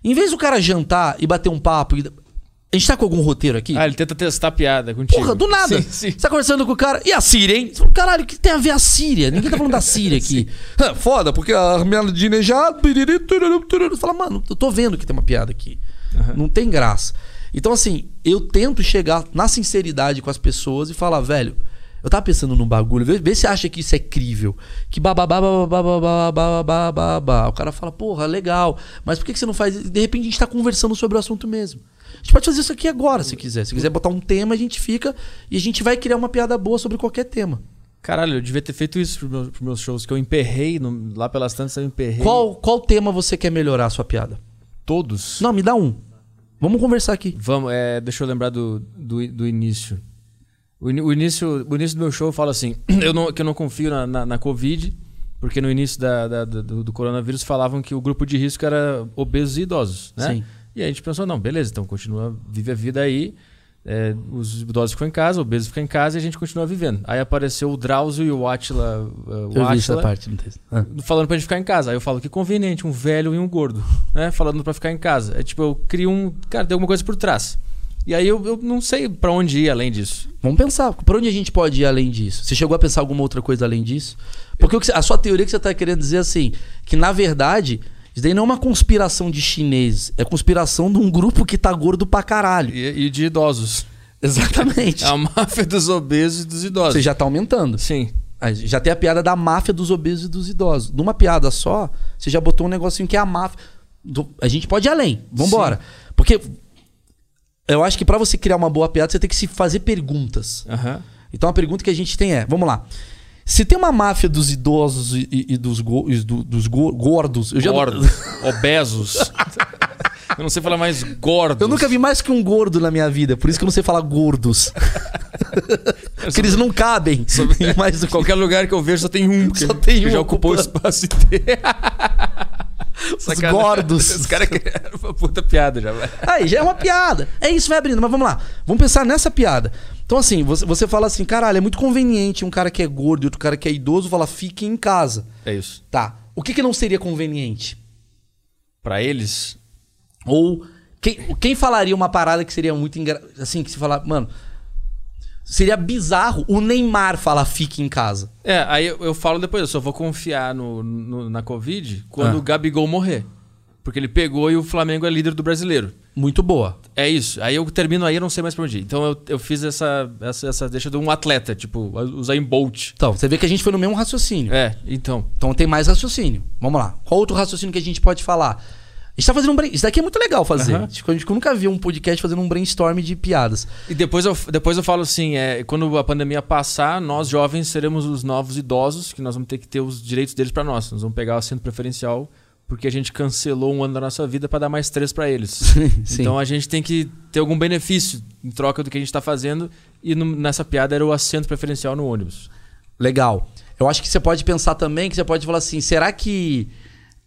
Em vez do cara jantar e bater um papo. e- A gente tá com algum roteiro aqui? Ah, ele tenta testar a piada contigo. Porra, do nada. Sim, sim. Você tá conversando com o cara. E a Síria, hein? Você fala, Caralho, o que tem a ver a Síria? Ninguém tá falando da Síria aqui. Ah, Foda, porque a Armenianejad. Você fala, mano, eu tô vendo que tem uma piada aqui. Não tem graça. Então, assim, eu tento chegar na sinceridade com as pessoas e falar, velho. Eu tava pensando num bagulho, vê, vê se acha que isso é crível. Que bababá, bababá, bababá, bababá, babá. O cara fala, porra, legal. Mas por que que você não faz? De repente a gente tá conversando sobre o assunto mesmo. A gente pode fazer isso aqui agora, se quiser. Se quiser botar um tema, a gente fica e a gente vai criar uma piada boa sobre qualquer tema. Caralho, eu devia ter feito isso pros meus, pros meus shows, que eu emperrei no- lá pelas tantas, eu emperrei. Qual, qual tema você quer melhorar a sua piada? Todos. Não, me dá um. Vamos conversar aqui. Vamos, é, deixa eu lembrar do, do, do início. O, o início. O início do meu show eu falo assim: eu não, que eu não confio na, na, na Covid, porque no início da, da- do, do coronavírus falavam que o grupo de risco era obesos e idosos, né? Sim. E a gente pensou: não, beleza, então continua, vive a vida aí. é, os idosos ficam em casa, obesos ficam em casa e a gente continua vivendo. Aí apareceu o Drauzio e o Atila, uh, o Eu vi essa parte no texto. Ah. falando pra gente ficar em casa. Aí eu falo que conveniente, um velho e um gordo, né? Falando pra ficar em casa. É tipo, eu crio um. Cara, tem alguma coisa por trás. E aí eu, eu não sei pra onde ir além disso. Vamos pensar, por onde a gente pode ir além disso? Você chegou a pensar alguma outra coisa além disso? Porque você- a sua teoria que você está querendo dizer é assim, que na verdade, isso daí não é uma conspiração de chinês, é conspiração de um grupo que tá gordo pra caralho. E, e de idosos. Exatamente. É a máfia dos obesos e dos idosos. Você já tá aumentando. Sim. Já tem a piada da máfia dos obesos e dos idosos. Numa piada só, você já botou um negocinho que é a máfia. do- A gente pode ir além. Vambora. Porque eu acho que pra você criar uma boa piada, você tem que se fazer perguntas. Aham. Então a pergunta que a gente tem é, vamos lá. Se tem uma máfia dos idosos e, e- dos, go- e do- dos go- gordos, eu já Gordos. Obesos. eu não sei falar mais gordos. eu nunca vi mais que um gordo na minha vida, por isso que eu não sei falar gordos. Porque eles não cabem em mais do que Qualquer lugar que eu vejo só tem um. Só tem um já ocupou o espaço inteiro. Os gordos. Os caras criaram uma puta piada já, vai. Aí, já é uma piada. É isso, vai abrindo. Mas vamos lá. Vamos pensar nessa piada. Então, assim, você, você fala assim, caralho, é muito conveniente um cara que é gordo e outro cara que é idoso falar, fique em casa. É isso. Tá. O que, que não seria conveniente? Pra eles, Ou quem, quem falaria uma parada que seria muito engra... assim, que se falar, mano, seria bizarro o Neymar falar fique em casa. É, aí eu, eu falo depois, eu só vou confiar no, no- na Covid quando Ah. o Gabigol morrer. Porque ele pegou e o Flamengo é líder do brasileiro. Muito boa. É isso. Aí eu termino aí, eu não sei mais pra onde ir. Então eu, eu fiz essa, essa, essa deixa de um atleta, tipo, usar em Bolt. Então, você vê que a gente foi no mesmo raciocínio. É, então. Então tem mais raciocínio. Vamos lá. Qual outro raciocínio que a gente pode falar? A gente tá fazendo um brain... Isso daqui é muito legal fazer. Tipo, A gente nunca viu um podcast fazendo um brainstorm de piadas. E depois eu, depois eu falo assim, é, quando a pandemia passar, nós jovens seremos os novos idosos, que nós vamos ter que ter os direitos deles pra nós. Nós vamos pegar o assento preferencial, porque a gente cancelou um ano da nossa vida pra dar mais três pra eles. Então a gente tem que ter algum benefício em troca do que a gente tá fazendo. E no- nessa piada era o assento preferencial no ônibus. Legal. Eu acho que você pode pensar também que você pode falar assim: será que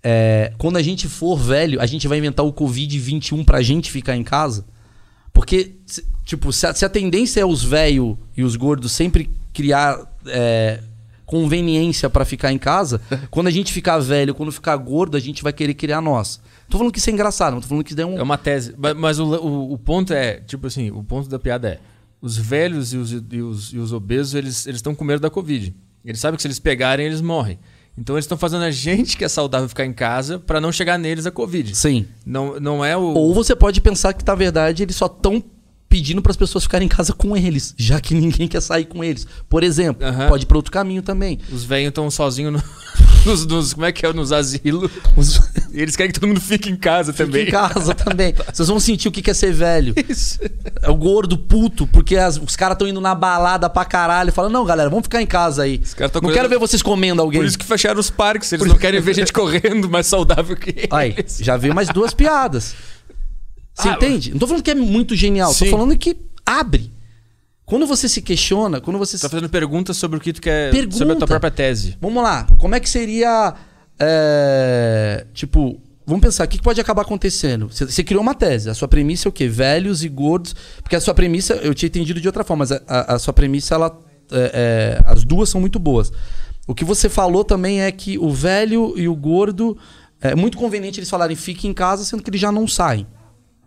é, quando a gente for velho, a gente vai inventar o Covid-21 pra gente ficar em casa? Porque, se- tipo, se a, se a tendência é os velhos e os gordos sempre criar é, conveniência pra ficar em casa, quando a gente ficar velho, quando ficar gordo, a gente vai querer criar nós. Tô falando que isso é engraçado, não tô falando que isso é um. É uma tese. Mas, mas o, o, o ponto é, tipo assim, o ponto da piada é: os velhos e os, e os, e os obesos, eles estão com medo da Covid. Eles sabem que se eles pegarem, eles morrem. Então eles estão fazendo a gente que é saudável ficar em casa pra não chegar neles a Covid. Sim. Não, não é o. Ou você pode pensar que, na verdade, eles só estão pedindo para as pessoas ficarem em casa com eles, já que ninguém quer sair com eles. Por exemplo, Aham. pode ir para outro caminho também. Os velhos estão sozinhos no- nos, nos- Como é que é? Nos asilos. Os... Eles querem que todo mundo fique em casa Fica também. em casa também. Vocês vão sentir o que é ser velho. Isso. É o gordo puto, porque as- os caras estão indo na balada pra caralho. Fala, não, galera, vamos ficar em casa aí. Não cuidando- quero ver vocês comendo alguém. Por isso que fecharam os parques. Eles não querem ver gente correndo mais saudável que eles. Aí, já veio mais duas piadas. Você Ah, entende? Não tô falando que é muito genial, tô Sim. falando que abre. Quando você se questiona, quando você tá fazendo perguntas sobre o que tu quer. Pergunta. Sobre a tua própria tese. Vamos lá, como é que seria. é, tipo, vamos pensar, o que que pode acabar acontecendo? Você, você criou uma tese, a sua premissa é o quê? Velhos e gordos. Porque a sua premissa, eu tinha entendido de outra forma, mas a, a- a sua premissa, ela. é, é, as duas são muito boas. O que você falou também é que o velho e o gordo. É muito conveniente eles falarem fique em casa, sendo que eles já não saem.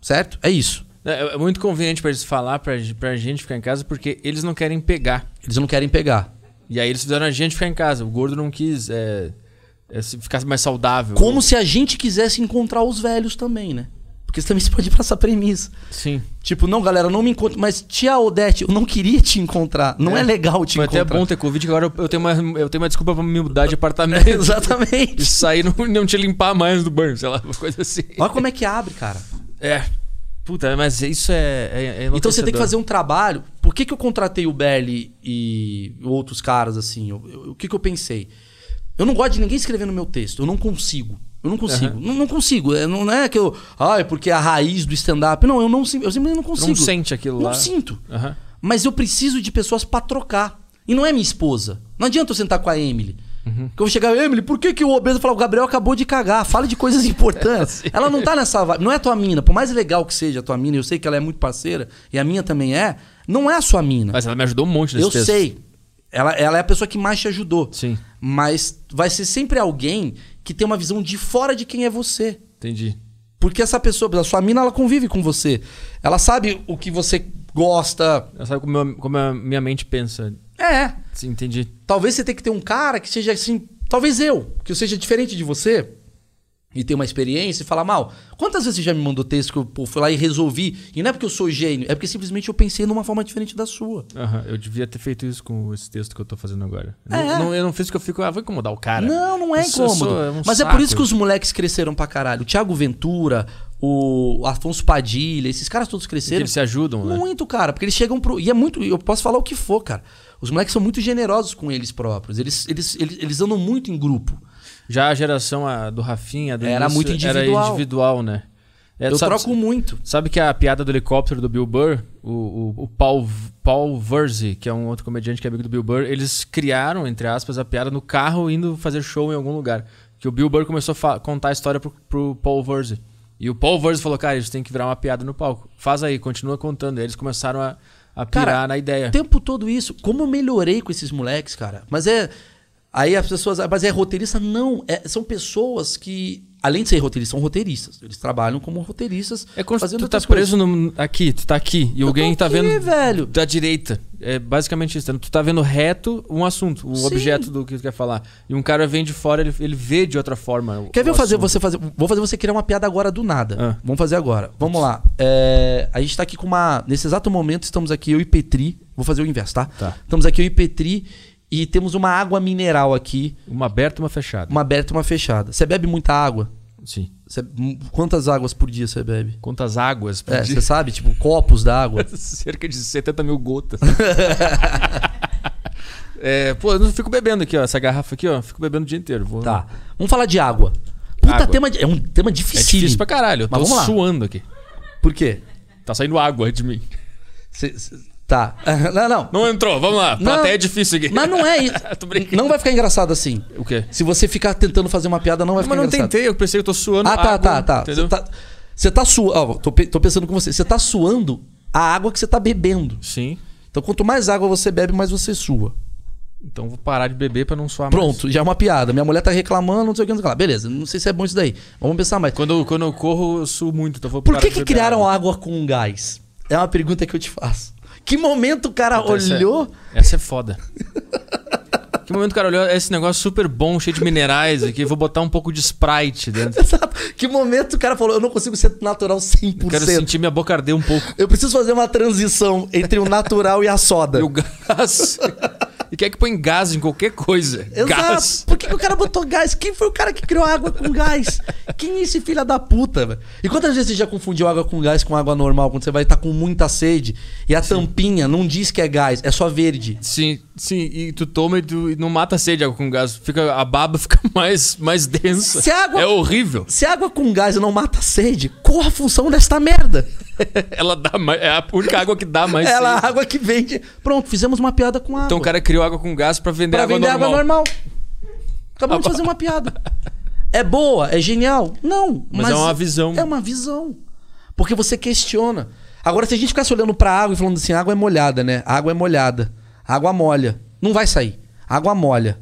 Certo? É isso. É, é muito conveniente pra eles falar pra, pra gente ficar em casa porque eles não querem pegar. Eles não querem pegar. E aí eles fizeram a gente ficar em casa. O gordo não quis é, é, se- ficar mais saudável. Como se a gente quisesse encontrar os velhos também, né? Porque também se pode ir pra essa premissa. Sim. Tipo, não, galera, não me encontro. Mas, tia Odete, eu não queria te encontrar. Não é, É. legal te Foi até encontrar. bom ter Covid, que agora eu- eu tenho uma, eu tenho uma desculpa pra me mudar de apartamento. e Exatamente. sair não, não te limpar mais do banho, sei lá, uma coisa assim. Olha como é que abre, cara. É. Puta, mas isso é. é, é Então você tem que fazer um trabalho. Por que, que eu contratei o Berli e outros caras assim? O que, que eu pensei? Eu não gosto de ninguém escrever no meu texto. Eu não consigo. Eu não consigo. Não, não consigo. É, não, não é que eu. Ah, é porque é a raiz do stand-up. Não, eu não eu simplesmente não consigo. não sente aquilo Não lá. sinto. Aham. Mas eu preciso de pessoas pra trocar. E não é minha esposa. Não adianta eu sentar com a Emily. Uhum. Que eu vou chegar, Emily, por que, que o obeso falar, o Gabriel acabou de cagar? Fala de coisas importantes. ela não tá nessa. Não é tua mina. Por mais legal que seja a tua mina, eu sei que ela é muito parceira, e a minha também é, não é a sua mina. Mas ela me ajudou um monte nesse eu texto. sei. Ela, ela é a pessoa que mais te ajudou. Sim, Mas vai ser sempre alguém que tem uma visão de fora de quem é você. entendi. Porque essa pessoa, a sua mina, ela convive com você. Ela sabe o que você gosta. Ela sabe como, eu- como a minha mente pensa. É. Sim, entendi. Talvez você tenha que ter um cara que seja assim. Talvez eu, que eu seja diferente de você e tenha uma experiência e falar mal. Quantas vezes você já me mandou texto que eu pô, fui lá e resolvi? E não é porque eu sou gênio, é porque simplesmente eu pensei numa forma diferente da sua. Aham, eu devia ter feito isso com esse texto que eu tô fazendo agora. Eu É. Não, não- eu não fiz porque eu fico, ah, vou incomodar o cara. Não, não é Eu sou- incômodo. sou- é um Mas é por saco. isso que os moleques cresceram pra caralho. O Thiago Ventura, o Afonso Padilha, esses caras todos Porque cresceram. eles se ajudam, né? Muito, cara, porque eles chegam pro. E é muito. Eu posso falar o que for, cara. Os moleques são muito generosos com eles próprios. Eles, eles, eles, eles andam muito em grupo. Já a geração a, do Rafinha, do Era início, muito individual. Era individual, né? É, eu sabe, troco muito. Sabe que a piada do helicóptero do Bill Burr, o, o, o Paul, Paul Verzi, que é um outro comediante que é amigo do Bill Burr, eles criaram, entre aspas, a piada no carro indo fazer show em algum lugar. Que o Bill Burr começou a contar a história pro, pro Paul Verzi. E o Paul Verzi falou, cara, isso tem que virar uma piada no palco. Faz aí, continua contando. Aí eles começaram a, a pirar Cara, na ideia. O tempo todo isso. Como eu melhorei com esses moleques, cara. Mas é. Aí as pessoas. Mas é roteirista? Não. É- são pessoas que, além de ser roteiristas, são roteiristas. Eles trabalham como roteiristas. É quando fazendo tu tá preso no- aqui, tu tá aqui, e Eu alguém tá aqui, vendo velho. da direita. É basicamente isso. Tu tá vendo reto um assunto, o Sim. objeto do que tu quer falar. E um cara vem de fora, ele, ele vê de outra forma. o- Quer ver eu fazer você fazer. Vou fazer você criar uma piada agora do nada. Ah. Vamos fazer agora. Vamos lá. É, a gente tá aqui com uma. Nesse exato momento, estamos aqui, eu e Petri. Vou fazer o inverso, tá? Tá. Estamos aqui, eu e Petri, e temos uma água mineral aqui, Uma aberta e uma fechada. uma aberta e uma fechada. Você bebe muita água? Sim. Você- quantas águas por dia você bebe? Quantas águas por É, dia? você sabe, tipo, copos d'água. Cerca de 70 mil gotas. é, pô, eu não fico bebendo aqui, ó. Essa garrafa aqui, ó. Fico bebendo o dia inteiro. Vou... Tá. Vamos falar de água. Puta, Água. tema de- é um tema É difícil. difícil pra caralho. Eu Mas tô suando aqui. Por quê? Tá saindo água de mim. Cê- cê- tá. Não, não. Não entrou, vamos lá. Não. Até é difícil aqui. Mas não é isso. Não vai ficar engraçado assim. O quê? Se você ficar tentando fazer uma piada, não vai Mas ficar não engraçado. tentei, eu pensei que eu tô suando Ah, tá, água, tá, tá. Entendeu? Você tá, você tá suando. Ó, tô, tô pensando com você. Você tá suando a água que você tá bebendo. Sim. Então, quanto mais água você bebe, mais você sua. Então vou parar de beber pra não suar mais. Pronto, já é uma piada. Minha mulher tá reclamando, não sei o que, não sei o que lá. Beleza, não sei se é bom isso daí. Vamos pensar mais. Quando, eu- quando eu corro, eu suo muito, então vou Por parar que, de que criaram água. água com gás? É uma pergunta que eu te faço. Que momento o cara Então, essa é- olhou? Essa é foda. que momento o cara olhou esse negócio super bom, cheio de minerais aqui, vou botar um pouco de Sprite dentro. Exato. Que momento o cara falou, eu não consigo ser natural 100%. Eu quero sentir minha boca arder um pouco. Eu preciso fazer uma transição entre o natural e a soda. E o gás. E quer que põe gás em qualquer coisa. Exato. Gás. Por que, que o cara botou gás? Quem foi o cara que criou água com gás? Quem é esse filho da puta, velho? E quantas vezes você já confundiu água com gás com água normal? Quando você vai estar com muita sede e a tampinha não diz que é gás, é só verde. Sim, sim. E tu toma e, tu, não mata a sede água com gás. Fica, a baba fica mais, mais densa. Água- É horrível. Se água com gás não mata a sede, qual a função desta merda? Ela dá mais. É a única água que dá mais Ela é sede. a água que vende. Pronto, fizemos uma piada com água. Então o cara criou água com gás pra vender pra água vender normal. água normal. Acabamos de fazer uma piada. É boa? É genial? Não. Mas é uma visão. É uma visão. Porque você questiona. Agora, se a gente ficasse olhando pra água e falando assim, água é molhada, né? Água é molhada. Água molha. Não vai sair. Água molha.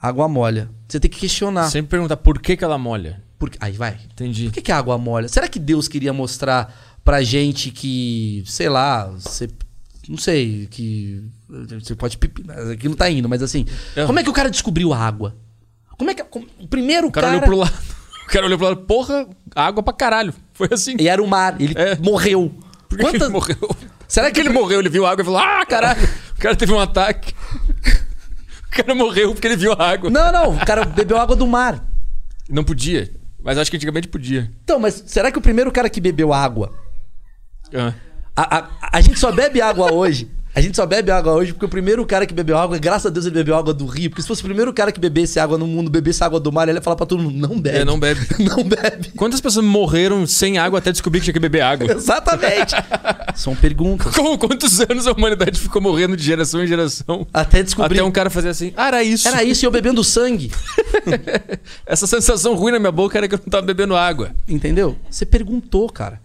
Água molha. Você tem que questionar. Sempre perguntar por que, que ela molha. Por... Aí vai. Entendi. Por que, que a água molha? Será que Deus queria mostrar pra gente que, sei lá, você. Não sei, que. Você pode. Aqui não tá indo, mas assim. É. Como é que o cara descobriu a água? Como é que. como- o primeiro O cara, cara. olhou pro lado. O cara olhou pro lado. Porra, água pra caralho. Foi assim. E era o mar, ele É. morreu. Por que, que ele morreu? Será que ele morreu? Ele viu água e falou: Ah, caralho. O cara teve um ataque. O cara morreu porque ele viu a água. Não, não, o cara bebeu água do mar. Não podia. Mas acho que antigamente podia. Então, mas será que o primeiro cara que bebeu água. Ah. A, a, a gente só bebe água hoje. A gente só bebe água hoje porque o primeiro cara que bebeu água, graças a Deus ele bebeu água do rio. Porque se fosse o primeiro cara que bebesse água no mundo, bebesse água do mar, ele ia falar pra todo mundo: não bebe. É, não bebe. não bebe. Quantas pessoas morreram sem água até descobrir que tinha que beber água? Exatamente. São perguntas. Com quantos anos a humanidade ficou morrendo de geração em geração? Até descobrir. Até um cara fazer assim, ah, era isso. Era isso e eu bebendo sangue. Essa sensação ruim na minha boca era que eu não tava bebendo água. Entendeu? Você perguntou, cara.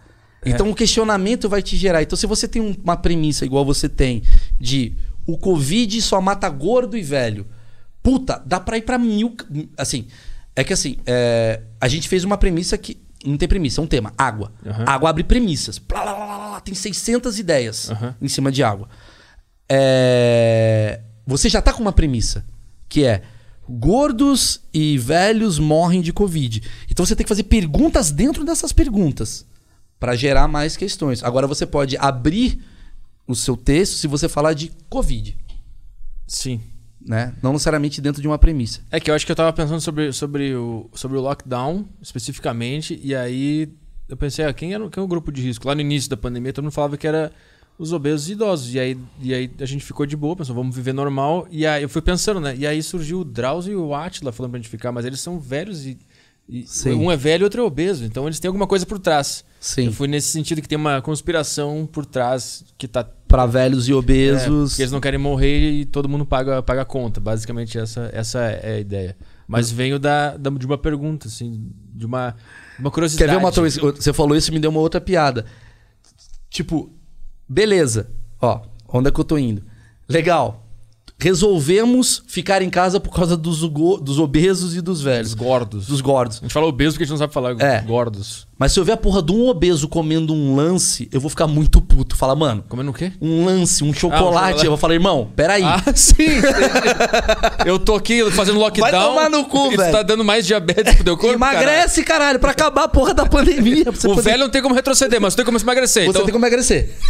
É. Então o questionamento vai te gerar. Então, se você tem um- uma premissa igual você tem de o Covid só mata gordo e velho. Puta, dá pra ir pra mil. Assim, é que assim, é, a gente fez uma premissa que. Não tem premissa, é um tema. Água. Aham. Água abre premissas. Plá, lá, lá, lá, lá, tem 600 ideias Aham. em cima de água. É, você já tá com uma premissa, que é gordos e velhos morrem de Covid. Então você tem que fazer perguntas dentro dessas perguntas para gerar mais questões. Agora você pode abrir o seu texto se você falar de Covid, Sim. né? Não necessariamente dentro de uma premissa. É que eu acho que eu tava pensando sobre, sobre, o, sobre o lockdown, especificamente, e aí eu pensei, ah, quem, era, quem é o grupo de risco? Lá no início da pandemia, todo mundo falava que era os obesos e idosos. E aí, e aí a gente ficou de boa, pensou, vamos viver normal. E aí eu fui pensando, né? E aí surgiu o Drauzio e o Atila falando pra gente ficar, mas eles são velhos e. e Sim. um é velho e outro é obeso. Então eles têm alguma coisa por trás. Sim. Eu fui nesse sentido que tem uma conspiração por trás que tá. Para velhos e É, obesos. porque eles não querem morrer e todo mundo paga, paga a conta. Basicamente, essa, essa é a ideia. Mas venho da, da- de uma pergunta, assim, de uma, uma curiosidade. Quer ver uma Você falou isso e me deu uma outra piada. Tipo, beleza. Ó, onde é que eu tô indo? Legal. Resolvemos ficar em casa por causa dos, dos obesos e dos velhos. Os gordos. Dos gordos. A gente fala obeso porque a gente não sabe falar É. gordos. Mas se eu ver a porra de um obeso comendo um lance, eu vou ficar muito puto. Falar, mano, Comendo o quê? um lance, um chocolate. chocolate. Eu vou falar, irmão, peraí. Ah, sim. eu tô aqui fazendo lockdown. Vai tomar no cu, velho. tá dando mais diabetes pro teu corpo, Emagrece, caralho, pra acabar a porra da pandemia. caralho. O poder- velho não tem como retroceder, mas tu tem como emagrecer. Você então, tem como emagrecer.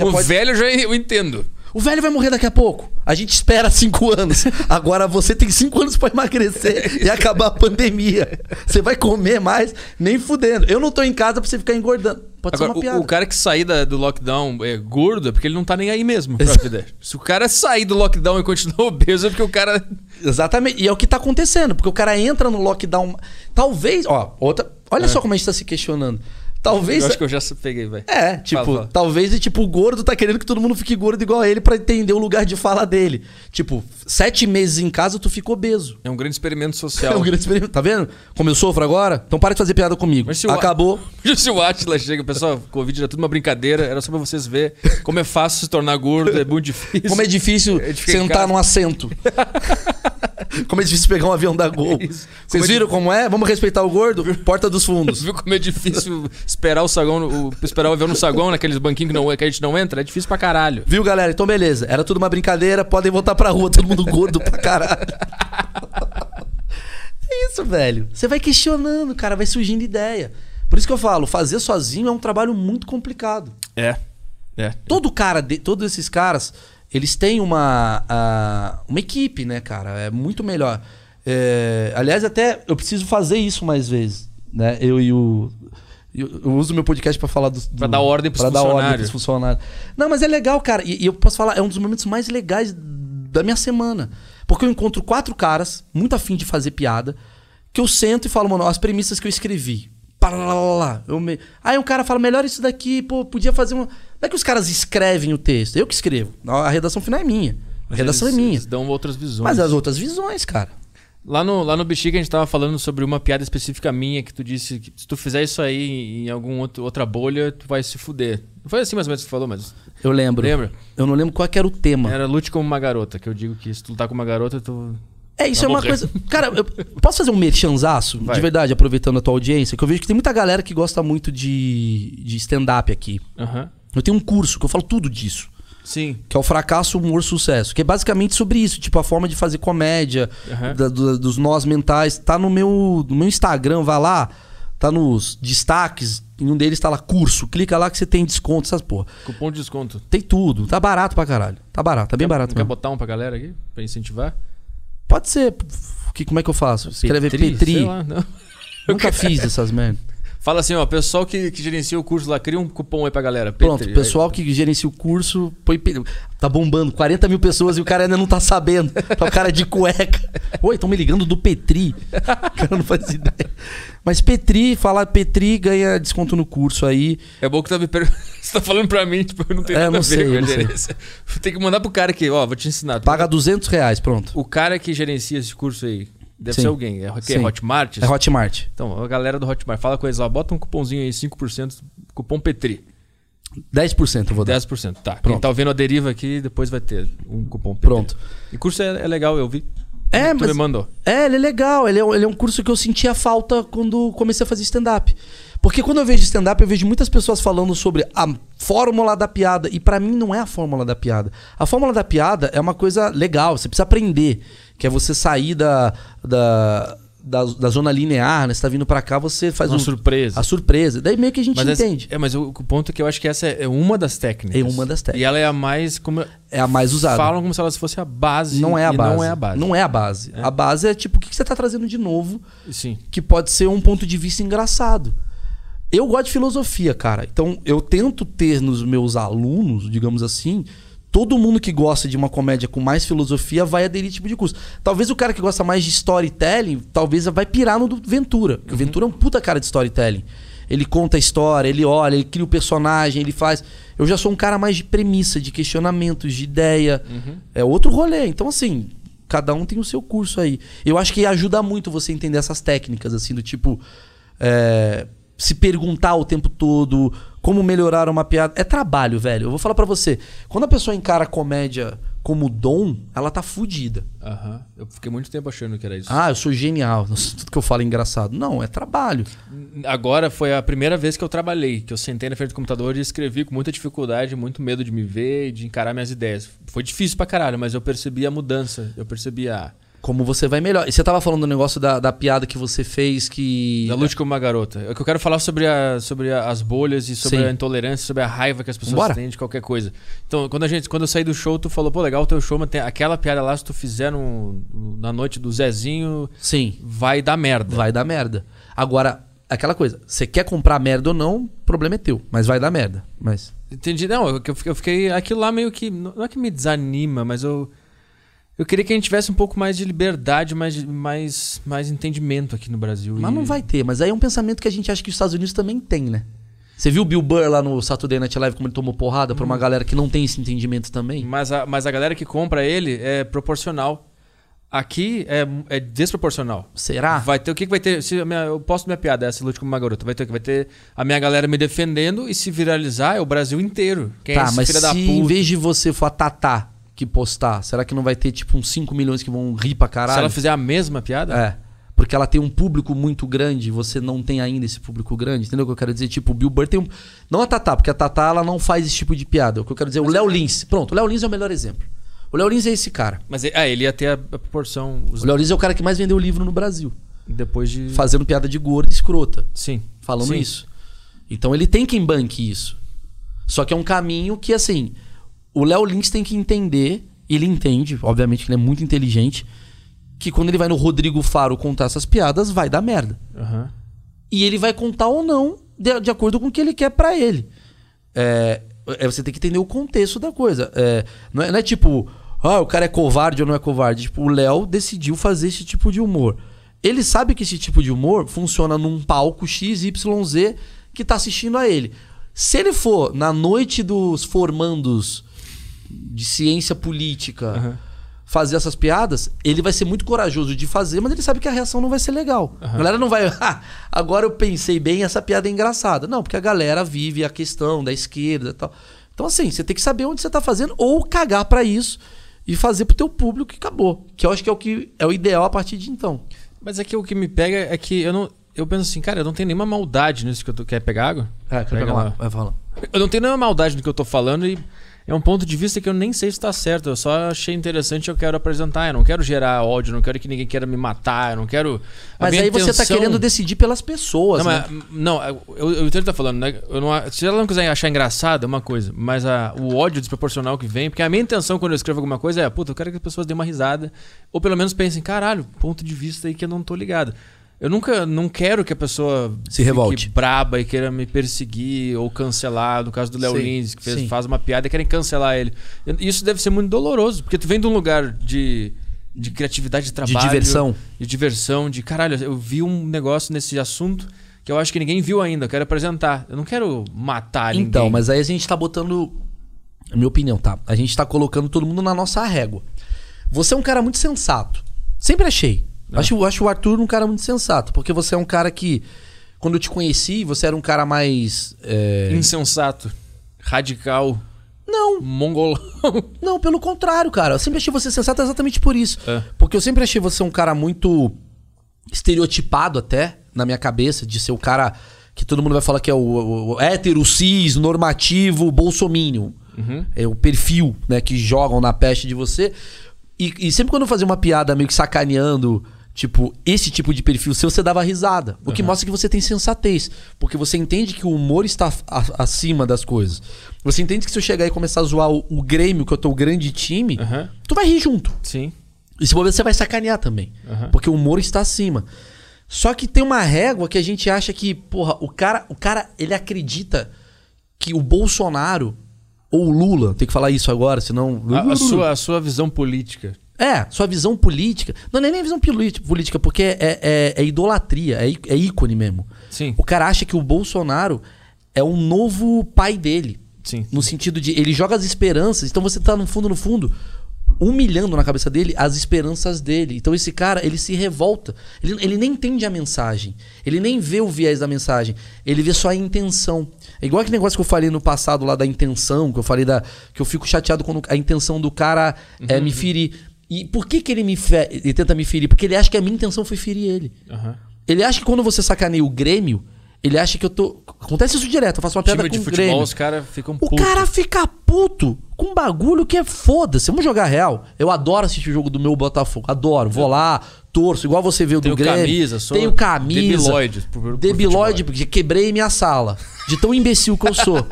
O pode- velho já eu entendo. O velho vai morrer daqui a pouco. A gente espera cinco anos. Agora você tem cinco anos pra emagrecer e acabar a pandemia. Você vai comer mais, nem fudendo. Eu não tô em casa pra você ficar engordando. Pode Agora, ser uma o- piada. o, cara que sair da- do lockdown é gordo é porque ele não tá nem aí mesmo. pra vida. Se o cara sair do lockdown e continuar obeso é porque o cara. Exatamente. E é o que tá acontecendo, porque o cara entra no lockdown. Talvez. Ó, outra. Olha só como a gente tá se questionando. Talvez. É. Eu acho que eu já peguei, velho. É, tipo, Fala, talvez e, tipo, o gordo tá querendo que todo mundo fique gordo igual a ele pra entender o lugar de fala dele. Tipo, sete meses em casa, tu fica obeso. É um grande experimento É social. um grande experimento. Tá vendo? Como eu sofro agora? Então para de fazer piada comigo. Mas se o- Acabou. Se o Atila chega, pessoal, Covid era tudo uma brincadeira, era só pra vocês ver como é fácil se tornar gordo, é muito difícil. Como é difícil É sentar num assento. como é difícil pegar um avião da Gol. É isso. Como Vocês é viram como é? Vamos respeitar o gordo? Porta dos fundos. Viu como é difícil esperar o saguão, no- o- esperar o avião no saguão, naqueles banquinhos que, não, que a gente não entra? É difícil pra caralho. Viu, galera? Então, beleza. Era tudo uma brincadeira. Podem voltar pra rua. Todo mundo gordo pra caralho. é isso, velho. Você vai questionando, cara. Vai surgindo ideia. Por isso que eu falo, fazer sozinho é um trabalho muito complicado. É. É. Todo cara, de- todos esses caras, eles têm uma, ah, uma equipe, né, cara? É muito melhor. É, aliás, até eu preciso fazer isso mais vezes, né? Eu e o eu, eu uso meu podcast pra falar dos Pra dar ordem pros pra dar ordem funcionários. pros funcionários. Não, mas é legal, cara. E, e eu posso falar, é um dos momentos mais legais da minha semana. Porque eu encontro quatro caras, muito afim de fazer piada, que eu sento e falo, mano, as premissas que eu escrevi. Lá. Eu me... Aí um cara fala, melhor isso daqui, pô, podia fazer uma. Não é que os caras escrevem o texto, eu que escrevo. A redação final é minha. A redação Eles- é minha. Eles dão outras visões. Mas as outras visões, cara. Lá no, lá no Bexiga a gente tava falando sobre uma piada específica minha que tu disse que se tu fizer isso aí em alguma outra bolha, tu vai se fuder. Não foi assim mais ou menos que tu falou, mas. Eu lembro. Lembra? Eu não lembro qual que era o tema. Era lute como uma garota, que eu digo que se tu lutar com uma garota, tu. É, isso Vai é uma morrer. coisa. Cara, eu posso fazer um merchanzaço? Vai. De verdade, aproveitando a tua audiência, que eu vejo que tem muita galera que gosta muito de, de stand-up aqui. Aham. Eu tenho um curso que eu falo tudo disso. Sim. Que é o fracasso, humor, sucesso. Que é basicamente sobre isso. Tipo, a forma de fazer comédia, Aham. da- do- dos nós mentais. Tá no meu, no meu Instagram, vai lá. Tá nos destaques. Em um deles tá lá curso. Clica lá que você tem desconto, essas porra. Cupom de desconto. Tem tudo. Tá barato pra caralho. Tá barato, tá bem barato quer mesmo. botar um pra galera aqui? Pra incentivar? Pode ser. Que, como é que eu faço? Escreve Petri. Sei lá. Nunca fiz essas merda. Fala assim, ó, pessoal que, que gerencia o curso lá, cria um cupom aí pra galera. Pronto, Petri. pessoal que gerencia o curso põe. Tá bombando 40 mil pessoas e o cara ainda não tá sabendo. Tá o cara de cueca. Oi, estão me ligando do Petri. O cara não faz ideia. Mas Petri, falar Petri ganha desconto no curso aí. É bom que tá me per... Você tá falando pra mim, tipo, eu não tenho É, nada não a ver sei, com sei. gerência. Tem que mandar pro cara que, ó, vou te ensinar. Tu Paga 200 reais, pronto. O cara que gerencia esse curso aí, deve Sim. ser alguém. É, que é. Hotmart? É Hotmart. Então, a galera do Hotmart, fala com eles lá, bota um cupomzinho aí, 5%, cupom Petri, 10% eu vou dar. 10%. Tá, quem Pronto. tá ouvindo a deriva aqui, depois vai ter um cupom Petri. Pronto. E curso é, é legal, eu vi. É, tu mas. me mandou. É, ele é legal. Ele é, um- ele é um curso que eu sentia falta quando comecei a fazer stand-up. Porque quando eu vejo stand-up, eu vejo muitas pessoas falando sobre a fórmula da piada. E pra mim não é a fórmula da piada. A fórmula da piada é uma coisa legal, você precisa aprender. Que é você sair da, da, da, da zona linear, né? Você tá vindo pra cá, você faz Uma um- surpresa. a surpresa. Daí meio que a gente Mas essa- entende. é, mas o, o ponto é que eu acho que essa é uma das técnicas. É uma das técnicas. E ela é a mais. Como, É a mais usada. Falam como se ela fosse a base. Não é a base. Não é a base. Não é a base. A base é tipo, o que que você tá trazendo de novo Sim. que pode ser um ponto de vista engraçado. Eu gosto de filosofia, cara. Então eu tento ter nos meus alunos, digamos assim, todo mundo que gosta de uma comédia com mais filosofia vai aderir esse tipo de curso. Talvez o cara que gosta mais de storytelling, talvez vai pirar no do Ventura. Porque o Ventura é um puta cara de storytelling. Ele conta a história, ele olha, ele cria o personagem, ele faz. Eu já sou um cara mais de premissa, de questionamentos, de ideia. É outro rolê. Então, assim, cada um tem o seu curso aí. Eu acho que ajuda muito você entender essas técnicas, assim, do tipo. é, se perguntar o tempo todo como melhorar uma piada. É trabalho, velho. Eu vou falar pra você. Quando a pessoa encara a comédia como dom, ela tá fudida. Aham. Eu fiquei muito tempo achando que era isso. Ah, eu sou genial. Nossa, tudo que eu falo é engraçado. Não, é trabalho. Agora foi a primeira vez que eu trabalhei, que eu sentei na frente do computador e escrevi com muita dificuldade, muito medo de me ver e de encarar minhas ideias. Foi difícil pra caralho, mas eu percebi a mudança. Eu percebi a. Como você vai melhor. E você tava falando do negócio da, da piada que você fez que. Da lute como uma garota. É que eu quero falar sobre, a, sobre a- as bolhas e sobre Sim. a intolerância, sobre a raiva que as pessoas Vambora. têm de qualquer coisa. Então, quando, a gente, quando eu saí do show, tu falou, pô, legal o teu show, mas tem aquela piada lá, se tu fizer no- na noite do Zezinho, Sim, vai dar merda. vai dar merda. Agora, aquela coisa, você quer comprar merda ou não, o problema é teu. Mas vai dar merda. Mas. Entendi. Não, eu, eu fiquei. Aquilo lá meio que. Não é que me desanima, mas eu. Eu queria que a gente tivesse um pouco mais de liberdade, mais, mais, mais entendimento aqui no Brasil. Mas E- não vai ter. Mas aí é um pensamento que a gente acha que os Estados Unidos também tem, né? Você viu o Bill Burr lá no Saturday Night Live como ele tomou porrada pra uma galera que não tem esse entendimento também? Mas a, mas a galera que compra ele é proporcional. Aqui é, é desproporcional. Será? Vai ter o que, que vai ter? Se minha- eu posto minha piada, essa lute como uma garota. Vai ter que? Vai ter a minha galera me defendendo e se viralizar é o Brasil inteiro. Quem é tá, esse mas filho se da puta? em vez de você for a Tatá que postar, será que não vai ter tipo uns 5 milhões que vão rir pra caralho? Se ela fizer a mesma piada? É. Porque ela tem um público muito grande, você não tem ainda esse público grande. Entendeu o que eu quero dizer? Tipo, o Bill Burr tem um. Não a Tatá, porque a Tatá ela não faz esse tipo de piada. O que eu quero dizer, o Léo Lins. Pronto, o Léo Lins é o melhor exemplo. O Léo Lins é esse cara. Mas ah, ele ia ter a, a proporção. os- O Léo Lins é o cara que mais vendeu livro no Brasil. depois de. Fazendo piada de gorda e escrota. Sim. falando Sim. isso. Então ele tem quem banque isso. Só que é um caminho que, assim, o Léo Lins tem que entender, ele entende, obviamente que ele é muito inteligente, que quando ele vai no Rodrigo Faro contar essas piadas, vai dar merda. Aham. E ele vai contar ou não, de, de acordo com o que ele quer pra ele. É, é, você tem que entender o contexto da coisa. É, não, é, não é tipo, ah, o cara é covarde ou não é covarde. Tipo, o Léo decidiu fazer esse tipo de humor. Ele sabe que esse tipo de humor funciona num palco XYZ que tá assistindo a ele. Se ele for na noite dos formandos de ciência política Aham. fazer essas piadas, ele vai ser muito corajoso de fazer, mas ele sabe que a reação não vai ser legal. A galera não vai, "Ah, agora eu pensei bem, essa piada é engraçada. Não, porque a galera vive a questão da esquerda e tal. Então assim, você tem que saber onde você tá fazendo ou cagar pra isso e fazer pro teu público e acabou. Que eu acho que é o que é o ideal a partir de então. Mas é que o que me pega é que eu não. Eu penso assim, cara, eu não tenho nenhuma maldade nisso que eu tô. Quer pegar água? É, Pega pega lá. lá, vai falar. Eu não tenho nenhuma maldade no que eu tô falando e é um ponto de vista que eu nem sei se tá certo. Eu só achei interessante e eu quero apresentar. Eu não quero gerar ódio, não quero que ninguém queira me matar, eu não quero. Mas aí você tá intenção- querendo decidir pelas pessoas, Não, né? mas, não, eu, eu entendo o que tá falando, né? Eu não, se ela não quiser achar engraçado, é uma coisa. Mas a- o ódio desproporcional que vem, porque a minha intenção quando eu escrevo alguma coisa é, puta, eu quero que as pessoas dêem uma risada. Ou pelo menos pensem, caralho, ponto de vista aí que eu não tô ligado. Eu nunca não quero que a pessoa Se fique revolte. braba e queira me perseguir ou cancelar. No caso do Léo Lins, que fez- faz uma piada e querem cancelar ele. Isso deve ser muito doloroso, porque tu vem de um lugar de, de criatividade de trabalho. diversão. De diversão, de caralho, eu vi um negócio nesse assunto que eu acho que ninguém viu ainda. Eu quero apresentar. Eu não quero matar ninguém. Então, mas aí a gente tá botando. Minha opinião, tá? A gente tá colocando todo mundo na nossa régua. Você é um cara muito sensato. Sempre achei. Acho, acho o Arthur um cara muito sensato. Porque você é um cara que. Quando eu te conheci, você era um cara mais. é, Insensato, radical, Não, mongolão. não, pelo contrário, cara. Eu sempre achei você sensato exatamente por isso. É. Porque eu sempre achei você um cara muito estereotipado até, na minha cabeça, de ser o cara que todo mundo vai falar que é o, o- o hétero, cis, normativo, bolsominion. É o perfil, né, que jogam na peste de você. E, e sempre quando eu fazia uma piada meio que sacaneando, tipo, esse tipo de perfil seu, você dava risada. O que mostra que você tem sensatez. Porque você entende que o humor está acima das coisas. Você entende que se eu chegar e começar a zoar o, o Grêmio, que eu tô o grande time, Aham. tu vai rir junto. Sim. E se você vai sacanear também. Aham. Porque o humor está acima. Só que tem uma régua que a gente acha que, porra, o cara, o cara, ele acredita que o Bolsonaro ou o Lula, tem que falar isso agora, senão. A, a sua, a sua visão política. É, sua visão política. Não, não é nem visão política, porque é, é- é idolatria, é, é ícone mesmo. Sim. O cara acha que o Bolsonaro é o novo pai dele. Sim. No sentido de ele joga as esperanças, então você tá no fundo, no fundo. humilhando na cabeça dele as esperanças dele. Então esse cara, ele se revolta. Ele, ele nem entende a mensagem. Ele nem vê o viés da mensagem. Ele vê só a intenção. É igual aquele negócio que eu falei no passado lá da intenção, que eu falei da. que eu fico chateado quando a intenção do cara é me ferir. E por que, que ele me fe- ele tenta me ferir? Porque ele acha que a minha intenção foi ferir ele. Aham. Ele acha que quando você sacaneia o Grêmio, ele acha que eu tô. Acontece isso direto, eu faço uma piada Time com de o futebol, Grêmio. os caras ficam O putos. cara fica puto com um bagulho que é foda-se. Vamos jogar real. Eu adoro assistir o jogo do meu Botafogo. Adoro. Vou lá, torço, igual você vê o do Tenho Grêmio. camisa, sou Tenho camisa. debilóide por- por Debilóide, porque quebrei minha sala. De tão imbecil que eu sou.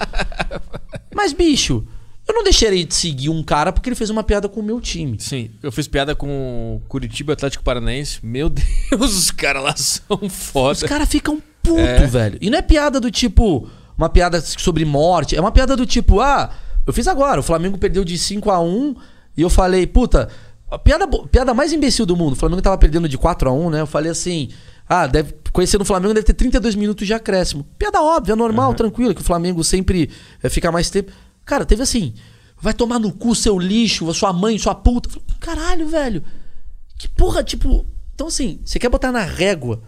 Mas, bicho, eu não deixarei de seguir um cara porque ele fez uma piada com o meu time. Sim, eu fiz piada com o Curitiba Atlético Paranaense. Meu Deus, os caras lá são Os foda. caras ficam puto, É. velho. E não é piada do tipo, uma piada sobre morte. É uma piada do tipo, ah, eu fiz agora. O Flamengo perdeu de 5 a 1 e eu falei, puta, a piada, piada mais imbecil do mundo. O Flamengo tava perdendo de 4 a 1 né? Eu falei assim, ah, deve, conhecendo o Flamengo deve ter 32 minutos de acréscimo. Piada óbvia, normal, tranquila, que o Flamengo sempre eh, fica mais tempo. Cara, teve assim, vai tomar no cu seu lixo, sua mãe, sua puta. Falei, Caralho, velho. Que porra, tipo. Então, assim, você quer botar na régua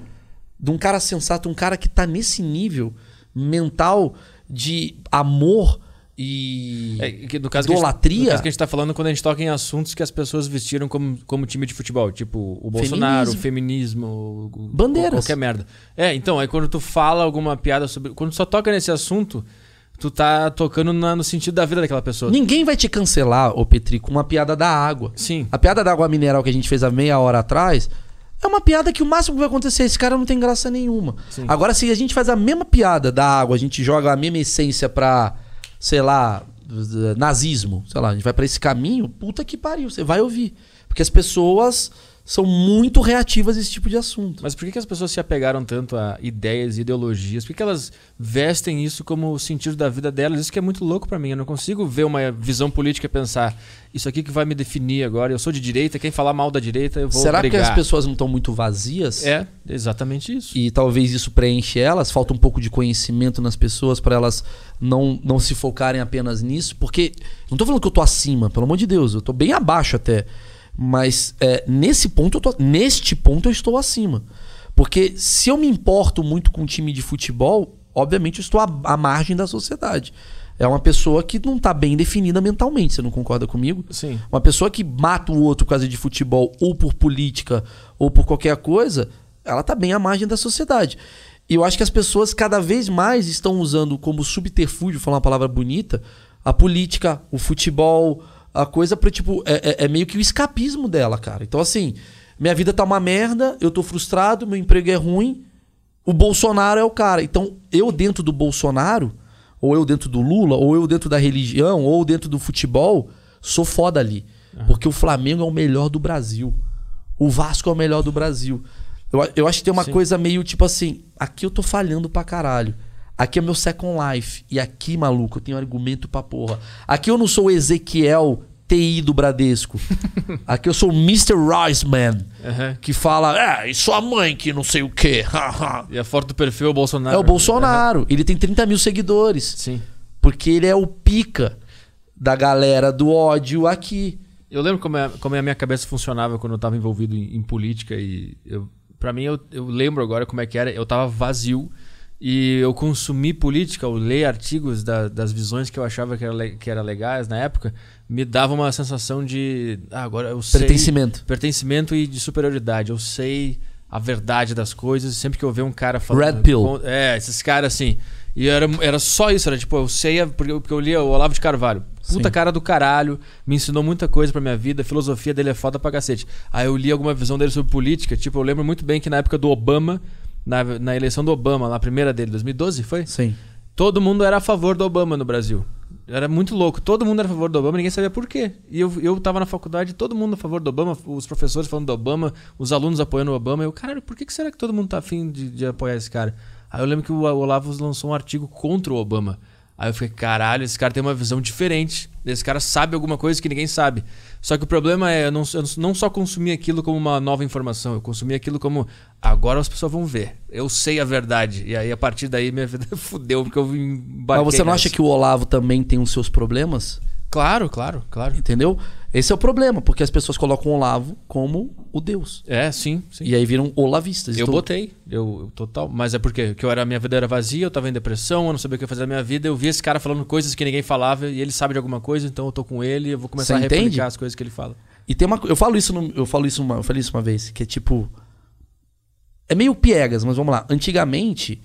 de um cara sensato, um cara que tá nesse nível mental de amor e. É, que no caso que a gente- Idolatria? no caso que a gente tá falando quando a gente toca em assuntos que as pessoas vestiram como, como time de futebol. Tipo, o Bolsonaro, o feminismo, o- o- Bandeiras. Qualquer merda. É, então, aí quando tu fala alguma piada sobre. Quando tu só toca nesse assunto, tu tá tocando na- no sentido da vida daquela pessoa. Ninguém vai te cancelar, ô Petri, com uma piada da água. Sim. A piada da água mineral que a gente fez há meia hora atrás é uma piada que o máximo que vai acontecer, esse cara não tem graça nenhuma. Sim. Agora, se a gente faz a mesma piada da água, a gente joga a mesma essência pra, sei lá, nazismo, sei lá, a gente vai pra esse caminho, puta que pariu, você vai ouvir. Porque as pessoas são muito reativas a esse tipo de assunto. Mas por que, que as pessoas se apegaram tanto a ideias e ideologias? Por que, que elas vestem isso como o sentido da vida delas? Isso que é muito louco pra mim. Eu não consigo ver uma visão política e pensar isso aqui que vai me definir agora. Eu sou de direita, quem falar mal da direita eu vou Será que brigar. as pessoas não estão muito vazias? É, exatamente isso. E talvez isso preenche elas, falta um pouco de conhecimento nas pessoas para elas não, não se focarem apenas nisso, porque não tô falando que eu tô acima, pelo amor de Deus, eu tô bem abaixo até. Mas é, nesse ponto, eu tô, neste ponto eu estou acima. Porque se eu me importo muito com um time de futebol, obviamente eu estou à, à margem da sociedade. É uma pessoa que não tá bem definida mentalmente, você não concorda comigo? Sim. Uma pessoa que mata o outro por causa de futebol, ou por política, ou por qualquer coisa, ela tá bem à margem da sociedade. E eu acho que as pessoas cada vez mais estão usando como subterfúgio, falar uma palavra bonita, a política, o futebol, a coisa pra, tipo, é, é- é meio que o escapismo dela, cara. Então, assim, minha vida tá uma merda, eu tô frustrado, meu emprego é ruim, o Bolsonaro é o cara. Então, eu dentro do Bolsonaro, ou eu dentro do Lula, ou eu dentro da religião, ou dentro do futebol, sou foda ali. Porque o Flamengo é o melhor do Brasil. O Vasco é o melhor do Brasil. Eu, eu acho que tem uma Sim. coisa meio tipo assim: aqui eu tô falhando pra caralho. Aqui é meu second life. E aqui, maluco, eu tenho argumento pra porra. Aqui eu não sou o Ezequiel TI do Bradesco. aqui eu sou o Mr. Riceman, Aham. que fala, é, e sua mãe que não sei o quê. E a foto do perfil é o Bolsonaro. É o Bolsonaro. Ele tem 30 mil seguidores. Sim. Porque ele é o pica da galera do ódio aqui. Eu lembro como, é, como a minha cabeça funcionava quando eu tava envolvido em, em política e eu, para mim eu, eu lembro agora como é que era. Eu tava vazio e eu consumi política, eu ler artigos da- das visões que eu achava que era, que era legais na época, me dava uma sensação de ah, agora eu sei Pertencimento. pertencimento e de superioridade. Eu sei a verdade das coisas. Sempre que eu ver um cara falando. Red pill. é, esses caras assim. E era, era só isso, era tipo, eu sei, porque eu, porque eu lia o Olavo de Carvalho. Puta Sim. cara do caralho, me ensinou muita coisa pra minha vida, a filosofia dele é foda pra cacete. Aí eu li alguma visão dele sobre política, tipo, eu lembro muito bem que na época do Obama, na, na eleição do Obama, na primeira dele, 2012, foi? Sim. Todo mundo era a favor do Obama no Brasil. Era muito louco. Todo mundo era a favor do Obama, ninguém sabia por quê. E eu, eu tava na faculdade, todo mundo a favor do Obama, os professores falando do Obama, os alunos apoiando o Obama. Eu, caralho, por que, que será que todo mundo tá afim de, de apoiar esse cara? Aí eu lembro que o Olavo lançou um artigo contra o Obama. Aí eu fiquei, caralho, esse cara tem uma visão diferente. Esse cara sabe alguma coisa que ninguém sabe. Só que o problema é, eu não, eu não só consumi aquilo como uma nova informação, eu consumi aquilo como, agora as pessoas vão ver. Eu sei a verdade. E aí, a partir daí, minha vida fudeu, porque eu vim Mas você não acha nessa. que o Olavo também tem os seus problemas? Claro, claro, claro. Entendeu? Esse é o problema, porque as pessoas colocam o Olavo como o Deus. É, sim, sim. E aí viram olavistas. Eu Então, botei, eu, eu total. Mas é porque que eu era, minha vida era vazia, eu tava em depressão, eu não sabia o que fazer da minha vida. Eu vi esse cara falando coisas que ninguém falava e ele sabe de alguma coisa, então eu tô com ele e eu vou começar Você a replicar entende? as coisas que ele fala. E tem uma. Eu falo isso, no- eu falo isso uma, eu falei isso uma vez, que é tipo. É meio piegas, mas vamos lá. Antigamente,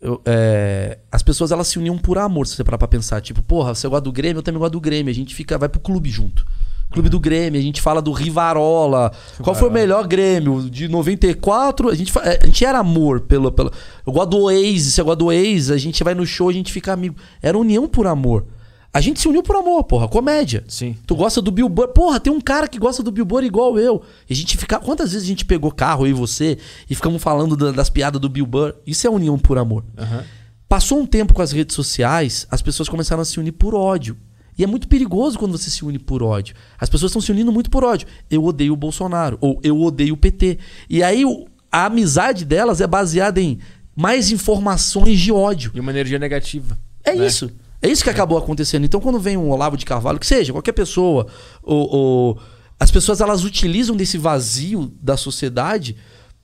eu- é, as pessoas elas se uniam por amor, se você parar pra pensar. Tipo, porra, você gosta do Grêmio, eu também gosto do Grêmio. A gente fica, vai pro clube junto. Clube do Grêmio, a gente fala do Rivarola. Qual foi o melhor Grêmio? De 94, a gente, é, a gente era amor pelo, pelo. Eu gosto do ex, você gosta do ex, a gente vai no show, a gente fica amigo. Era união por amor. A gente se uniu por amor, porra, comédia. Sim. Tu gosta do Bill Burr? Porra, tem um cara que gosta do Bill Burr igual eu. E a gente fica. Quantas vezes a gente pegou carro, eu e você, e ficamos falando da- das piadas do Bill Burr? Isso é união por amor. Aham. Passou um tempo com as redes sociais, as pessoas começaram a se unir por ódio. E é muito perigoso quando você se une por ódio. As pessoas estão se unindo muito por ódio. Eu odeio o Bolsonaro, ou eu odeio o PT. E aí a amizade delas é baseada em mais informações de ódio. E uma energia negativa. É né? isso. É isso que acabou acontecendo. Então, quando vem um Olavo de Carvalho, que seja, qualquer pessoa, ou, ou- as pessoas elas utilizam desse vazio da sociedade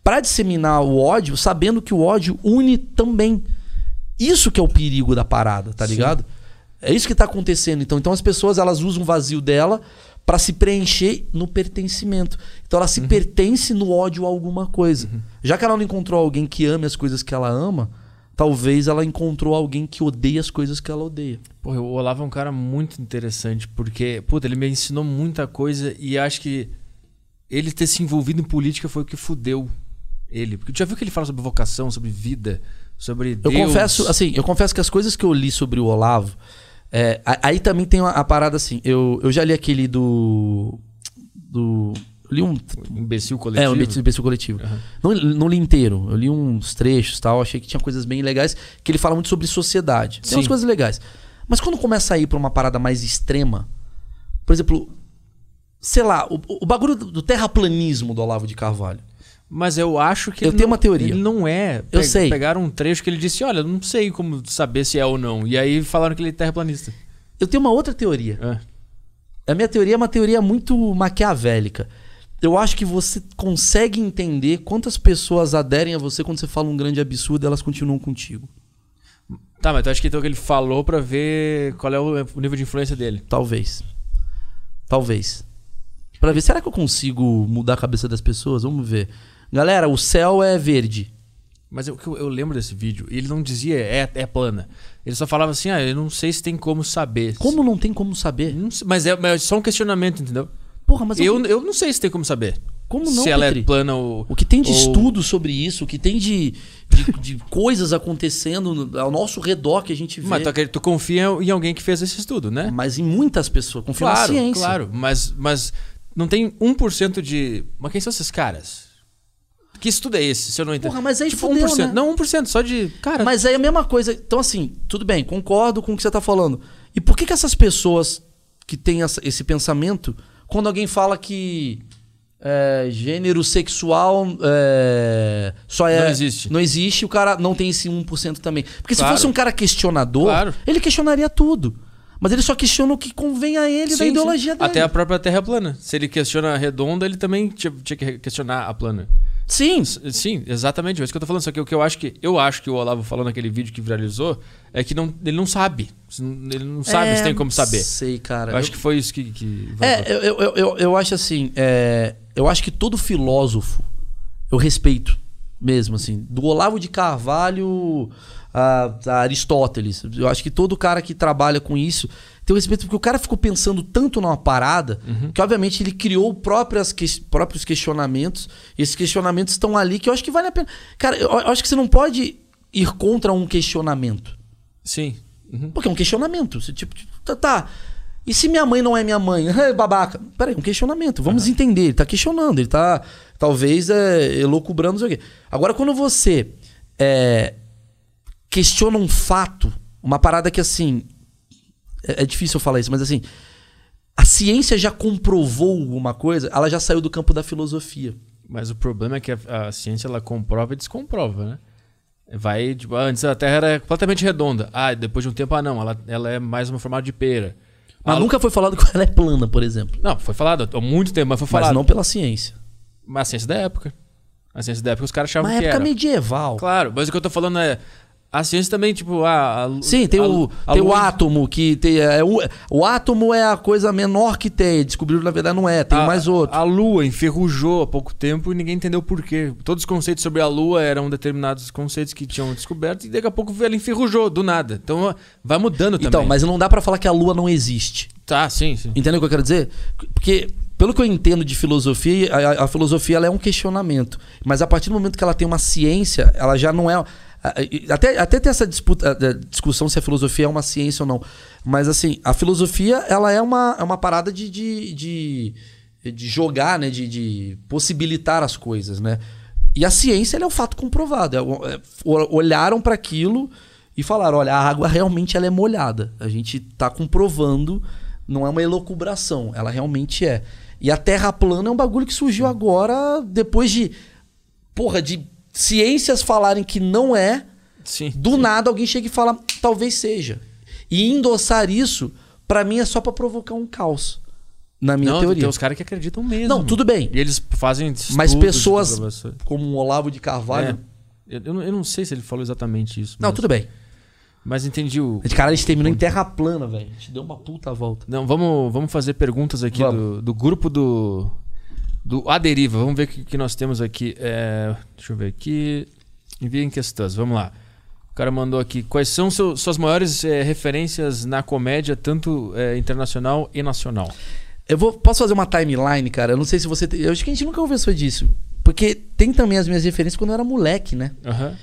para disseminar o ódio, sabendo que o ódio une também. Isso que é o perigo da parada, tá Sim. ligado? É isso que tá acontecendo. Então, então as pessoas elas usam o vazio dela para se preencher no pertencimento. Então ela Uhum. se pertence no ódio a alguma coisa. Já que ela não encontrou alguém que ame as coisas que ela ama, talvez ela encontrou alguém que odeia as coisas que ela odeia. O Olavo é um cara muito interessante, porque, puta, ele me ensinou muita coisa e acho que ele ter se envolvido em política foi o que fudeu ele. Porque tu já viu que ele fala sobre vocação, sobre vida, sobre Eu Deus? confesso, assim, eu confesso que as coisas que eu li sobre o Olavo, é, aí também tem uma, a parada assim. Eu, eu já li aquele do do eu li um Imbecil coletivo. É, o imbecil, coletivo. Aham. Não, não li inteiro. Eu li uns trechos e tal. Achei que tinha coisas bem legais. Que ele fala muito sobre sociedade. Tem Sim. umas coisas legais. Mas quando começa a ir pra uma parada mais extrema, por exemplo, sei lá, o, o bagulho do terraplanismo do Olavo de Carvalho. Mas eu acho que Eu tenho não- uma teoria. Ele não é. Eu sei. Pegaram um trecho que ele disse: Olha, eu não sei como saber se é ou não. E aí falaram que ele é terraplanista. Eu tenho uma outra teoria. É. A minha teoria é uma teoria muito maquiavélica. Eu acho que você consegue entender quantas pessoas aderem a você quando você fala um grande absurdo e elas continuam contigo. Tá, mas tu acha que então que ele falou pra ver qual é o nível de influência dele? Talvez. Talvez. Pra ver, será que eu consigo mudar a cabeça das pessoas? Vamos ver. Galera, o céu é verde. Mas eu, eu, eu lembro desse vídeo ele não dizia é, é plana. Ele só falava assim: ah, eu não sei se tem como saber. Como não tem como saber? Sei, mas, é, mas é só um questionamento, entendeu? Porra, mas eu, eu não sei se tem como saber. como não, se ela Petri? é plana ou. O que tem de ou- estudo sobre isso, o que tem de, de, de coisas acontecendo ao nosso redor que a gente vê. Mas tu, tu confia em alguém que fez esse estudo, né? Mas em muitas pessoas, confio na Claro, ciência. claro. Mas, mas não tem 1% de. Mas quem são esses caras? Que estudo é esse, se eu não entendo? Porra, mas aí tipo, fudeu, 1%. né? Não, 1%, só de. Cara, Mas aí é a mesma coisa. Então, assim, tudo bem, concordo com o que você tá falando. E por que, que essas pessoas que têm essa- esse pensamento, quando alguém fala que é, gênero sexual é, só é. Não existe. Não existe, o cara não tem esse 1% também. Porque se Claro. fosse um cara questionador, Claro. ele questionaria tudo. Mas ele só questiona o que convém a ele da Sim, sim. ideologia dele. Até a própria Terra plana. Se ele questiona a redonda, ele também tinha, tinha que questionar a plana. Sim. Sim, exatamente. É isso que eu tô falando. Só que o que eu acho que eu acho que o Olavo falou naquele vídeo que viralizou é que não, ele não sabe. Ele não sabe É, se tem como saber. Sei, cara. Eu acho que foi isso que. que É, eu, eu, eu, eu, eu acho assim, é, eu acho que todo filósofo eu respeito mesmo, assim, do Olavo de Carvalho a, a Aristóteles. Eu acho que todo cara que trabalha com isso tem o respeito, porque o cara ficou pensando tanto numa parada que, obviamente, ele criou próprias que- próprios questionamentos, e esses questionamentos estão ali que eu acho que vale a pena. Cara, eu, eu acho que você não pode ir contra um questionamento. Sim. Uhum. Porque é um questionamento. Você, tipo, tá, tá. E se minha mãe não é minha mãe? Babaca. Peraí, um questionamento. Vamos entender. Ele tá questionando. Ele tá, talvez, é, elocubrando, não sei o quê. Agora, quando você é, questiona um fato, uma parada que, assim... É, é difícil eu falar isso, mas, assim... A ciência já comprovou alguma coisa, ela já saiu do campo da filosofia. Mas o problema é que a, a ciência ela comprova e descomprova, né? Vai, tipo, antes a Terra era completamente redonda. Ah, depois de um tempo, ah, não, ela, ela é mais uma formato de pera. Mas A- nunca foi falado que ela é plana, por exemplo. Não, foi falado há muito tempo, mas foi falado. Mas não pela ciência. Mas a ciência da época. A ciência da época os caras achavam Mas que época era. medieval. Claro, mas o que eu tô falando é. A ciência também, tipo, a. a Sim, tem, a- o, a tem o átomo, que tem. É, o, o átomo é a coisa menor que tem. Descobriram, na verdade, não é. Tem a- mais outro. A Lua enferrujou há pouco tempo e ninguém entendeu por quê. Todos os conceitos sobre a Lua eram determinados conceitos que tinham descoberto e daqui a pouco ela enferrujou, do nada. Então vai mudando também. Então, mas não dá pra falar que a lua não existe. Tá, sim, sim. Entendeu o que eu quero dizer? Porque, pelo que eu entendo de filosofia, a, a- filosofia é um questionamento. Mas a partir do momento que ela tem uma ciência, ela já não é. Até, até tem essa disputa, discussão se a filosofia é uma ciência ou não. Mas assim, a filosofia ela é uma, é uma parada de, de, de, de jogar, né? De, de possibilitar as coisas, né? E a ciência é um fato comprovado. É, é, olharam para aquilo e falaram: olha, a água realmente ela é molhada. A gente está comprovando, não é uma elocubração, ela realmente é. E a Terra plana é um bagulho que surgiu agora, depois de. Porra, de ciências falarem que não é, Sim. do nada alguém chega e fala, talvez seja. E endossar isso, pra mim, é só pra provocar um caos. Na minha não, teoria. tem os caras que acreditam mesmo. Não, tudo bem. E eles fazem Mas pessoas de como o Olavo de Carvalho. É. Eu, eu não, não sei se ele falou exatamente isso. Não, mas, tudo bem. Mas entendi o. Cara, a gente terminou em terra plana, velho. A gente deu uma puta volta. Não, vamos, vamos fazer perguntas aqui Vamos. do, do grupo do. Do A Deriva. Vamos ver o que, que nós temos aqui. É, deixa eu ver aqui. Enviem questões. Vamos lá. O cara mandou aqui. Quais são seu- suas maiores é, referências na comédia, tanto é, internacional e nacional? Eu vou, posso fazer uma timeline, cara? Eu não sei se você. tem- Eu acho que a gente nunca conversou disso. Porque tem também as minhas referências quando eu era moleque, né? Aham.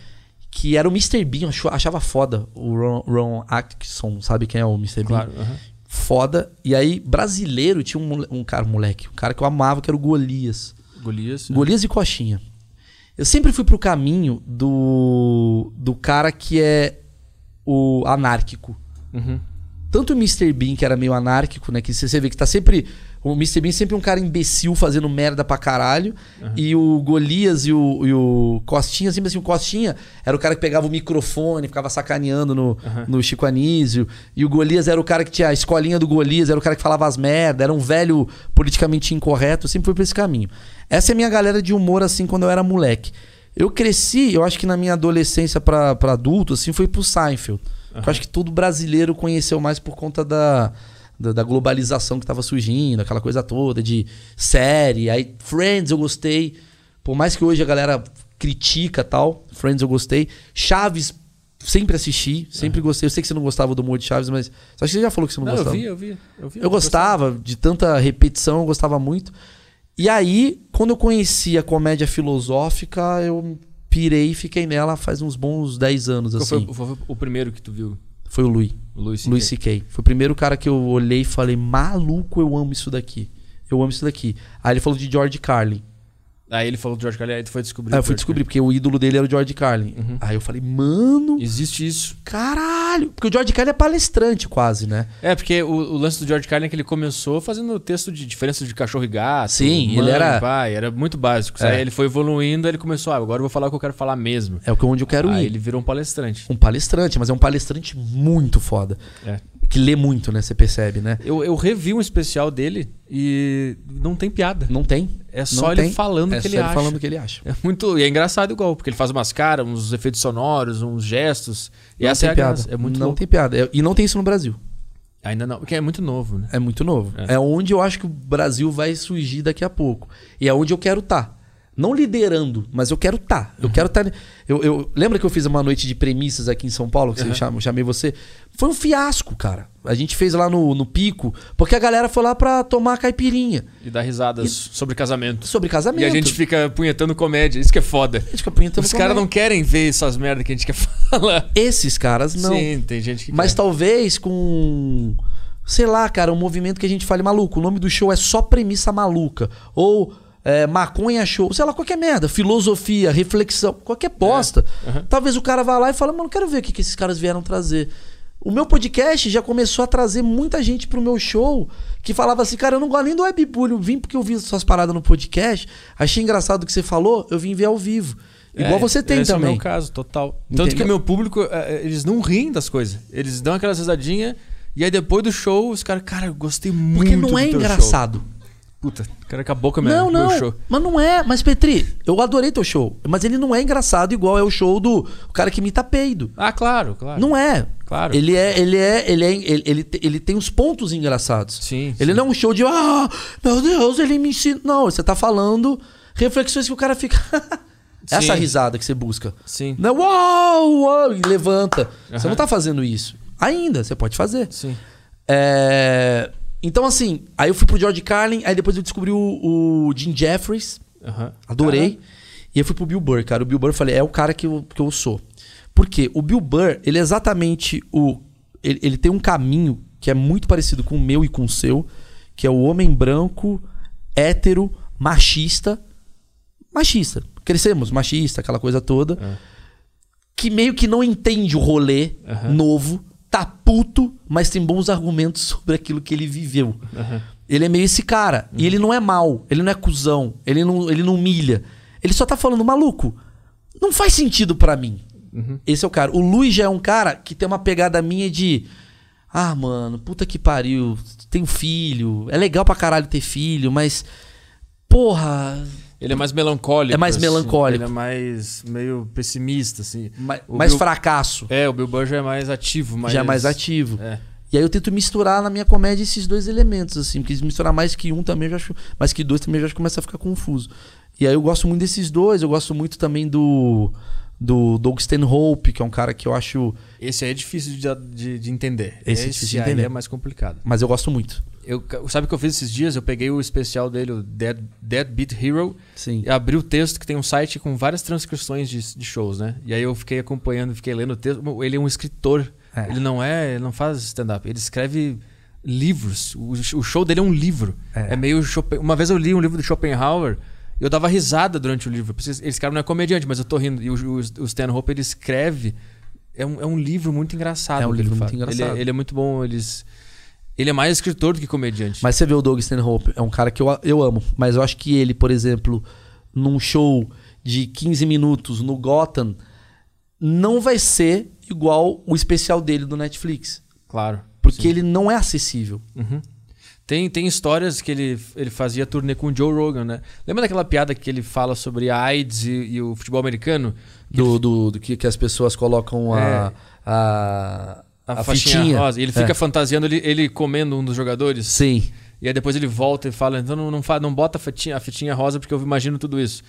Que era o Mr. Bean, eu achava foda. O Ron, Ron Atkinson, sabe quem é o Mr. Bean? Claro. aham. Foda. E aí, brasileiro, tinha um, um cara, um moleque, um cara que eu amava, que era o Golias. Golias. Golias e Coxinha. Eu sempre fui pro caminho do, do cara que é o anárquico. Uhum. Tanto o Mr. Bean, que era meio anárquico, né? Que você vê que tá sempre. O Mr. Bean é sempre um cara imbecil fazendo merda pra caralho. E o Golias e o, e o Costinha, sempre assim, o Costinha era o cara que pegava o microfone, ficava sacaneando no, no Chico Anísio. E o Golias era o cara que tinha a escolinha do Golias, era o cara que falava as merdas, era um velho politicamente incorreto. Sempre fui pra esse caminho. Essa é a minha galera de humor, assim, quando eu era moleque. Eu cresci, eu acho que na minha adolescência pra, pra adulto, assim, foi pro Seinfeld. Eu acho que todo brasileiro conheceu mais por conta da, da, da globalização que tava surgindo, aquela coisa toda de série. Aí, Friends eu gostei. Por mais que hoje a galera critica tal, Friends eu gostei. Chaves sempre assisti, sempre gostei. Eu sei que você não gostava do humor de Chaves, mas acho que você já falou que você não, Não, eu gostava. vi, eu vi. Eu, vi, Eu gostava de tanta repetição, eu gostava muito. E aí, quando eu conheci a comédia filosófica, eu pirei e fiquei nela faz uns bons 10 anos, Qual assim. foi, foi o primeiro que tu viu? Foi o Louis. O Luiz C.K. Foi o primeiro cara que eu olhei e falei, maluco, eu amo isso daqui. Eu amo isso daqui. Aí ele falou de George Carlin. Aí ele falou do George Carlin, aí tu foi descobrir. Aí eu fui George descobrir, porque o ídolo dele era o George Carlin. Uhum. Aí eu falei, mano, Existe isso. caralho. Porque o George Carlin é palestrante quase, né? É, porque o, o lance do George Carlin é que ele começou fazendo texto de diferença de cachorro e gato. Sim, mãe, ele era- Pai, era muito básico. É. Aí ele foi evoluindo, aí ele começou, ah, agora eu vou falar o que eu quero falar mesmo. É o que- onde eu quero aí ir. ele virou um palestrante. Um palestrante, mas é um palestrante muito foda. É. Que lê muito, né? Você percebe, né? Eu, eu revi um especial dele e não tem piada. Não tem. É só ele tem. falando o é que só ele, acha. falando o que ele acha. É muito. E é engraçado igual, porque ele faz umas caras, uns efeitos sonoros, uns gestos. E não essa tem é a piada. graça. É muito não louco. tem piada. É- E não tem isso no Brasil. Ainda não, porque é muito novo, né? É muito novo. É. É. onde eu acho que o Brasil vai surgir daqui a pouco. E é onde eu quero estar. Não liderando, mas eu quero estar. Uhum. Eu quero estar. Eu, eu- lembra que eu fiz uma noite de premissas aqui em São Paulo, que Uhum. chama- eu chamei você? Foi um fiasco, cara. A gente fez lá no, no pico, porque a galera foi lá pra tomar caipirinha. E dá risadas sobre casamento. Sobre casamento. E a gente fica punhetando comédia. Isso que é foda. A gente fica punhetando Os caras não querem ver essas merdas que a gente quer falar. Esses caras não. Sim, tem gente que Mas quer. talvez com. Sei lá, cara, um movimento que a gente fale maluco. O nome do show é só premissa maluca. Ou é, maconha show. Sei lá, qualquer merda. Filosofia, reflexão, qualquer bosta. aham. Talvez o cara vá lá e fale, mano, quero ver o que, que esses caras vieram trazer. O meu podcast já começou a trazer muita gente pro meu show que falava assim, cara, eu não gosto nem do webbullying, vim porque eu vi suas paradas no podcast, achei engraçado o que você falou, eu vim ver ao vivo. Igual É, você tem esse também. é o meu caso, total. Tanto Entendeu? que o meu público, é, é, eles não riem das coisas. Eles dão aquelas risadinhas E aí depois do show, os caras, cara, eu gostei muito Porque não é engraçado. show. Puta, o cara com a minha, Não, meu não. show. Mas não é. Mas, Petri, eu adorei teu show. Mas ele não é engraçado igual é o show do o cara que imita peido. Ah, claro, claro. Não é. Claro. Ele é, ele é, ele é, ele, ele, ele tem os pontos engraçados. Sim, Ele sim. não é um show de, ah, meu Deus, ele me ensina. Não, você tá falando reflexões que o cara fica. Essa Sim. risada que você busca. Sim, Não é uau, uau, e levanta. Você Aham. não tá fazendo isso. Ainda, você pode fazer. sim. É, Então, assim, aí eu fui pro George Carlin, aí depois eu descobri o, o Jim Jeffries. Aham. Adorei. E eu fui pro Bill Burr, cara. O Bill Burr, eu falei, é o cara que eu, que eu sou. Por quê? O Bill Burr, ele é exatamente o... Ele, ele tem um caminho que é muito parecido com o meu e com o seu, que é o homem branco, hétero, machista. Machista. Crescemos, machista, aquela coisa toda. É. Que meio que não entende o rolê Aham. novo, tá puto, mas tem bons argumentos sobre aquilo que ele viveu. Aham. Ele é meio esse cara. E ele não é mal, ele não é cuzão, ele não, ele não humilha. Ele só tá falando, maluco, não faz sentido pra mim. Uhum. Esse é o cara. O Luiz já é um cara que tem uma pegada minha de. Ah, mano, puta que pariu. Tenho filho. É legal pra caralho ter filho, mas. Porra. Ele é mais melancólico. É mais assim. melancólico. Ele é mais meio pessimista, assim. Mais, O mais Bill- fracasso. É, o Bill Burr já é mais ativo. Mais... Já é mais ativo. É. E aí eu tento misturar na minha comédia esses dois elementos, assim, porque misturar mais que um também eu já acho. Mais que dois também eu já acho que começa a ficar confuso. E aí eu gosto muito desses dois, eu gosto muito também do. Do Doug Stanhope, que é um cara que eu acho. Esse aí é difícil de, de, de entender. Esse é difícil de aí entender. é mais complicado. Mas eu gosto muito. Eu, sabe o que eu fiz esses dias? Eu peguei o especial dele, o Dead, Dead Beat Hero, Sim. e abri o texto, que tem um site com várias transcrições de, de shows, né? E aí eu fiquei acompanhando, fiquei lendo o texto. Ele é um escritor. É. Ele não é. Ele não faz stand-up. Ele escreve livros. O, o show dele é um livro. É. É, meio. Schopen- Uma vez eu li um livro do Schopenhauer. e Eu dava risada durante o livro. Esse cara não é comediante, mas eu tô rindo. E o, o, o Stanhope, ele escreve. É um, é um livro muito engraçado. É um livro ele muito engraçado. Ele, é- ele é muito bom. Eles, ele é mais escritor do que comediante. Mas você vê o Doug Stanhope, é um cara que eu, eu amo. Mas eu acho que ele, por exemplo, num show de 15 minutos no Gotham, não vai ser igual o especial dele do Netflix. Claro. Porque Sim. ele não é acessível. Uhum. Tem, tem histórias que ele, ele fazia turnê com o Joe Rogan, né? Lembra daquela piada que ele fala sobre a AIDS e, e o futebol americano? Do, ele- do, do que, que as pessoas colocam É. a, a, a faixinha fitinha. rosa. E ele fica É. fantasiando ele, ele comendo um dos jogadores. Sim. E aí depois ele volta e fala: então não, não, fa- não bota a fitinha, a fitinha rosa porque eu imagino tudo isso.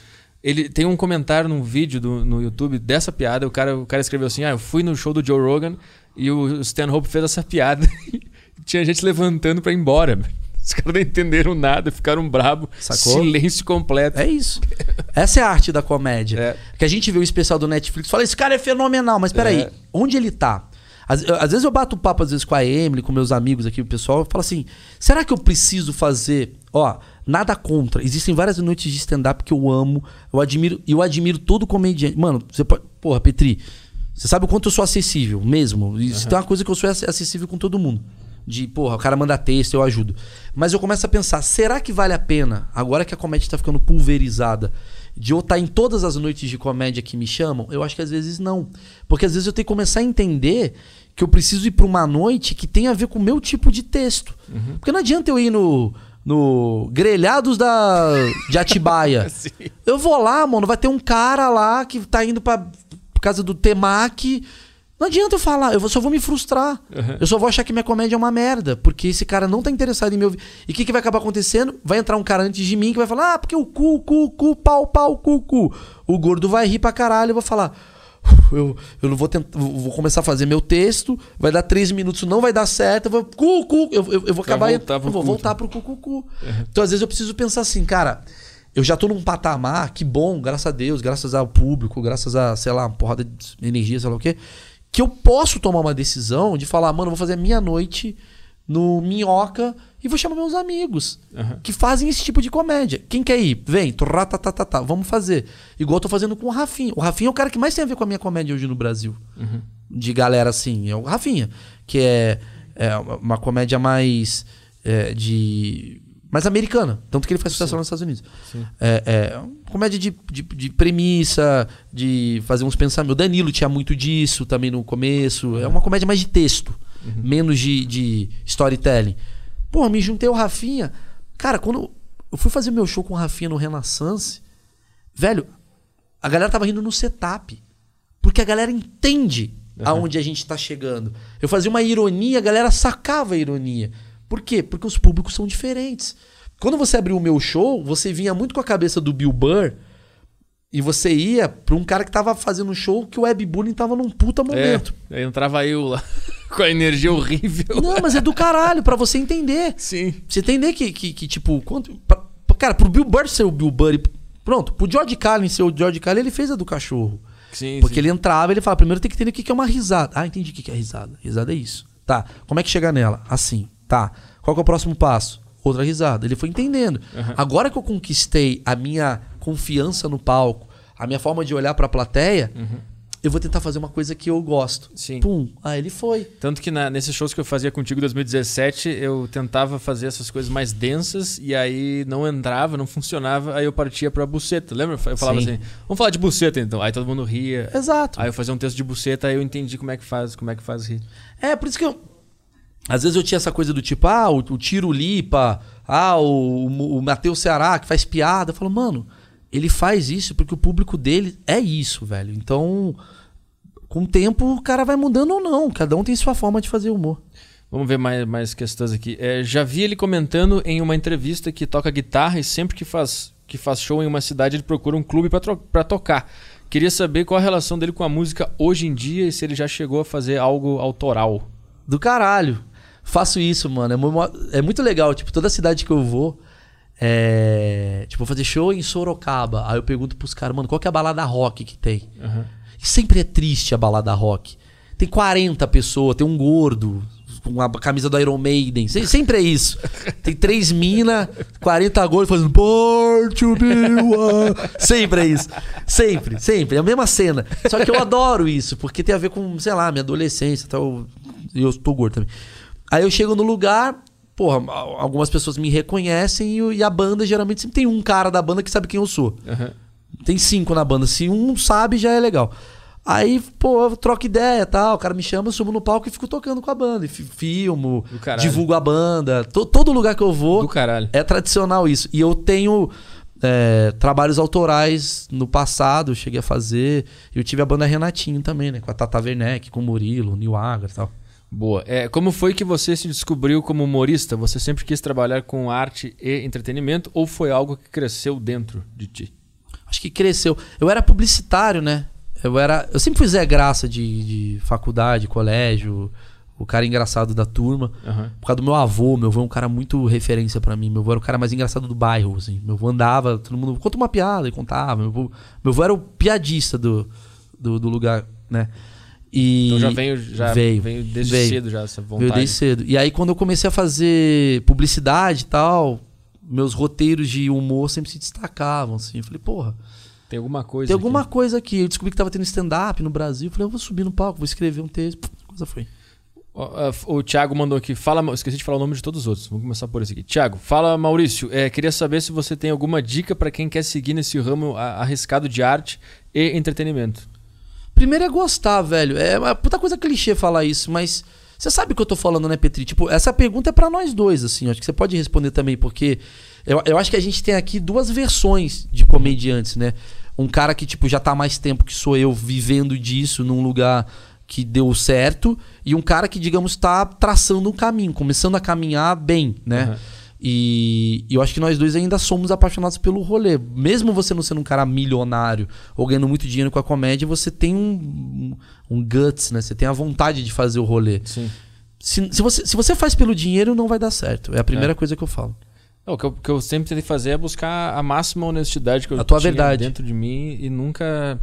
Ele tem um comentário num vídeo do, no YouTube dessa piada. O cara, o cara escreveu assim: Ah, eu fui no show do Joe Rogan e o Stanhope fez essa piada. Tinha gente levantando pra ir embora. Os caras não entenderam nada, ficaram brabo. Sacou? Silêncio completo. É isso. Essa é a arte da comédia. É. Que a gente vê o especial do Netflix e fala, esse cara é fenomenal, mas peraí, É. onde ele tá? Às, às vezes eu bato papo, às vezes, com a Emily, com meus amigos aqui, o pessoal, e falo assim: será que eu preciso fazer. Ó, nada contra. Existem várias noites de stand-up que eu amo. Eu admiro, eu admiro todo comediante. Mano, você pode. Porra, Petri, você sabe o quanto eu sou acessível mesmo. Isso tem uma coisa que eu sou ac- acessível com todo mundo. De, porra, o cara manda texto, eu ajudo. Mas eu começo a pensar, será que vale a pena, agora que a comédia tá ficando pulverizada, de eu estar em todas as noites de comédia que me chamam? Eu acho que às vezes não. Porque às vezes eu tenho que começar a entender que eu preciso ir pra uma noite que tem a ver com o meu tipo de texto. Porque não adianta eu ir no. No Grelhados da, de Atibaia. Eu vou lá, mano, vai ter um cara lá que tá indo pra casa do Temac. Não adianta eu falar, eu só vou me frustrar. Eu só vou achar que minha comédia é uma merda, porque esse cara não tá interessado em me ouvir. E o que, que vai acabar acontecendo? Vai entrar um cara antes de mim que vai falar, ah, porque o cu, cu, cu, pau, pau, cu, cu. O gordo vai rir pra caralho, eu vou falar. Eu, eu não vou tentar. Vou começar a fazer meu texto, vai dar três minutos, não vai dar certo. Eu vou. Cu, cu, eu, eu, eu vou acabar. voltar eu vou cu. voltar pro cu, cu, cu. Então, às vezes, eu preciso pensar assim, cara. Eu já tô num patamar, que bom, graças a Deus, graças ao público, graças a, sei lá, uma porrada de energia, sei lá o quê, que eu posso tomar uma decisão de falar, mano, eu vou fazer a minha noite no Minhoca e vou chamar meus amigos Aham. que fazem esse tipo de comédia. Quem quer ir? Vem, tá, vamos fazer. Igual eu tô fazendo com o Rafinha. O Rafinha é o cara que mais tem a ver com a minha comédia hoje no Brasil. Uhum. De galera assim. É o Rafinha, que é, é uma- comédia mais é, de. mais americana. Tanto que ele faz sucesso lá nos Estados Unidos. Sim. É, é uma comédia de, de, de premissa, de fazer uns pensamentos. O Danilo tinha muito disso também no começo. É uma comédia mais de texto. Menos de, de storytelling. Pô, me juntei ao Rafinha. Cara, quando eu fui fazer meu show com o Rafinha no Renaissance, velho, a galera tava rindo no setup. Porque a galera entende aonde a gente tá chegando. Eu fazia uma ironia, a galera sacava a ironia. Por quê? Porque os públicos são diferentes. Quando você abriu o meu show, você vinha muito com a cabeça do Bill Burr e você ia pra um cara que tava fazendo um show que o webbullying tava num puta momento. É, aí entrava eu lá com a energia horrível. Não, mas é do caralho, pra você entender. Sim. Você entender que, que, que, tipo, quanto. pra- cara, pro Bill Burr ser o Bill Burr. Pronto, pro George Carlin ser o George Carlin, ele fez a do cachorro. Sim, Porque sim. ele entrava ele fala, primeiro tem que entender o que é uma risada. Ah, entendi o que é risada. Risada é isso. Tá, como é que chega nela? Assim. Tá, qual que é o próximo passo? Outra risada. Ele foi entendendo. Agora que eu conquistei a minha confiança no palco, a minha forma de olhar pra plateia, eu vou tentar fazer uma coisa que eu gosto. Sim. Pum. Ah, ele foi. Tanto que na- nesses shows que eu fazia contigo em 2017, eu tentava fazer essas coisas mais densas e aí não entrava, não funcionava, aí eu partia pra buceta. Lembra? Eu falava Sim. assim, vamos falar de buceta então. Aí todo mundo ria. Exato. Aí eu fazia um texto de buceta, aí eu entendi como é que faz, como é que faz rir. É, por isso que eu. Às vezes eu tinha essa coisa do tipo, ah, o, o Tiro Lipa, ah, o, o, o Matheus Ceará, que faz piada. Eu falo, mano, ele faz isso porque o público dele é isso, velho. Então, com o tempo, o cara vai mudando ou não. Cada um tem sua forma de fazer humor. Vamos ver mais, mais questões aqui. É, já vi ele comentando em uma entrevista que toca guitarra e sempre que faz, que faz show em uma cidade ele procura um clube pra tocar. Queria saber qual a relação dele com a música hoje em dia e se ele já chegou a fazer algo autoral. Do caralho. Faço isso, mano. É, é muito legal. Tipo, toda cidade que eu vou. É. Tipo, vou fazer show em Sorocaba. Aí eu pergunto pros caras, mano, qual que é a balada rock que tem? E sempre é triste a balada rock. Tem 40 pessoas, tem um gordo com a camisa do Iron Maiden. Se- Sempre é isso. Tem três mina, 40 gordos fazendo Born to be one. Sempre é isso. Sempre, sempre. É a mesma cena. Só que eu adoro isso, porque tem a ver com, sei lá, minha adolescência. Tal. Eu tô gordo também. Aí eu chego no lugar, porra, algumas pessoas me reconhecem e, a banda geralmente sempre tem um cara da banda que sabe quem eu sou. Aham. Tem cinco na banda. Se um sabe, já é legal. Aí, pô, eu troco ideia e tal. O cara me chama, eu subo no palco e fico tocando com a banda. E fi- filmo, divulgo a banda. To- todo lugar que eu vou é tradicional isso. E eu tenho é, trabalhos autorais no passado, eu cheguei a fazer. Eu tive a banda Renatinho também, né? Com a Tata Werneck, com o Murilo, o Nil Agra e tal. Boa. É, como foi que você se descobriu como humorista? Você sempre quis trabalhar com arte e entretenimento ou foi algo que cresceu dentro de ti? Acho que cresceu. Eu era publicitário, né? Eu era. Eu sempre fui Zé Graça de, de faculdade, colégio, o cara engraçado da turma. Aham. Por causa do meu avô, meu avô é um cara muito referência pra mim. Meu avô era o cara mais engraçado do bairro, assim. Meu avô andava, todo mundo conta uma piada e contava. Meu avô, meu avô era o piadista do, do, do lugar, né? E Então já veio, já veio, veio desde veio. cedo já essa Veio vontade. desde cedo. E aí, quando eu comecei a fazer publicidade e tal, meus roteiros de humor sempre se destacavam, assim. Eu falei, porra, Tem alguma coisa. tem alguma aqui. coisa aqui. Eu descobri que tava tendo stand-up no Brasil. Eu falei, eu vou subir no palco, vou escrever um texto. Pff, coisa foi. Ah, O Thiago mandou aqui. Fala, esqueci de falar o nome de todos os outros. Vamos começar por esse aqui. Thiago, fala Maurício. É, queria saber se você tem alguma dica pra quem quer seguir nesse ramo arriscado de arte e entretenimento. Primeiro é gostar, velho. É uma puta coisa clichê falar isso, mas você sabe o que eu tô falando, né, Petri? Tipo, essa pergunta é pra nós dois, assim. Acho que você pode responder também, porque eu, eu acho que a gente tem aqui duas versões de comediantes, né? Um cara que, tipo, já tá mais tempo que sou eu vivendo disso num lugar que deu certo, e um cara que, digamos, tá traçando um caminho, começando a caminhar bem, né? Aham. E, e eu acho que nós dois ainda somos apaixonados pelo rolê. Mesmo você não sendo um cara milionário ou ganhando muito dinheiro com a comédia, você tem um, um guts, né? Você tem a vontade de fazer o rolê. Sim. Se, se, você, se você faz pelo dinheiro, não vai dar certo. É a primeira coisa que eu falo. O que eu, que eu sempre tentei fazer é buscar a máxima honestidade que eu A tua verdade. dentro de mim e nunca.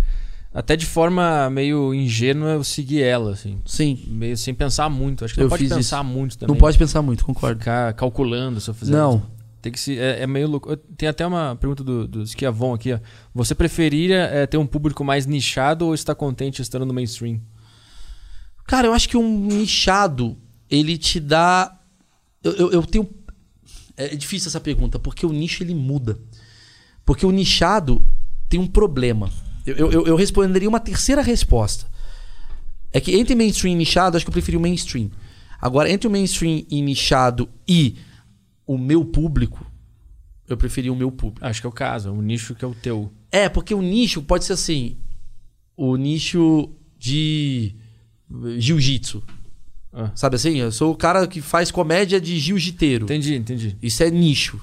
Até de forma meio ingênua eu segui ela, assim. Sim. Meio sem pensar muito. Acho que Eu não pode fiz pensar isso. muito também. Não pode pensar muito, concordo. ficar calculando se eu fizer Não. isso. Tem que se. É, é meio louco. Eu- Tem até uma pergunta do, do Esquiavon aqui, ó. Você preferiria é, ter um público mais nichado ou estar contente estando no mainstream? Cara, eu acho que um nichado, ele te dá. Eu, eu, eu tenho. É difícil essa pergunta, porque o nicho ele muda. Porque o nichado tem um problema. Eu, eu- eu, responderia uma terceira resposta. É que entre mainstream e nichado, acho que eu preferi o mainstream. Agora, entre o mainstream e nichado e o meu público, eu preferi o meu público. Acho que é o caso, o nicho que é o teu. É, porque o nicho pode ser assim: o nicho de jiu-jitsu. Ah. Sabe assim? Eu sou o cara que faz comédia de jiu-jiteiro. Entendi, entendi. Isso é nicho.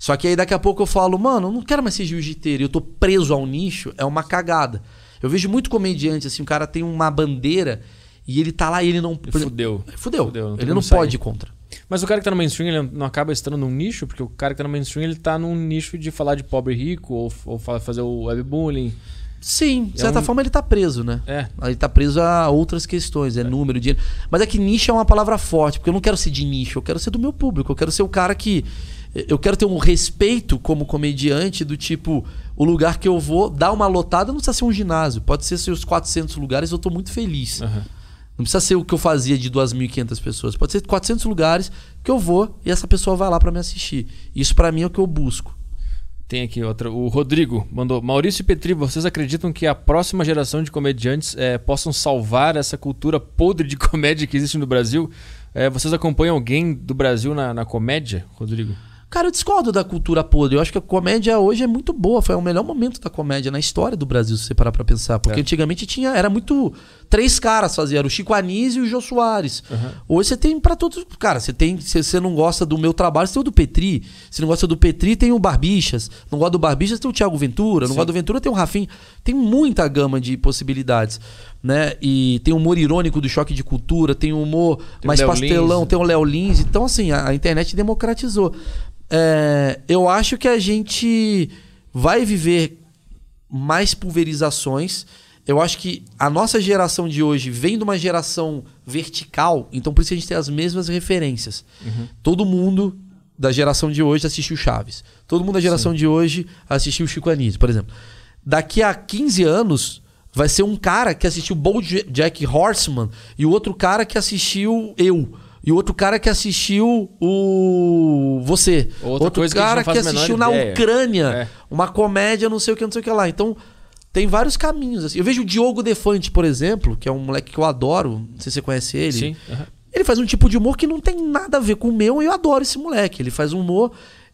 Só que aí daqui a pouco eu falo, mano, eu não quero mais ser jiu-jiteiro, eu tô preso ao nicho, é uma cagada. Eu vejo muito comediante, assim, o cara tem uma bandeira e ele tá lá e ele não. exemplo, Fudeu. Fudeu. Fudeu, não ele não sair. pode ir contra. Mas o cara que tá no mainstream, ele não acaba estando num nicho, porque o cara que tá no mainstream, ele tá num nicho de falar de pobre e rico, ou, ou fa- fazer o webbullying. Sim, de É certa um- forma ele tá preso, né? É. Ele tá preso a outras questões, é, número, dinheiro. Mas é que nicho é uma palavra forte, porque eu não quero ser de nicho, eu quero ser do meu público. Eu quero ser o cara que. Eu quero ter um respeito como comediante, do tipo, o lugar que eu vou dar uma lotada não precisa ser um ginásio, pode ser seus 400 lugares, eu tô muito feliz. Aham. Não precisa ser o que eu fazia de 2.500 pessoas, pode ser 400 lugares que eu vou e essa pessoa vai lá pra me assistir. Isso pra mim é o que eu busco. Tem aqui outra. O Rodrigo mandou: Maurício e Petri, vocês acreditam que a próxima geração de comediantes eh, possam salvar essa cultura podre de comédia que existe no Brasil? Eh, vocês acompanham alguém do Brasil na, na comédia, Rodrigo? Cara, eu discordo da cultura podre. Eu acho que a comédia hoje é muito boa. Foi o melhor momento da comédia na história do Brasil, se você parar pra pensar. Porque É. antigamente tinha. Era muito. Três caras faziam. O Chico Anísio e o Jô Soares. Hoje você tem pra todos. Cara, você tem. Se você não gosta do meu trabalho, você tem o do Petri. Se não gosta do Petri, tem o Barbichas. Não gosta do Barbichas, tem o Thiago Ventura. Não Sim. gosta do Ventura, tem o Rafim. Tem muita gama de possibilidades. Né? E tem o humor irônico do choque de cultura, tem o humor Tem mais pastelão, Lins. tem o Léo Lins. Então, assim, a, a internet democratizou. É, eu acho que a gente vai viver mais pulverizações. Eu acho que a nossa geração de hoje vem de uma geração vertical, então por isso a gente tem as mesmas referências. Todo mundo da geração de hoje assistiu Chaves. Todo mundo da geração de hoje assistiu Chico Anísio, por exemplo. Daqui a 15 anos vai ser um cara que assistiu Jack Horseman e o outro cara que assistiu eu. E o outro cara que assistiu o você. Outra outro que cara que menor assistiu na ideia. Ucrânia É. uma comédia, não sei o que, não sei o que lá. Então, tem vários caminhos. Assim. Eu vejo o Diogo Defante, por exemplo, que é um moleque que eu adoro. Não sei se você conhece ele. Sim. aham. Ele faz um tipo de humor que não tem nada a ver com o meu e eu adoro esse moleque. Ele faz um humor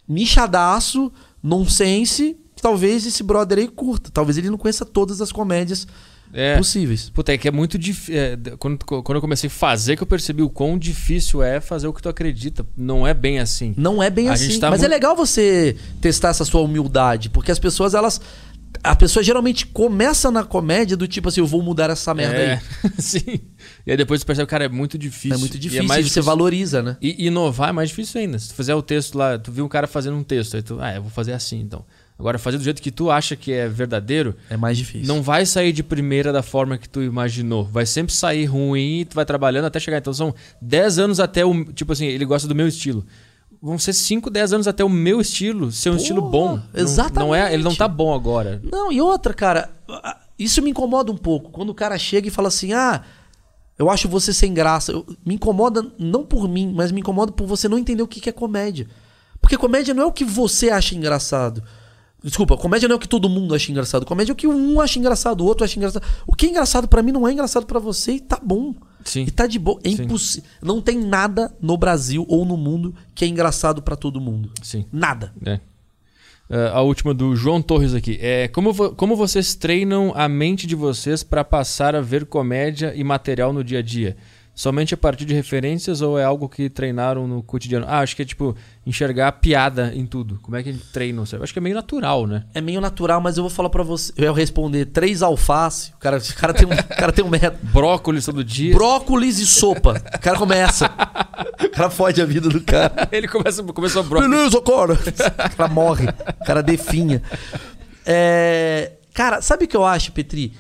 nichadaço, nonsense, que talvez esse brother aí curta. Talvez ele não conheça todas as comédias É. possíveis. Puta, é que é muito difícil. quando, quando eu comecei a fazer, que eu percebi o quão difícil é fazer o que tu acredita. Não é bem assim. Não é bem A assim. tá Mas é muito- legal você testar essa sua humildade, porque as pessoas, elas. A pessoa geralmente começa na comédia do tipo assim, eu vou mudar essa merda é, aí. sim. E aí depois tu percebe, cara, é muito difícil. É muito E difícil, mais e você valoriza, né? E inovar é mais difícil ainda. Se tu fizer o texto lá, tu viu um cara fazendo um texto, aí tu, ah, eu vou fazer assim então. Agora, fazer do jeito que tu acha que é verdadeiro, É mais difícil. não vai sair de primeira da forma que tu imaginou. Vai sempre sair ruim e tu vai trabalhando até chegar. Então são 10 anos até o. Tipo assim, ele gosta do meu estilo. Vão ser 5, 10 anos até o meu estilo ser um Pô, estilo bom. Não- Não, é, ele não tá bom agora. Não, e outra, cara, isso me incomoda um pouco. Quando o cara chega e fala assim, ah, eu acho você sem graça. Eu- me incomoda não por mim, mas me incomoda por você não entender o que que é comédia. Porque comédia não é o que você acha engraçado. Desculpa, comédia não é o que todo mundo acha engraçado. Comédia é o que um acha engraçado, o outro acha engraçado. O que é engraçado pra mim não é engraçado pra você e tá bom. Sim. E tá de boa. É impossível. Não tem nada no Brasil ou no mundo que é engraçado pra todo mundo. Sim. Nada. É. É, a última do João Torres aqui. É, como, vo- como vocês treinam a mente de vocês para passar a ver comédia e material no dia a dia? Somente a partir de referências ou é algo que treinaram no cotidiano? Ah, acho que é tipo enxergar a piada em tudo. Como é que treinam? Acho que é meio natural, né? É meio natural, mas eu vou falar pra você. Eu ia responder três alface. O cara, o cara, tem, um, o cara tem um método. Brócolis todo dia. Brócolis e sopa. O cara começa. O cara fode a vida do cara. Ele começa, começou brócolis. Beleza, cara. O cara morre. O cara definha. É, Cara, sabe o que eu acho, Petri?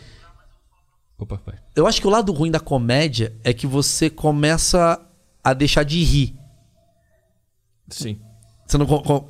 Opa, vai. Eu acho que o lado ruim da comédia é que você começa a deixar de rir. Sim. Você não.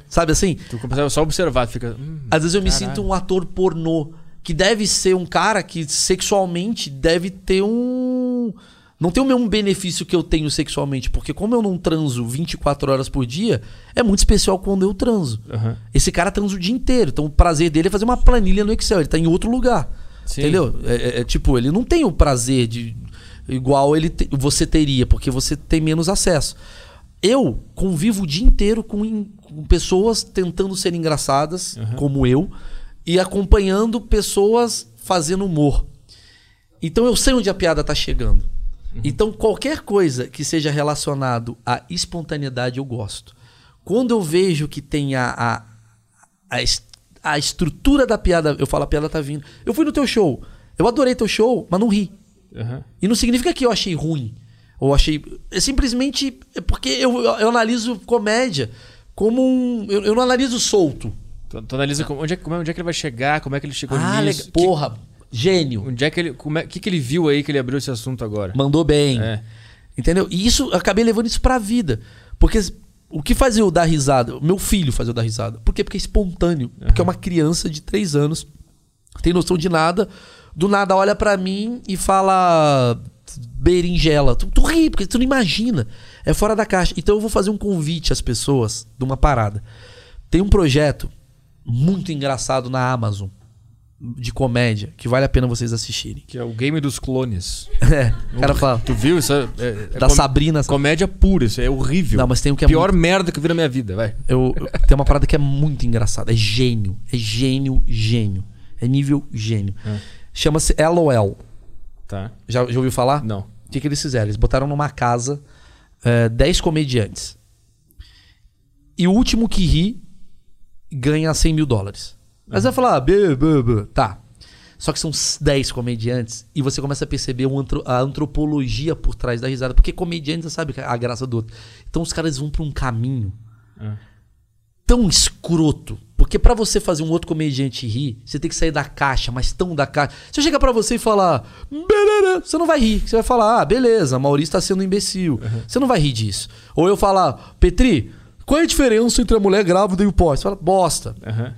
Sabe assim? Tu começa só a observar, fica. hum, Às vezes eu me Caralho. sinto um ator pornô. Que deve ser um cara que sexualmente deve ter um. Não tem o mesmo benefício que eu tenho sexualmente. Porque como eu não transo 24 horas por dia, é muito especial quando eu transo. aham. Esse cara transa o dia inteiro. Então o prazer dele é fazer uma planilha no Excel. Ele tá em outro lugar. Sim. Entendeu? É, é- é tipo, ele não tem o prazer de. igual ele te- você teria, porque você tem menos acesso. Eu convivo o dia inteiro com, in- com pessoas tentando ser engraçadas, como eu, e acompanhando pessoas fazendo humor. Então eu sei onde a piada tá chegando. Então qualquer coisa que seja relacionado à espontaneidade eu gosto. Quando eu vejo que tem a, a, a, a estrutura da piada, eu falo a piada tá vindo. Eu fui no teu show, eu adorei teu show, mas não ri. Aham. E não significa que eu achei ruim. Ou achei. É simplesmente. É porque eu, eu, analiso comédia como um. Eu, eu não analiso solto. Tu, tu analisa como- onde, é, como é- onde é que ele vai chegar, como é que ele chegou Ah, nisso. Porra, gênio. Que, onde é que ele. O é, que, que ele viu aí que ele abriu esse assunto agora? Mandou bem. É. Entendeu? E isso, eu acabei levando isso pra vida. Porque o que fazia eu dar risada? Meu filho fazia eu dar risada. Por quê? Porque é espontâneo. Porque é uma criança de 3 anos, tem noção de nada, do nada olha pra mim e fala berinjela. Tu, tu ri, porque tu não imagina. É fora da caixa. Então eu vou fazer um convite às pessoas de uma parada. Tem um projeto muito engraçado na Amazon de comédia que vale a pena vocês assistirem. Que é o game dos clones. É, o cara fala. Tu viu? Isso é, é- é Da com- Sabrina. Comédia pura, isso é horrível. Não, mas tem um que é Pior merda que eu vi na minha vida, vai. Eu, eu- tem uma parada que é muito engraçada. É gênio. É gênio, gênio. É nível gênio. É. Chama-se LOL. Tá. Já, já ouviu falar? Não. O que, que eles fizeram? Eles botaram numa casa é, 10 comediantes. E o último que ri ganha 100 mil dólares. Mas vai falar, ah, bê, bê, bê. tá. Só que são 10 comediantes e você começa a perceber um antro- a antropologia por trás da risada. Porque comediante, você sabe a graça do outro. Então os caras vão pra um caminho É. tão escroto. Porque pra você fazer um outro comediante rir, você tem que sair da caixa, mas tão da caixa. Se eu chegar pra você e falar, você não vai rir. Você vai falar, ah, beleza, Maurício tá sendo um imbecil. Você não vai rir disso. Ou eu falar, Petri, qual é a diferença entre a mulher grávida e o pós? Você fala, bosta. Aham.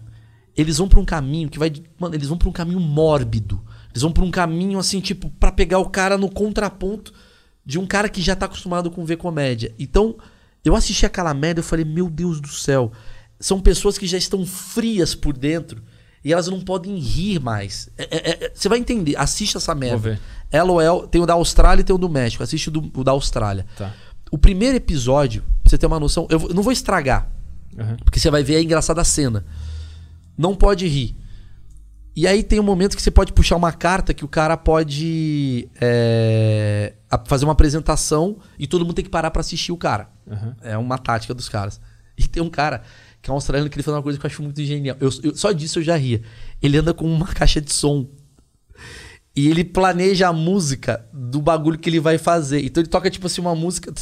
Eles vão pra um caminho que vai. Mano, eles vão pra um caminho mórbido. Eles vão pra um caminho assim, tipo, pra pegar o cara no contraponto de um cara que já tá acostumado com ver comédia. Então, eu assisti aquela merda e eu falei, meu Deus do céu. São pessoas que já estão frias por dentro e elas não podem rir mais. É- é- é- Você vai entender. Assiste essa merda. LOL, tem o da Austrália e tem o do México. Assiste o, do- o da Austrália. Tá. O primeiro episódio, pra você ter uma noção, eu não vou estragar. Aham. Porque você vai ver a engraçada cena. Não pode rir. E aí tem um momento que você pode puxar uma carta que o cara pode é, fazer uma apresentação e todo mundo tem que parar pra assistir o cara. Aham. É uma tática dos caras. E tem um cara que é um australiano que ele faz uma coisa que eu acho muito genial. Eu- eu- só disso eu já ria. Ele anda com uma caixa de som. E ele planeja a música do bagulho que ele vai fazer. Então ele toca tipo assim uma música.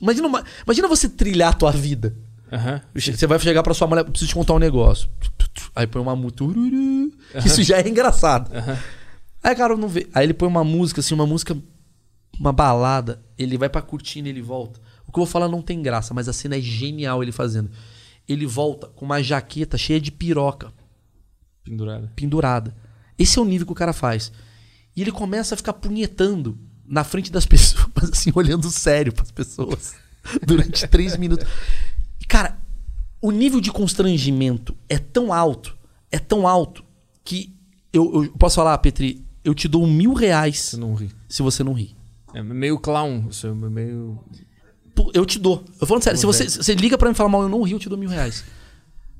Imagina, uma- imagina você trilhar a tua vida. Aham. Você vai chegar pra sua mulher, preciso te contar um negócio. Aí põe uma música. Isso já é engraçado. Aí, cara, não vê. Aí ele põe uma música, assim, uma música, uma balada. Ele vai pra cortina e ele volta. O que eu vou falar não tem graça, mas a cena é genial ele fazendo. Ele volta com uma jaqueta cheia de piroca Pendurada. pendurada. Esse é o nível que o cara faz. E ele começa a ficar punhetando na frente das pessoas, assim, olhando sério pras pessoas durante três minutos. E, cara, o nível de constrangimento é tão alto, é tão alto, que eu, eu posso falar, Petri, eu te dou mil reais Você não ri. se você não rir. É meio clown. Isso é meio. Eu te dou. Eu falando sério, se você, se você liga pra mim e fala mal, eu não rio, eu te dou mil reais.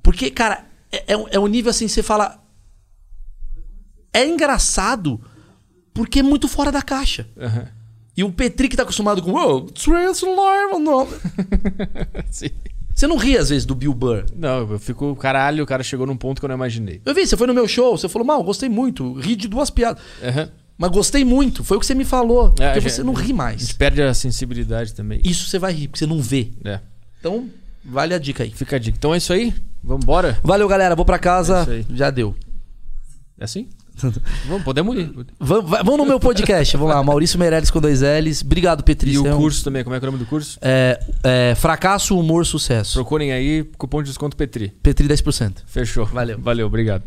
Porque, cara, é, é, um- é um nível assim, você fala. É engraçado porque é muito fora da caixa. Aham. E o Petri que tá acostumado com. Oh, não. Sim. Você não ri às vezes do Bill Burr. Não, eu fico. Caralho, o cara chegou num ponto que eu não imaginei. Eu vi, você foi no meu show, você falou, mal, gostei muito, ri de duas piadas. Aham. Mas gostei muito, foi o que você me falou. É, porque a você gente- não ri A mais. gente perde a sensibilidade também. Isso você vai rir, porque você não vê. É. Então, vale a dica aí. Fica a dica. Então é isso aí. Vambora? Valeu, galera. Vou pra casa. É. Já deu. É assim? Vamos, podemos ir. Vamos, vamos no meu podcast. Vamos lá, Maurício Meirelles com dois L's. Obrigado, Petri. E o curso também, como é que é o nome do curso? É, é, fracasso, humor, sucesso. Procurem aí, cupom de desconto Petri. Petri 10%. Fechou. Valeu. Valeu, obrigado.